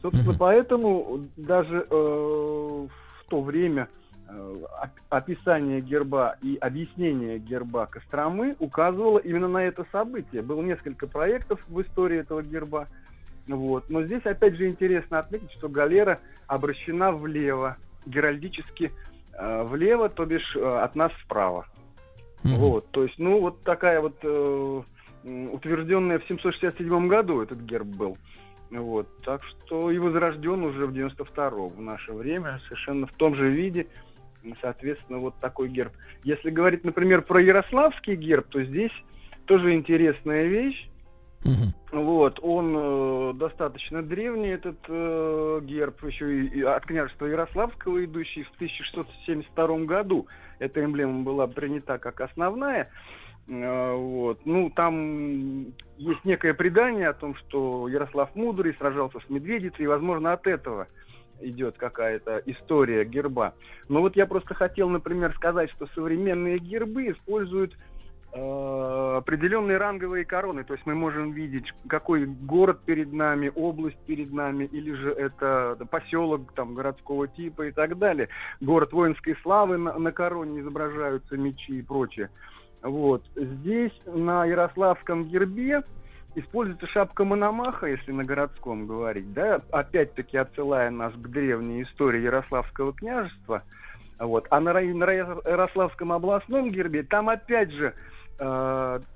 Собственно, поэтому даже в то время оп- описание герба и объяснение герба Костромы указывало именно на это событие. Было несколько проектов в истории этого герба. Вот. Но здесь, опять же, интересно отметить, что галера обращена влево, геральдически э, влево, то бишь э, от нас вправо. Вот, то есть, ну, вот такая вот э, утвержденная в 767 году этот герб был. Вот, так что и возрожден уже в 92-м в наше время, совершенно в том же виде. Соответственно, вот такой герб. Если говорить, например, про Ярославский герб, то здесь тоже интересная вещь. Вот, он э, достаточно древний, этот э, герб, еще и, и от княжества Ярославского, идущий в 1672 году. Эта эмблема была принята как основная. Э, вот. Ну, там есть некое предание о том, что Ярослав Мудрый сражался с Медведицей, и, возможно, от этого идет какая-то история герба. Но вот я просто хотел, например, сказать, что современные гербы используют определенные ранговые короны. То есть мы можем видеть, какой город перед нами, область перед нами, или же это поселок там, городского типа и так далее. Город воинской славы на, на короне изображаются мечи и прочее. Вот. Здесь на Ярославском гербе используется шапка Мономаха, если на городском говорить, да, опять-таки отсылая нас к древней истории Ярославского княжества. Вот. А на, на Ярославском областном гербе там опять же э,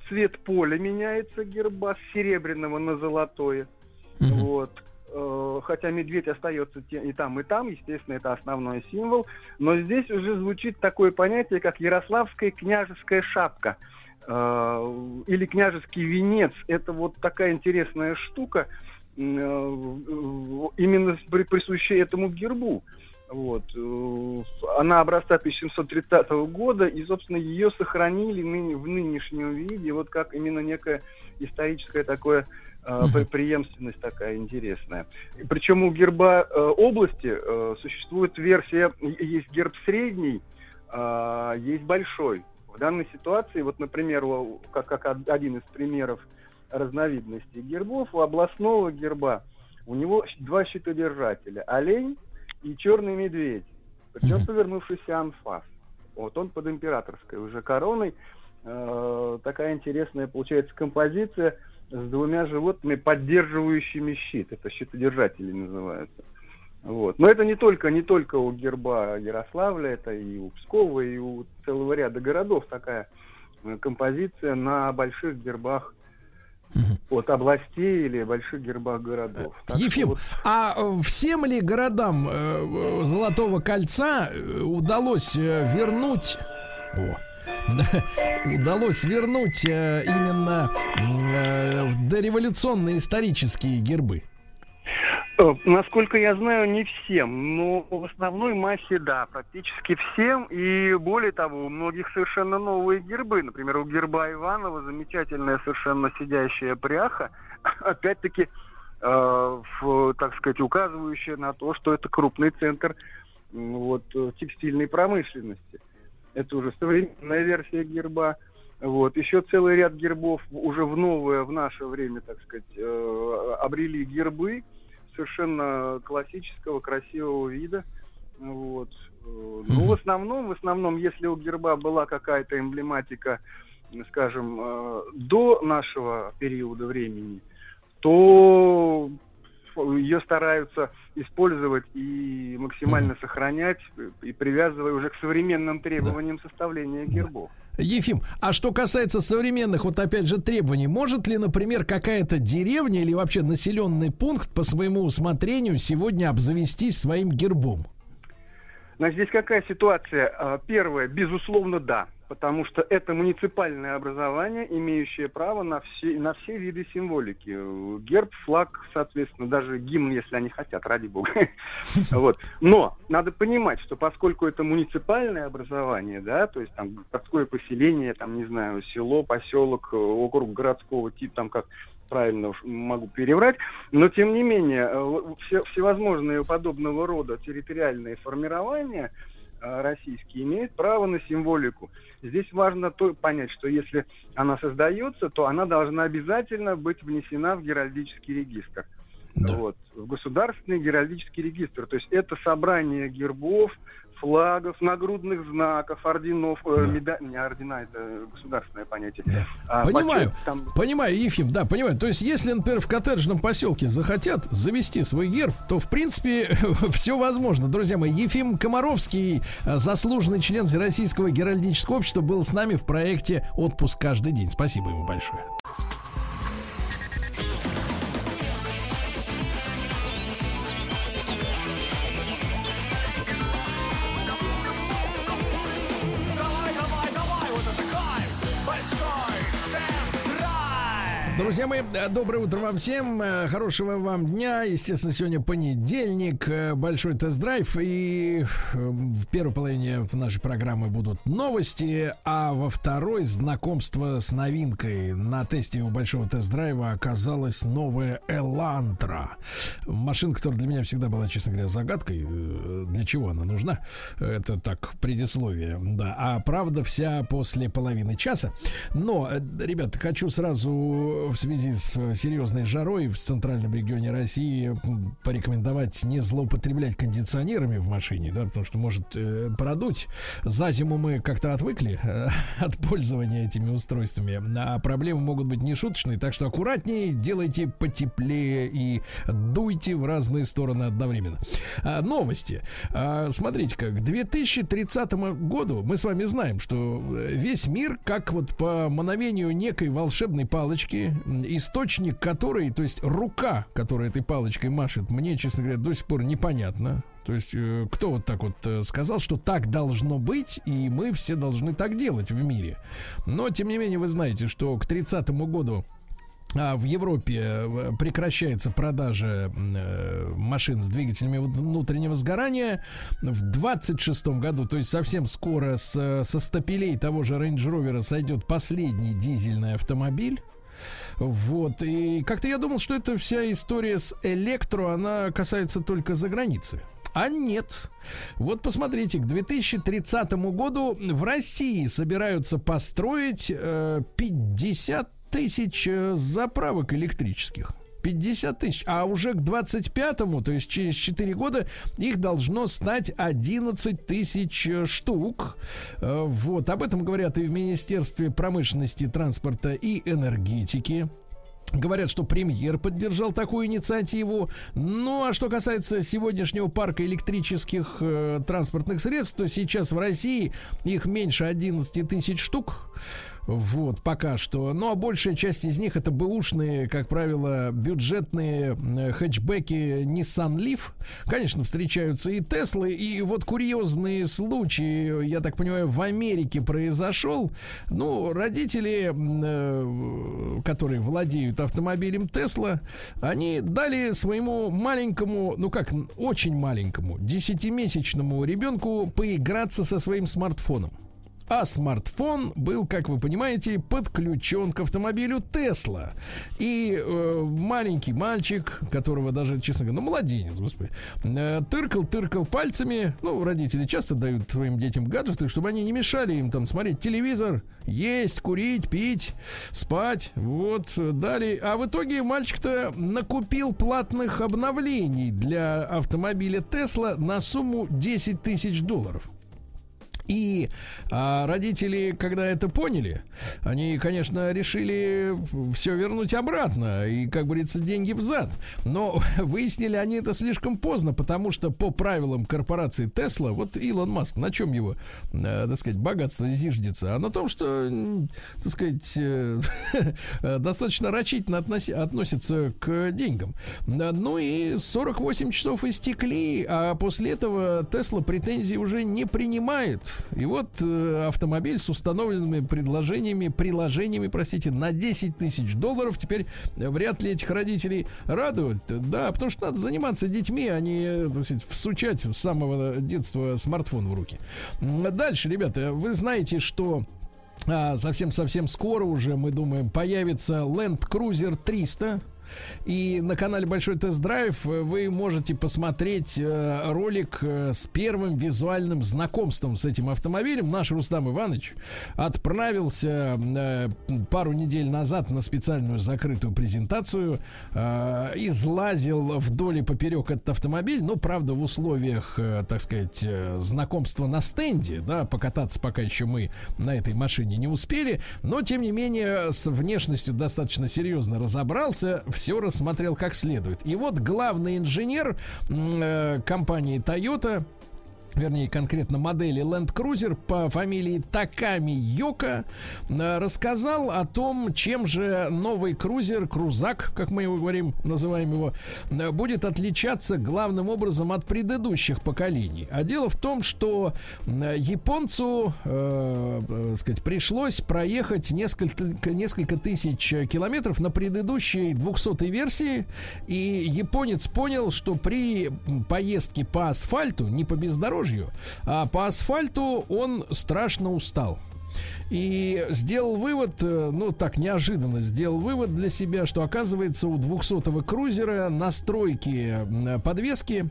цвет поля меняется герба с серебряного на золотое. Вот. Э, Хотя медведь остается и там, и там, естественно, это основной символ. Но здесь уже звучит такое понятие, как Ярославская княжеская шапка э, или княжеский венец. Это вот такая интересная штука, э, именно при- присущая этому гербу. Вот. э, Она образца 1730 года, и, собственно, ее сохранили ныне- в нынешнем виде, вот как именно некое историческое такое э, пре- преемственность такая интересная. Причем у герба э, области э, существует версия, есть герб средний, а, есть большой. В данной ситуации, вот, например, у- как, как од- один из примеров разновидностей гербов, у областного герба у него два щитодержателя. Олень и черный медведь. Причем повернувшийся анфас. Вот он под императорской уже короной. Э, такая интересная получается композиция с двумя животными, поддерживающими щит. Это щитодержатели называются. Вот. Но это не только, не только у герба Ярославля, это и у Пскова, и у целого ряда городов такая э, композиция на больших гербах от областей или больших гербах городов. Так Ефим, вот а э, всем ли городам э, э, Золотого кольца удалось вернуть... О, удалось вернуть э, именно э, дореволюционные исторические гербы? Э, Насколько я знаю, не всем, но в основной массе, да, практически всем. И более того, у многих совершенно новые гербы. Например, у герба Иванова замечательная совершенно сидящая пряха. Опять-таки, э, в, так сказать, указывающая на то, что это крупный центр вот, э, текстильной промышленности. Это уже современная версия герба. Вот. Еще целый ряд гербов уже в новое, в наше время, так сказать, э, обрели гербы совершенно классического, красивого вида. Вот. Э, Ну, в основном, в основном, если у герба была какая-то эмблематика, скажем, э, до нашего периода времени, то ее стараются использовать и максимально сохранять, и привязывая уже к современным требованиям составления гербов. Ефим, а что касается современных, вот опять же, требований, может ли, например, какая-то деревня или вообще населенный пункт по своему усмотрению сегодня обзавестись своим гербом? Значит, здесь какая ситуация? А, Первое, безусловно, да. Потому что это муниципальное образование, имеющее право на все, на все виды символики. Герб, флаг, соответственно, даже гимн, если они хотят, ради бога. Вот. Но надо понимать, что поскольку это муниципальное образование, да, то есть там городское поселение, там, не знаю, село, поселок, округ городского типа, там как правильно уж могу переврать, но тем не менее э, все, всевозможные подобного рода территориальные формирования э, российские имеют право на символику. Здесь важно то понять, что если она создается, то она должна обязательно быть внесена в геральдический регистр. Вот, в государственный геральдический регистр. То есть это собрание гербов, флагов, нагрудных знаков, орденов, э, меда- не ордена, это государственное понятие. А, понимаю, почет, там- понимаю, Ефим, да, понимаю. То есть, если, например, в коттеджном поселке захотят завести свой герб, то, в принципе, все возможно. Друзья мои, Ефим Комаровский, э, заслуженный член Всероссийского геральдического общества, был с нами в проекте «Отпуск каждый день». Спасибо ему большое. Друзья мои, э, доброе утро вам всем, э, хорошего вам дня. Естественно, сегодня понедельник, э, большой тест-драйв. И э, в первой половине нашей программы будут новости, а во второй знакомство с новинкой. На тесте у большого тест-драйва оказалась новая Элантра. Машина, которая для меня всегда была, честно говоря, загадкой. Для чего она нужна? Это так, предисловие, да. А правда вся после половины часа. Но, э, ребят, хочу сразу в связи с серьезной жарой в центральном регионе России порекомендовать не злоупотреблять кондиционерами в машине, да, потому что может э, продуть. За зиму мы как-то отвыкли э, от пользования этими устройствами, а проблемы могут быть нешуточные, так что аккуратнее, делайте потеплее и дуйте в разные стороны одновременно. А, новости. А, смотрите как, к 2030 году мы с вами знаем, что э, весь мир, как вот по мановению некой волшебной палочки, источник которой, то есть рука, которая этой палочкой машет, мне, честно говоря, до сих пор непонятно. То есть э, кто вот так вот э, сказал, что так должно быть, и мы все должны так делать в мире. Но, тем не менее, вы знаете, что к 30 году а в Европе э, прекращается продажа машин с двигателями вн- внутреннего сгорания. В 26 году, то есть совсем скоро, со стапелей того же Range Rover сойдет последний дизельный автомобиль. Вот. И как-то я думал, что эта вся история с электро, она касается только за границы. А нет. Вот посмотрите, к 2030 году в России собираются построить э, 50 тысяч э, заправок электрических. 50 тысяч. А уже к 25-му, то есть через 4 года, их должно стать 11 тысяч э, штук. Э, Вот. Об этом говорят и в Министерстве промышленности, транспорта и энергетики. Говорят, что премьер поддержал такую инициативу. Ну, а что касается сегодняшнего парка электрических э, транспортных средств, то сейчас в России их меньше 11 тысяч штук. Вот, пока что. Ну, а большая часть из них это бэушные, как правило, бюджетные э, хэтчбеки Nissan Leaf. Конечно, встречаются и Теслы. И вот курьезные случаи, я так понимаю, в Америке произошел. Ну, родители, э, которые владеют автомобилем Тесла, они дали своему маленькому, ну как, очень маленькому, десятимесячному ребенку поиграться со своим смартфоном. А смартфон был, как вы понимаете, подключен к автомобилю Тесла. И э, маленький мальчик, которого даже, честно говоря, ну, младенец, господи, э, тыркал, тыркал пальцами. Ну, родители часто дают своим детям гаджеты, чтобы они не мешали им там смотреть телевизор, есть, курить, пить, спать. Вот, дали. А в итоге мальчик-то накупил платных обновлений для автомобиля Тесла на сумму 10 тысяч долларов. И а, родители, когда это поняли, они, конечно, решили все вернуть обратно и, как говорится, деньги взад. Но выяснили они это слишком поздно, потому что по правилам корпорации Тесла, вот Илон Маск, на чем его, э, так сказать, богатство зиждется? А на том, что, так сказать, э, достаточно рачительно относи, относится к деньгам. Ну и 48 часов истекли, а после этого Тесла претензий уже не принимает. И вот э, автомобиль с установленными предложениями, приложениями, простите, на 10 тысяч долларов теперь вряд ли этих родителей радуют. Да, потому что надо заниматься детьми, а не так сказать, всучать с самого детства смартфон в руки. Дальше, ребята, вы знаете, что а, совсем-совсем скоро уже, мы думаем, появится Land Cruiser 300. И на канале Большой Тест-Драйв вы можете посмотреть э, ролик э, с первым визуальным знакомством с этим автомобилем. Наш Рустам Иванович отправился э, пару недель назад на специальную закрытую презентацию, излазил вдоль и поперек этот автомобиль, но, правда, в условиях, так сказать, знакомства на стенде, да, покататься пока еще мы на этой машине не успели, но, тем не менее, с внешностью достаточно серьезно разобрался, все рассмотрел как следует. И вот главный инженер э, компании Toyota вернее, конкретно модели Land Cruiser по фамилии Таками Йока, э, рассказал о том, чем же новый крузер, крузак, как мы его говорим, называем его, э, будет отличаться главным образом от предыдущих поколений. А дело в том, что э, японцу, э, сказать, пришлось проехать несколько, несколько тысяч километров на предыдущей 200 версии, и японец понял, что при поездке по асфальту, не по бездорожью, бездорожью, а по асфальту он страшно устал. И сделал вывод, э, ну так неожиданно сделал вывод для себя, что оказывается у 200-го крузера настройки подвески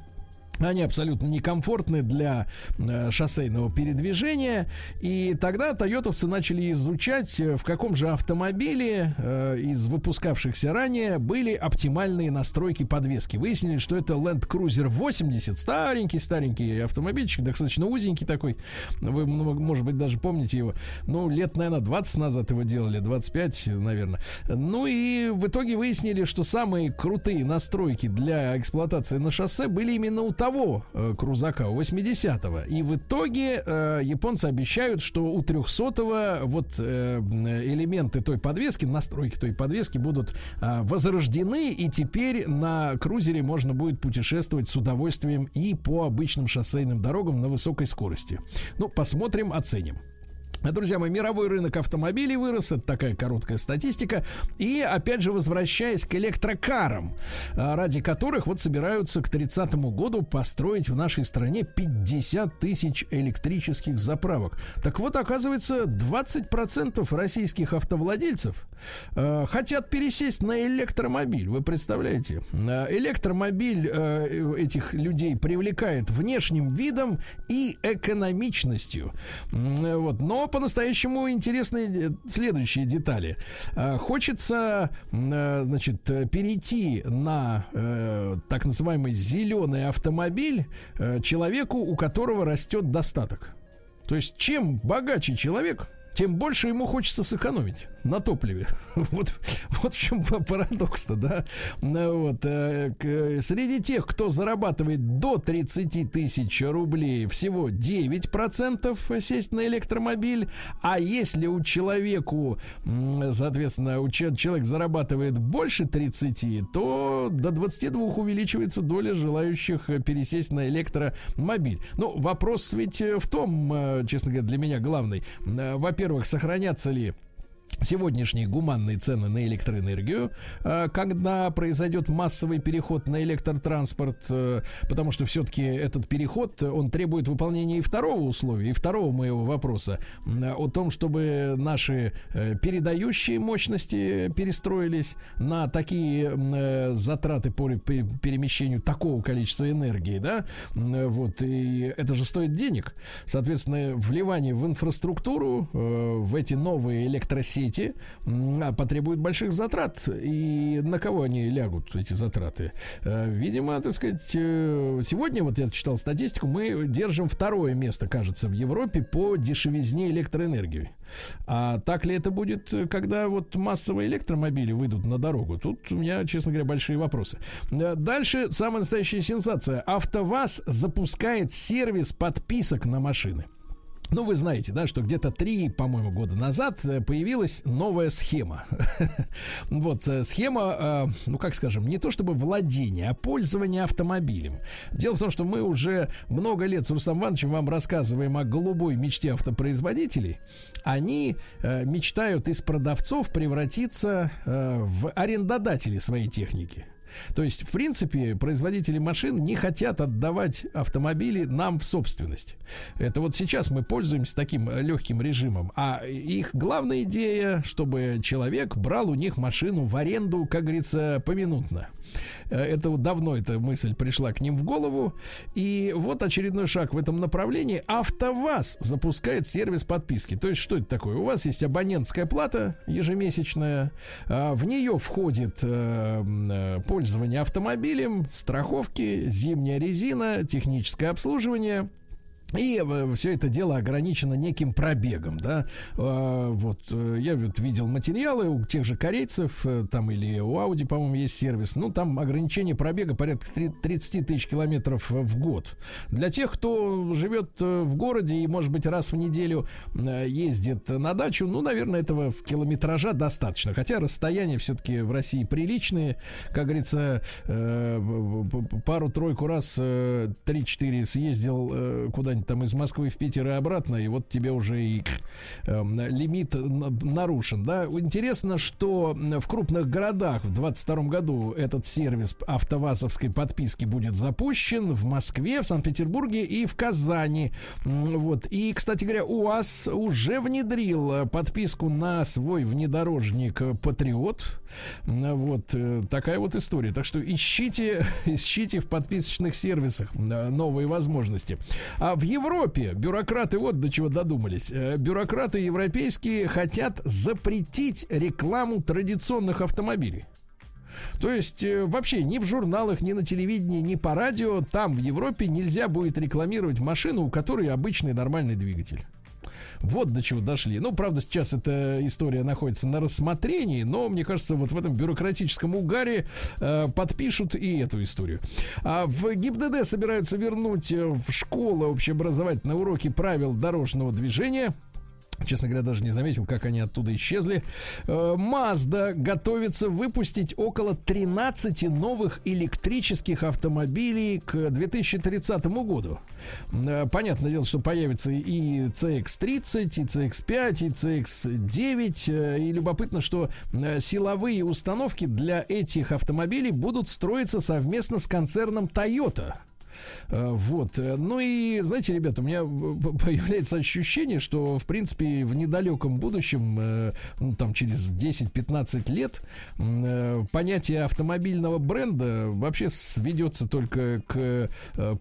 они абсолютно некомфортны для э, шоссейного передвижения. И тогда тойотовцы начали изучать, э, в каком же автомобиле э, из выпускавшихся ранее были оптимальные настройки подвески. Выяснили, что это Land Cruiser 80, старенький-старенький автомобильчик, достаточно узенький такой. Вы, ну, может быть, даже помните его. Ну, лет, наверное, 20 назад его делали, 25, наверное. Ну и в итоге выяснили, что самые крутые настройки для эксплуатации на шоссе были именно у того э, крузака, у 80-го. И в итоге э, японцы обещают, что у 300-го вот э, элементы той подвески, настройки той подвески будут э, возрождены, и теперь на крузере можно будет путешествовать с удовольствием и по обычным шоссейным дорогам на высокой скорости. Ну, посмотрим, оценим. Друзья мои, мировой рынок автомобилей вырос, это такая короткая статистика. И опять же, возвращаясь к электрокарам, а, ради которых вот собираются к 30 году построить в нашей стране 50 тысяч электрических заправок. Так вот, оказывается, 20% российских автовладельцев э, хотят пересесть на электромобиль. Вы представляете? А, электромобиль э, этих людей привлекает внешним видом и экономичностью. Вот. Но по-настоящему интересные э, следующие детали. Э, хочется, э, значит, перейти на так называемый зеленый автомобиль человеку, у которого растет достаток. То есть, чем богаче человек, тем больше ему хочется сэкономить. На топливе. Вот, вот в чем парадокс-то, да? Ну Вот. э, к- Среди тех, кто зарабатывает до 30 тысяч рублей, всего 9% сесть на электромобиль. А если у человеку, соответственно, у че- человек зарабатывает больше 30, то до 22 увеличивается доля желающих э, пересесть на электромобиль. Ну, вопрос ведь э, в том, э, честно говоря, для меня главный. Э, Во-первых, сохранятся ли сегодняшние гуманные цены на электроэнергию, э, когда произойдет массовый переход на электротранспорт, э, потому что все-таки этот переход, э, он требует выполнения и второго условия, и второго моего вопроса о том, чтобы наши передающие мощности перестроились на такие затраты по пе- перемещению такого количества энергии, да, вот, и это же стоит денег, соответственно, вливание в инфраструктуру, в эти новые электросети м, а, потребует больших затрат. И на кого они лягут, эти затраты? Э, Видимо, так сказать, э, сегодня, вот я читал статистику, мы держим второе место, кажется, в Европе по дешевизне электроэнергии. А так ли это будет, когда вот массовые электромобили выйдут на дорогу? Тут у меня, честно говоря, большие вопросы. Э, Дальше самая настоящая сенсация. АвтоВАЗ запускает сервис подписок на машины. Ну, вы знаете, да, что где-то три, по-моему, года назад э, появилась новая схема. Вот э, схема, э, ну, как скажем, не то чтобы владение, а пользование автомобилем. Дело в том, что мы уже много лет с Рустам Ивановичем вам рассказываем о голубой мечте автопроизводителей. Они мечтают из продавцов превратиться в арендодателей своей техники. То есть, в принципе, производители машин не хотят отдавать автомобили нам в собственность. Это вот сейчас мы пользуемся таким э, легким режимом. А их главная идея, чтобы человек брал у них машину в аренду, как говорится, поминутно. Э, Это давно эта мысль пришла к ним в голову. И вот очередной шаг в этом направлении. АвтоВАЗ запускает сервис подписки. То есть, что это такое? У вас есть абонентская плата ежемесячная. а, В нее входит э, э, пользование автомобилем, страховки, зимняя резина, техническое обслуживание. И все это дело ограничено неким пробегом, да. А, Вот э, я видел материалы у тех же корейцев, э, там или у Audi, по-моему, есть сервис. Ну, там ограничение пробега порядка три- 30 тысяч километров э, в год. Для тех, кто живет э, в городе и, может быть, раз в неделю э, ездит на дачу, ну, наверное, этого в километража достаточно. Хотя расстояния все-таки в России приличные. Как говорится, э, пару-тройку раз, э, 3-4 съездил э, там из Москвы в Питер и обратно, и вот тебе уже и э, лимит на- нарушен. Да? Интересно, что в крупных городах в 22 году этот сервис автовазовской подписки будет запущен в Москве, в Санкт-Петербурге и в Казани. Вот. И, кстати говоря, УАЗ уже внедрил подписку на свой внедорожник Патриот. Вот э, такая вот история. Так что ищите, ищите в подписочных сервисах э, новые возможности. А в Европе бюрократы вот до чего додумались. Э, Бюрократы европейские хотят запретить рекламу традиционных автомобилей. То есть э, вообще ни в журналах, ни на телевидении, ни по радио там в Европе нельзя будет рекламировать машину, у которой обычный нормальный двигатель. Вот до чего дошли. Ну, правда, сейчас эта история находится на рассмотрении, но мне кажется, вот в этом бюрократическом угаре э, подпишут и эту историю. А в ГИБДД собираются вернуть э, в школы общеобразовательные уроки правил дорожного движения. Честно говоря, даже не заметил, как они оттуда исчезли. Э, Mazda готовится выпустить около 13 новых электрических автомобилей к 2030 году. Э, Понятное дело, что появится и CX-30, и CX-5, и CX-9. Э, И любопытно, что э, силовые установки для этих автомобилей будут строиться совместно с концерном Toyota. Э, Вот. Э, Ну и, знаете, ребята, у меня э, появляется ощущение, что, в принципе, в недалеком будущем, ну, там, через 10-15 лет, понятие автомобильного бренда вообще сведется только к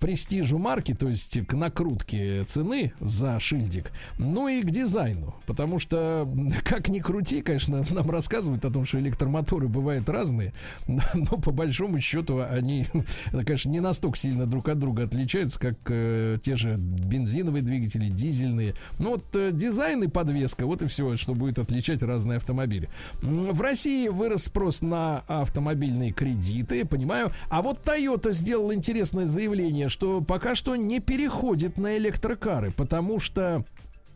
престижу марки, то есть к накрутке цены за шильдик, ну и к дизайну. Потому что, как ни крути, конечно, нам рассказывают о том, что электромоторы бывают разные, но по большому счету они, конечно, не настолько сильно друг от друга отличаются, как э, те же бензиновые двигатели, дизельные. Ну вот э, дизайн и подвеска, вот и все, что будет отличать разные автомобили. В России вырос спрос на автомобильные кредиты, понимаю. А вот Toyota сделал интересное заявление, что пока что не переходит на электрокары, потому что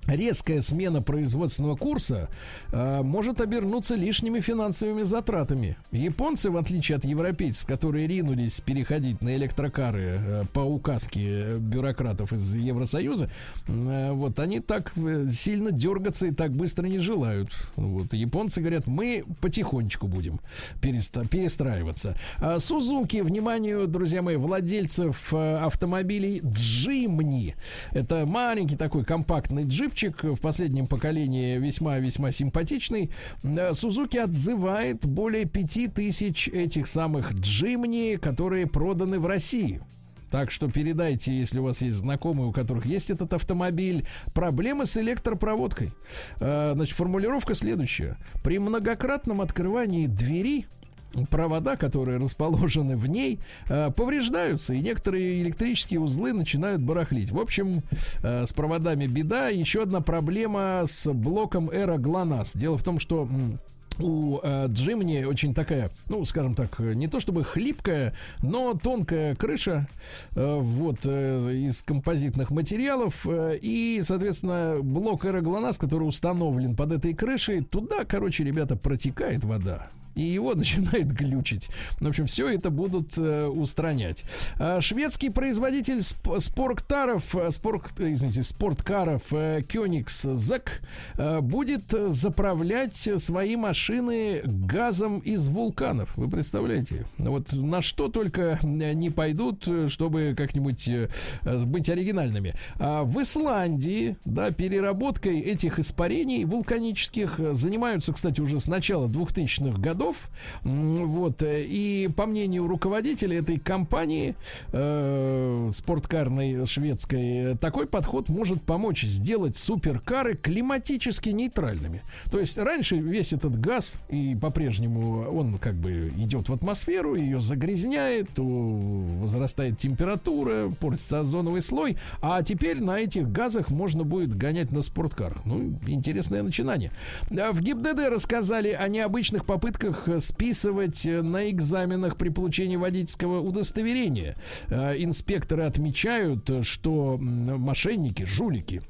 резкая смена производственного курса э, может обернуться лишними финансовыми затратами. Японцы, в отличие от европейцев, которые ринулись переходить на электрокары э, по указке бюрократов из Евросоюза, э, вот они так э, сильно дергаться и так быстро не желают. Вот японцы говорят, мы потихонечку будем переста- перестраиваться. А Сузуки, вниманию, друзья мои, владельцев э, автомобилей Джимни. Это маленький такой компактный джипчик в последнем поколении весьма-весьма симпатичный. Э, Сузуки отзывает более пяти тысяч этих самых Джимни, которые проданы в России. Так что передайте, если у вас есть знакомые, у которых есть этот автомобиль, проблемы с электропроводкой. Э, Значит, формулировка следующая. При многократном открывании двери провода, которые расположены в ней, э, повреждаются, и некоторые электрические узлы начинают барахлить. В общем, э, с проводами беда. Еще одна проблема с блоком Эра ГЛОНАСС. Дело в том, что у э, Джимни очень такая, ну, скажем так, не то чтобы хлипкая, но тонкая крыша, э, вот, э, из композитных материалов, э, и, соответственно, блок аэроглонасс, который установлен под этой крышей, туда, короче, ребята, протекает вода и его начинает глючить. В общем, все это будут э, устранять. А, шведский производитель сп- спорттаров, э, спорт, э, извините, спорткаров э, Koenigsegg э, будет заправлять свои машины газом из вулканов. Вы представляете? Вот на что только не пойдут, чтобы как-нибудь э, быть оригинальными. А в Исландии, да, переработкой этих испарений вулканических э, занимаются, кстати, уже с начала 2000-х годов. М, Вот. э, И по мнению руководителя этой компании э, спорткарной шведской, такой подход может помочь сделать суперкары климатически нейтральными. То есть раньше весь этот газ, и по-прежнему он как бы идет в атмосферу, ее загрязняет, возрастает температура, портится озоновый слой, а теперь на этих газах можно будет гонять на спорткарах. Ну, интересное начинание. А В ГИБДД рассказали о необычных попытках э, списывать э, на экзаменах при получении водительского удостоверения. Э, Инспекторы отмечают, э, что мошенники, жулики,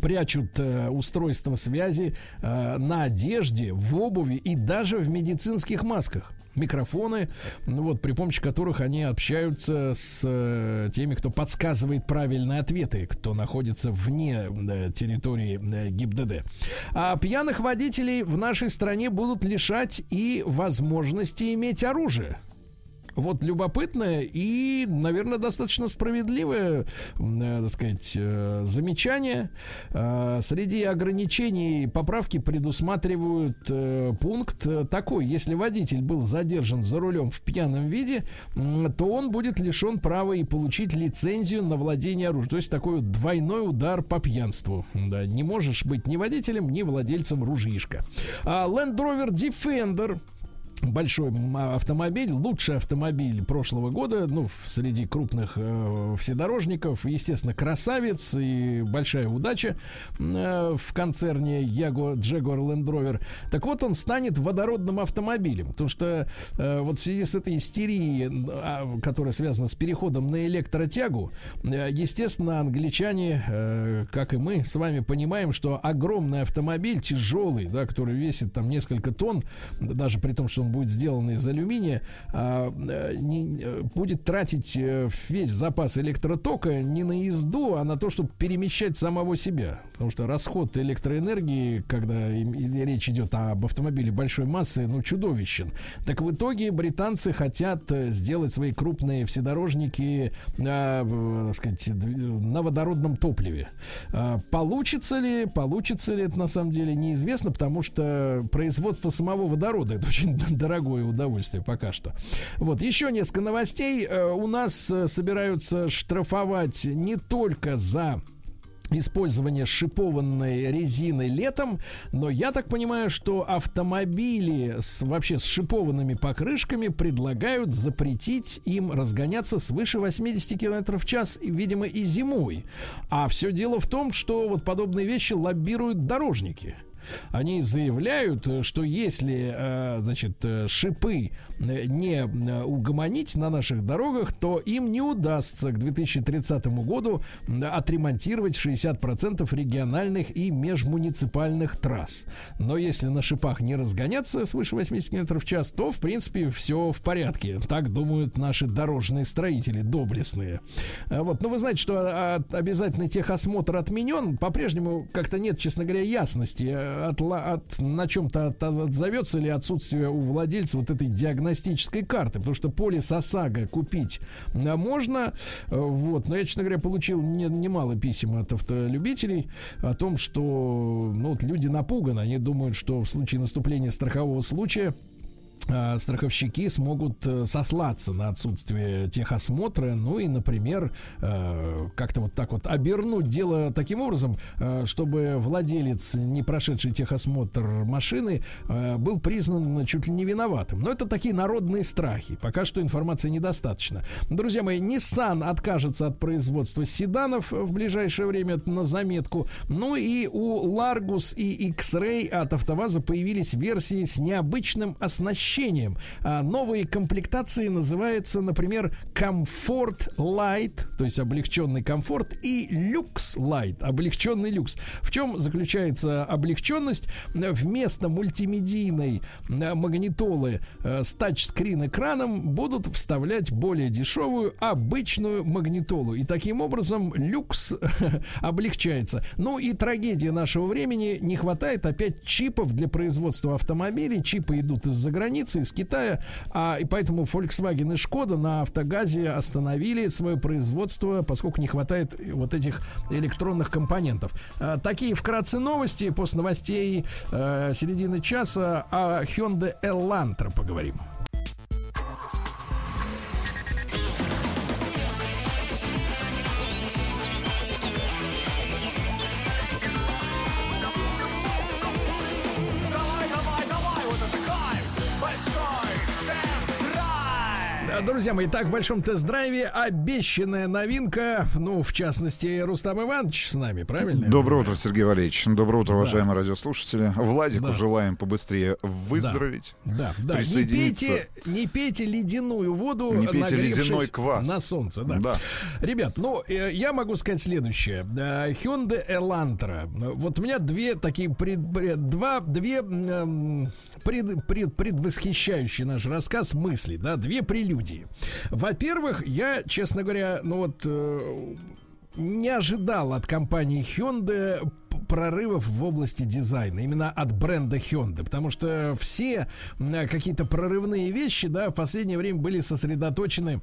прячут э, устройства связи э, на одежде, в обуви и даже в медицинских масках. Микрофоны, ну вот при помощи которых они общаются с э, теми, кто подсказывает правильные ответы, кто находится вне э, территории э, ГИБДД. А пьяных водителей в нашей стране будут лишать и возможности иметь оружие. Вот любопытное и, наверное, достаточно справедливое, э, так сказать, э, замечание. Э, Среди ограничений поправки предусматривают пункт такой. Если водитель был задержан за рулем в пьяном виде, то он будет лишен права и получить лицензию на владение оружием. То есть такой вот двойной удар по пьянству. Да, не можешь быть ни водителем, ни владельцем ружьишка. А Land Rover Defender большой автомобиль, лучший автомобиль прошлого года, ну, среди крупных э, вседорожников, естественно, красавец и большая удача э, в концерне Jaguar, Jaguar Land Rover. Так вот, он станет водородным автомобилем, потому что э, вот в связи с этой истерией, а, которая связана с переходом на электротягу, э, естественно, англичане, э, как и мы, с вами понимаем, что огромный автомобиль, тяжелый, да, который весит там несколько тонн, да, даже при том, что он будет сделан из алюминия, а, э, не- э, будет тратить э, весь запас электротока не на езду, а на то, чтобы перемещать самого себя. Потому что расход электроэнергии, когда речь идет об автомобиле большой массы, ну, чудовищен. Так в итоге британцы хотят сделать свои крупные вседорожники, э, так сказать, на водородном топливе. А, Получится ли, получится ли это на самом деле неизвестно, потому что производство самого водорода это очень дорогое удовольствие пока что. Вот еще несколько новостей. Э, У нас э, собираются штрафовать не только за использование шипованной резины летом, но я так понимаю, что автомобили с, вообще с шипованными покрышками предлагают запретить им разгоняться свыше 80 км в час, видимо, и зимой. А все дело в том, что вот подобные вещи лоббируют дорожники они заявляют, что если, э, значит, э, шипы э, не угомонить на наших дорогах, то им не удастся к 2030 году отремонтировать 60% региональных и межмуниципальных трасс. Но если на шипах не разгоняться свыше 80 км в час, то, в принципе, все в порядке. Так думают наши дорожные строители, доблестные. Вот. Но вы знаете, что а, обязательный техосмотр отменен. По-прежнему как-то нет, честно говоря, ясности от, от, на чем-то от, отзовется или отсутствие у владельца вот этой диагностической карты, потому что полис ОСАГО купить э, можно, э, вот, но я, честно говоря, получил не, немало писем от автолюбителей о том, что ну, вот люди напуганы, они думают, что в случае наступления страхового случая страховщики смогут э, сослаться на отсутствие техосмотра, ну и, например, э, как-то вот так вот обернуть дело таким образом, э, чтобы владелец, не прошедший техосмотр машины, был признан чуть ли не виноватым. Но это такие народные страхи. Пока что информации недостаточно. Друзья мои, Nissan откажется от производства седанов в ближайшее время на заметку. Ну и у Largus и X-Ray от АвтоВАЗа появились версии с необычным оснащением упрощением. А новые комплектации называются, например, Comfort Light, то есть облегченный комфорт, и Lux Light, облегченный люкс. В чем заключается облегченность? Вместо мультимедийной э, магнитолы э, с тачскрин экраном будут вставлять более дешевую обычную магнитолу. И таким образом люкс облегчается. Ну и трагедия нашего времени. Не хватает опять чипов для производства автомобилей. Чипы идут из-за границы границы, из Китая, а, и поэтому Volkswagen и Skoda на автогазе остановили свое производство, поскольку не хватает вот этих электронных компонентов. А, такие вкратце новости после новостей а, середины часа о Hyundai Elantra поговорим. Друзья мои, так в большом тест-драйве обещанная новинка, ну, в частности, Рустам Иванович с нами, правильно? Доброе утро, Сергей Валерьевич. Доброе утро, да. уважаемые радиослушатели. Владику да. желаем побыстрее выздороветь. Да, да. да. Не, пейте, не пейте ледяную воду, не пейте ледяной квас. на солнце. Да. да. Ребят, ну, э, я могу сказать следующее. Э, Hyundai Elantra. Вот у меня две такие, пред, пред, два, две пред, пред, предвосхищающие наш рассказ мысли, да, две прелюдии Во-первых, я, честно говоря, ну вот э, не ожидал от компании Hyundai прорывов в области дизайна, именно от бренда Hyundai, потому что все какие-то прорывные вещи, да, в последнее время были сосредоточены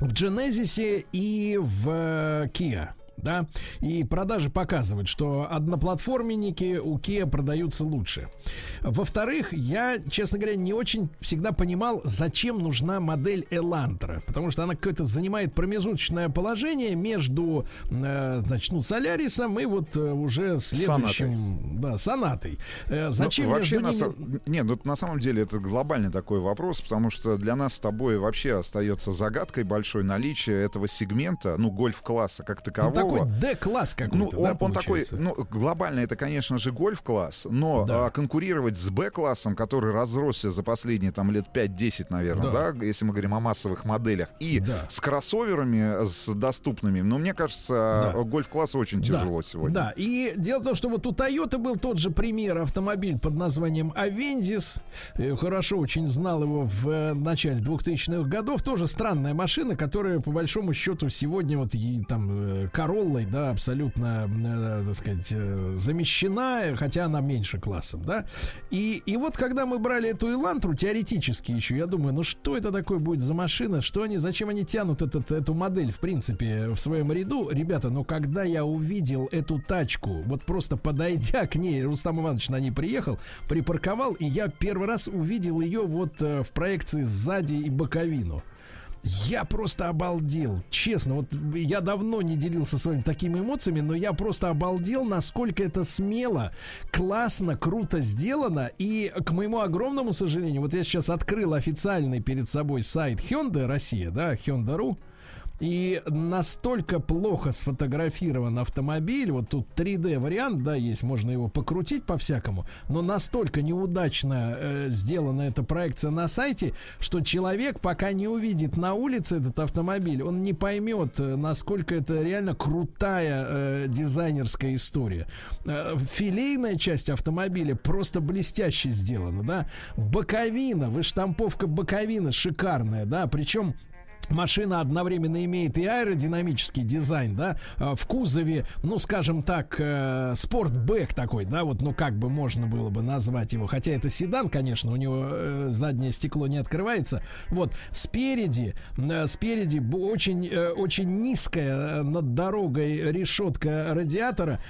в Genesis и в э, Kia да, и продажи показывают, что одноплатформенники у Kia продаются лучше. Во-вторых, я, честно говоря, не очень всегда понимал, зачем нужна модель Elantra, потому что она какое-то занимает промежуточное положение между, э, значит, ну, Солярисом и вот э, уже следующим, Сонатой. да, Сонатой. Э, зачем ну, вообще между ними... на, Нет, ну, на самом деле это глобальный такой вопрос, потому что для нас с тобой вообще остается загадкой большое наличие этого сегмента, ну, гольф-класса как такового, такой D-класс какой-то, ну, он, да, он такой, ну, глобально это, конечно же, гольф-класс, но да. а, конкурировать с B-классом, который разросся за последние там лет 5-10, наверное, да. да, если мы говорим о массовых моделях, и да. с кроссоверами, с доступными, ну, мне кажется, да. гольф-классу очень тяжело да. сегодня. Да, и дело в том, что вот у Toyota был тот же пример автомобиль под названием Avendis, хорошо очень знал его в э, начале 2000-х годов, тоже странная машина, которая, по большому счету, сегодня вот и, там Королла Короллой, да, абсолютно, э, так сказать, э, замещена, хотя она меньше классом, да. И, и вот когда мы брали эту Илантру, теоретически еще, я думаю, ну что это такое будет за машина, что они, зачем они тянут этот, эту модель, в принципе, в своем ряду. Ребята, но когда я увидел эту тачку, вот просто подойдя к ней, Рустам Иванович на ней приехал, припарковал, и я первый раз увидел ее вот э, в проекции сзади и боковину. Я просто обалдел. Честно, вот я давно не делился с вами такими эмоциями, но я просто обалдел, насколько это смело, классно, круто сделано. И, к моему огромному сожалению, вот я сейчас открыл официальный перед собой сайт Hyundai Россия, да, Hyundai.ru. И настолько плохо сфотографирован автомобиль, вот тут 3D вариант, да, есть, можно его покрутить по-всякому, но настолько неудачно э, сделана эта проекция на сайте, что человек, пока не увидит на улице этот автомобиль, он не поймет, э, насколько это реально крутая э, дизайнерская история. Э, филейная часть автомобиля просто блестяще сделана, да. Боковина, выштамповка боковины шикарная, да, причем машина одновременно имеет и аэродинамический дизайн, да, а, в кузове, ну, скажем так, э, спортбэк такой, да, вот, ну, как бы можно было бы назвать его, хотя это седан, конечно, у него э, заднее стекло не открывается, вот, спереди, э, спереди очень, очень низкая над дорогой решетка радиатора,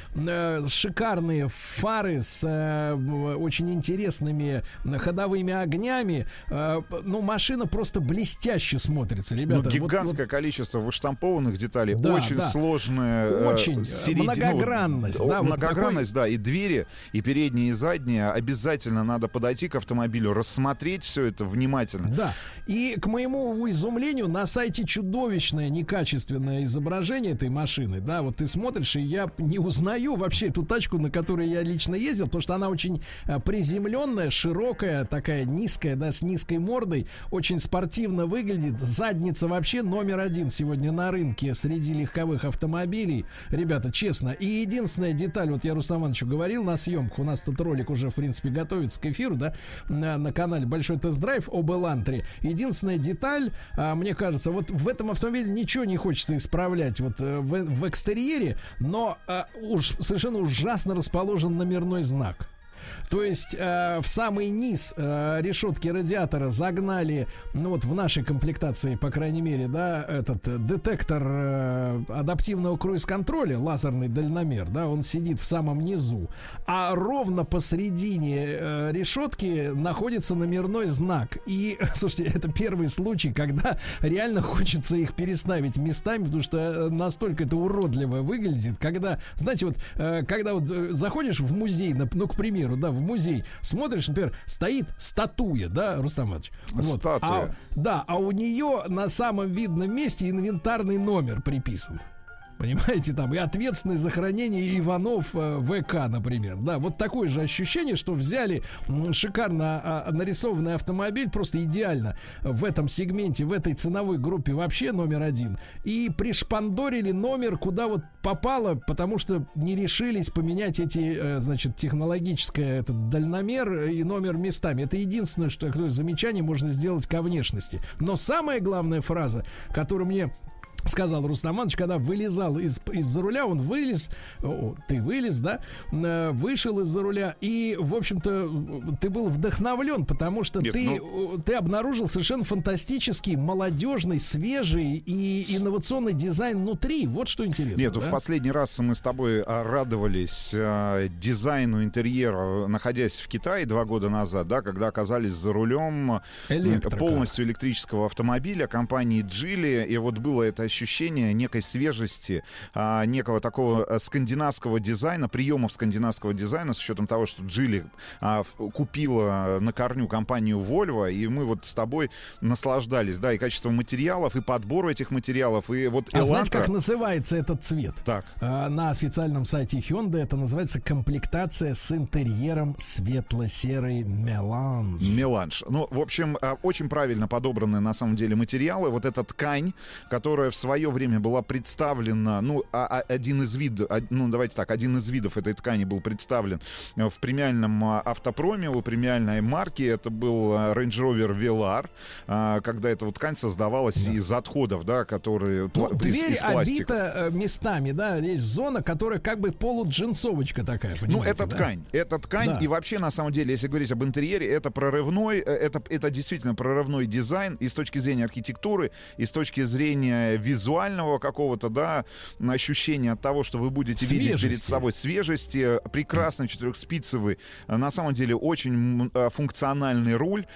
шикарные фары с очень интересными ходовыми огнями, ну, машина просто блестяще смотрится, ребята ребята. Ну, гигантское вот, количество выштампованных деталей, да, очень да. сложная э, очень середина, многогранность, да, многогранность, вот такой... да, и двери, и передние, и задние. Обязательно надо подойти к автомобилю, рассмотреть все это внимательно. Да. И к моему изумлению на сайте чудовищное некачественное изображение этой машины, да, вот ты смотришь и я не узнаю вообще эту тачку, на которой я лично ездил, потому что она очень э, приземленная, широкая, такая низкая, да, с низкой мордой, очень спортивно выглядит, задница является вообще номер один сегодня на рынке среди легковых автомобилей. Ребята, честно. И единственная деталь, вот я Руслан Ивановичу говорил на съемках, у нас этот ролик уже, в принципе, готовится к эфиру, да, на, на канале Большой тест-драйв об Элантре. Единственная деталь, а, мне кажется, вот в этом автомобиле ничего не хочется исправлять вот э, в, в экстерьере, но а, уж совершенно ужасно расположен номерной знак. То есть э, в самый низ э, решетки радиатора загнали, ну вот в нашей комплектации, по крайней мере, да, этот детектор э, адаптивного круиз-контроля, лазерный дальномер, да, он сидит в самом низу, а ровно посередине э, решетки находится номерной знак. И, слушайте, это первый случай, когда реально хочется их переставить местами, потому что э, настолько это уродливо выглядит, когда, знаете, вот, э, когда вот э, заходишь в музей, ну, к примеру, да, в музей, смотришь, например, стоит статуя, да, Рустам Иванович? Вот. Статуя. А, да, а у нее на самом видном месте инвентарный номер приписан. Понимаете, там и ответственный за хранение Иванов э, ВК, например. Да, вот такое же ощущение, что взяли шикарно а, нарисованный автомобиль, просто идеально в этом сегменте, в этой ценовой группе вообще номер один, и пришпандорили номер, куда вот попало, потому что не решились поменять эти, э, значит, технологическое этот дальномер и номер местами. Это единственное, что такое замечание можно сделать ко внешности. Но самая главная фраза, которую мне сказал Рустаманович, когда вылезал из, из-за руля, он вылез, о, ты вылез, да, э, вышел из-за руля, и, в общем-то, ты был вдохновлен, потому что Нет, ты, ну... ты обнаружил совершенно фантастический, молодежный, свежий и инновационный дизайн внутри. Вот что интересно. Нет, да? в последний раз мы с тобой а, радовались э, дизайну интерьера, находясь в Китае два года назад, да, когда оказались за рулем Электрика. полностью электрического автомобиля компании Джили, и вот было это ощущение некой свежести, а, некого такого э, скандинавского дизайна, приемов скандинавского дизайна, с учетом того, что Джили а, купила на корню компанию Volvo, и мы вот с тобой наслаждались, да, и качеством материалов, и подбору этих материалов, и вот А Elantra... знаете, как называется этот цвет? Так. А, на официальном сайте Hyundai это называется комплектация с интерьером светло-серый меланж. Меланж. Ну, в общем, а, очень правильно подобраны на самом деле материалы. Вот эта ткань, которая в свое время была представлена, ну, а, а, один из видов, ну, давайте так, один из видов этой ткани был представлен э, в премиальном а, автопроме, у премиальной марки, это был Range Rover Velar, когда эта вот ткань создавалась да. из отходов, да, которые ну, из, дверь из обита э, местами, да, есть зона, которая как бы полуджинсовочка такая, Ну, это да? ткань, это ткань, да. и вообще, на самом деле, если говорить об интерьере, это прорывной, э, это, это действительно прорывной дизайн и с точки зрения архитектуры, и с точки зрения визуального какого-то, да, ощущения от того, что вы будете свежести. видеть перед собой свежести, прекрасный четырехспицевый, на самом деле очень функциональный руль,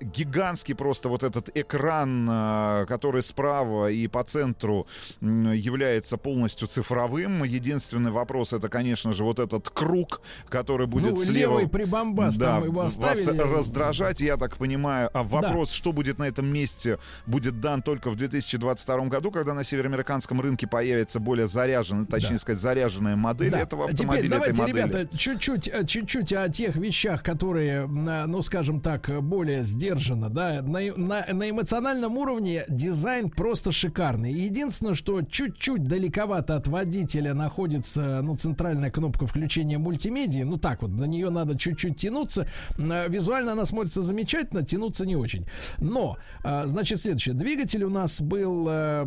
гигантский просто вот этот экран, который справа и по центру является полностью цифровым. Единственный вопрос это, конечно же, вот этот круг, который будет ну, слева. левый прибамбас, да, там его оставили. Вас раздражать, я так понимаю. А вопрос, да. что будет на этом месте, будет дан только в 2022 году, когда на североамериканском рынке появится более заряженная, точнее да. сказать, заряженная модель да. этого автомобиля. Теперь давайте, модели. ребята, чуть-чуть, э, чуть-чуть о тех вещах, которые, ну, скажем так, более сдержанно, да, на, на, на эмоциональном уровне дизайн просто шикарный. Единственное, что чуть-чуть далековато от водителя находится, ну, центральная кнопка включения мультимедии. Ну, так вот, до нее надо чуть-чуть тянуться. Э, визуально она смотрится замечательно, тянуться не очень. Но, э, значит, следующее. Двигатель у нас был, э,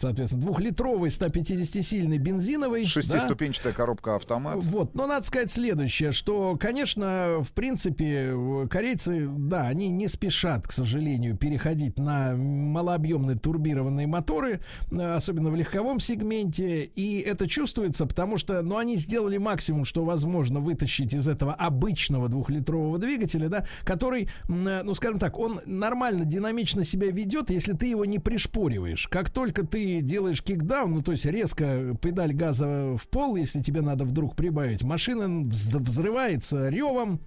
соответственно, двухлитровый 150-сильный бензиновый. Шестиступенчатая да? коробка автомат. Вот, но надо сказать следующее, что, конечно, в принципе, корейцы, да, они не спешат, к сожалению, переходить на малообъемные турбированные моторы, особенно в легковом сегменте, и это чувствуется, потому что, ну, они сделали максимум, что возможно вытащить из этого обычного двухлитрового двигателя, да, который, ну, скажем так, он нормально, динамично себя ведет, если ты его не пришпориваешь. Как только ты делаешь кикдаун, ну, то есть резко педаль газа в пол, если тебе надо вдруг прибавить, машина взрывается ревом,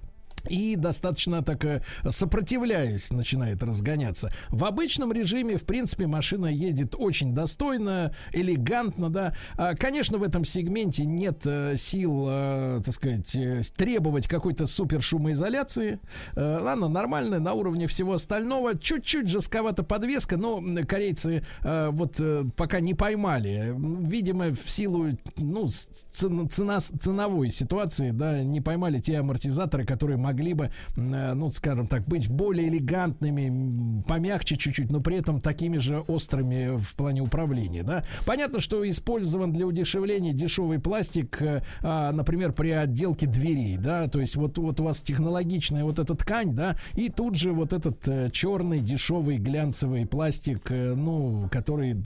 и достаточно так э, сопротивляясь начинает разгоняться. В обычном режиме, в принципе, машина едет очень достойно, элегантно, да. А, конечно, в этом сегменте нет э, сил, э, так сказать, требовать какой-то супер шумоизоляции. Она нормальная, на уровне всего остального. Чуть-чуть жестковата подвеска, но корейцы вот пока не поймали. Видимо, в силу ну, цена, ценовой ситуации, да, не поймали те амортизаторы, которые могли могли бы, э, ну, скажем так, быть более элегантными, помягче чуть-чуть, но при этом такими же острыми в плане управления, да. Понятно, что использован для удешевления дешевый пластик, э, а, например, при отделке дверей, да, то есть вот, вот у вас технологичная вот эта ткань, да, и тут же вот этот э, черный дешевый глянцевый пластик, ну, который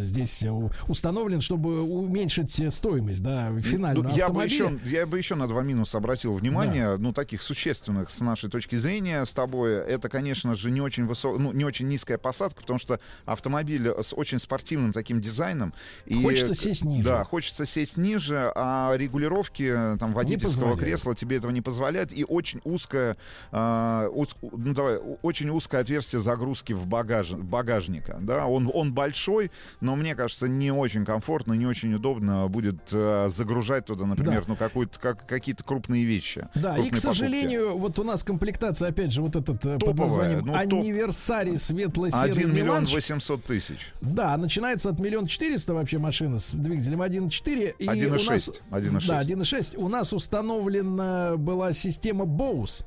здесь установлен, чтобы уменьшить стоимость, да, финального ну, я автомобиля. Бы еще, я бы еще на два минуса обратил внимание, да. ну, таких существенных с нашей точки зрения с тобой. Это, конечно же, не очень высок, ну, не очень низкая посадка, потому что автомобиль с очень спортивным таким дизайном. И, хочется сесть ниже. Да, хочется сесть ниже, а регулировки там водительского кресла тебе этого не позволяют. И очень узкое, э, уз, ну, давай, очень узкое отверстие загрузки в багаж, багажника. Да? Он, он большой, но мне кажется, не очень комфортно, не очень удобно будет э, загружать туда, например, да. ну, какую-то, как, какие-то крупные вещи. Да, и, к сожалению, сожалению, вот у нас комплектация, опять же, вот этот Топовая, под названием ну, Анниверсарий светло-серый 1 миллион 800 тысяч. Да, начинается от миллиона четыреста вообще машина с двигателем 1.4. 1.6. 1.6. Да, 1.6. У нас установлена была система Bose.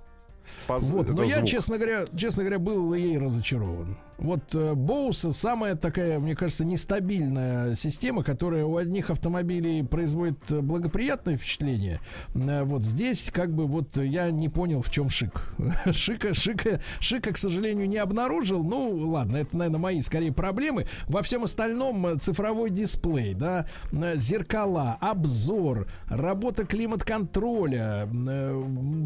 Поз... Вот, но я, честно говоря, честно говоря, был ей разочарован. Вот э, Боуса самая такая, мне кажется, нестабильная система, которая у одних автомобилей производит э, благоприятное впечатление. Э, вот здесь, как бы, вот я не понял, в чем шик. Шика, шика, шика, к сожалению, не обнаружил. Ну, ладно, это, наверное, мои скорее проблемы. Во всем остальном цифровой дисплей, да, зеркала, обзор, работа климат-контроля,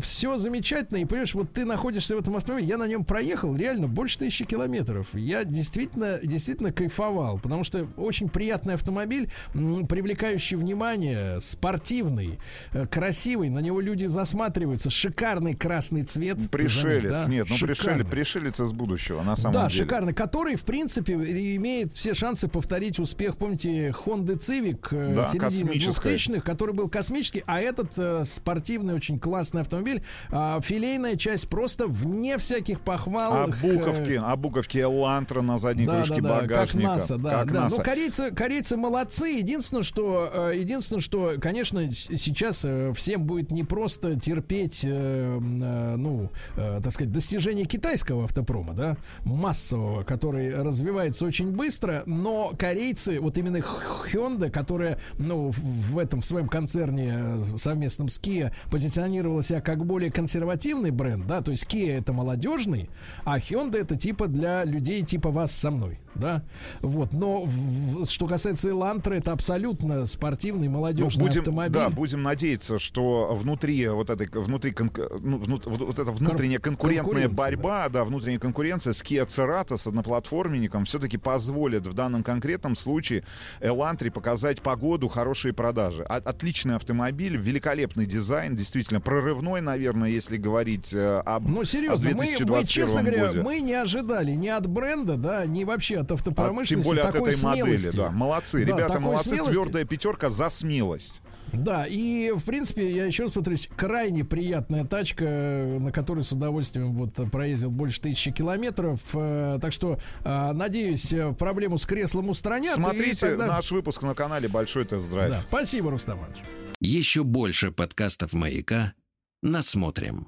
все замечательно. И понимаешь, вот ты находишься в этом автомобиле, я на нем проехал реально больше тысячи километров километров. Я действительно, действительно кайфовал, потому что очень приятный автомобиль, привлекающий внимание, спортивный, э, красивый, на него люди засматриваются, шикарный красный цвет. Пришелец, да? нет, ну пришелец, пришелец из будущего, на самом да, деле. Да, шикарный, который, в принципе, имеет все шансы повторить успех, помните, Honda Civic э, да, середины 2000-х, который был космический, а этот э, спортивный, очень классный автомобиль, э, филейная часть просто вне всяких похвал. А буковки, а буковки Элантра на задней да, крышке да, да, багажника. Как НАСА, да, как да. НАСА. Ну, корейцы, корейцы молодцы. Единственное, что, э, единственное, что, конечно, сейчас э, всем будет непросто терпеть, э, ну, так сказать, достижения китайского автопрома, да, массового, который развивается очень быстро, но корейцы, вот именно Hyundai, которая, ну, в этом в своем концерне совместном с Kia позиционировала себя как более консервативный бренд, да, то есть Kia это молодежный, а Hyundai это типа для людей людей типа вас со мной, да, вот, но в, что касается Элантра, это абсолютно спортивный молодежный ну, будем, автомобиль. Да, будем надеяться, что внутри вот этой, внутри, ну, внут, вот эта внутренняя конкурентная борьба, да. да, внутренняя конкуренция с Kia Cerato, с одноплатформенником, все-таки позволит в данном конкретном случае Элантре показать погоду, хорошие продажи. Отличный автомобиль, великолепный дизайн, действительно прорывной, наверное, если говорить э, об Ну, серьезно, мы, мы, честно говоря, мы не ожидали ни от бренда, да, ни вообще от автопромышленности а, тем более такой от этой смелости. модели, да. Молодцы, да, ребята, молодцы, смелости. твердая пятерка за смелость. Да, и в принципе, я еще раз повторюсь, крайне приятная тачка, на которой с удовольствием вот проездил больше тысячи километров. Э, так что, э, надеюсь, проблему с креслом устранят. Смотрите тогда... наш выпуск на канале Большой тест-драйв. Да, спасибо, Рустам Иванович. Еще больше подкастов «Маяка» насмотрим.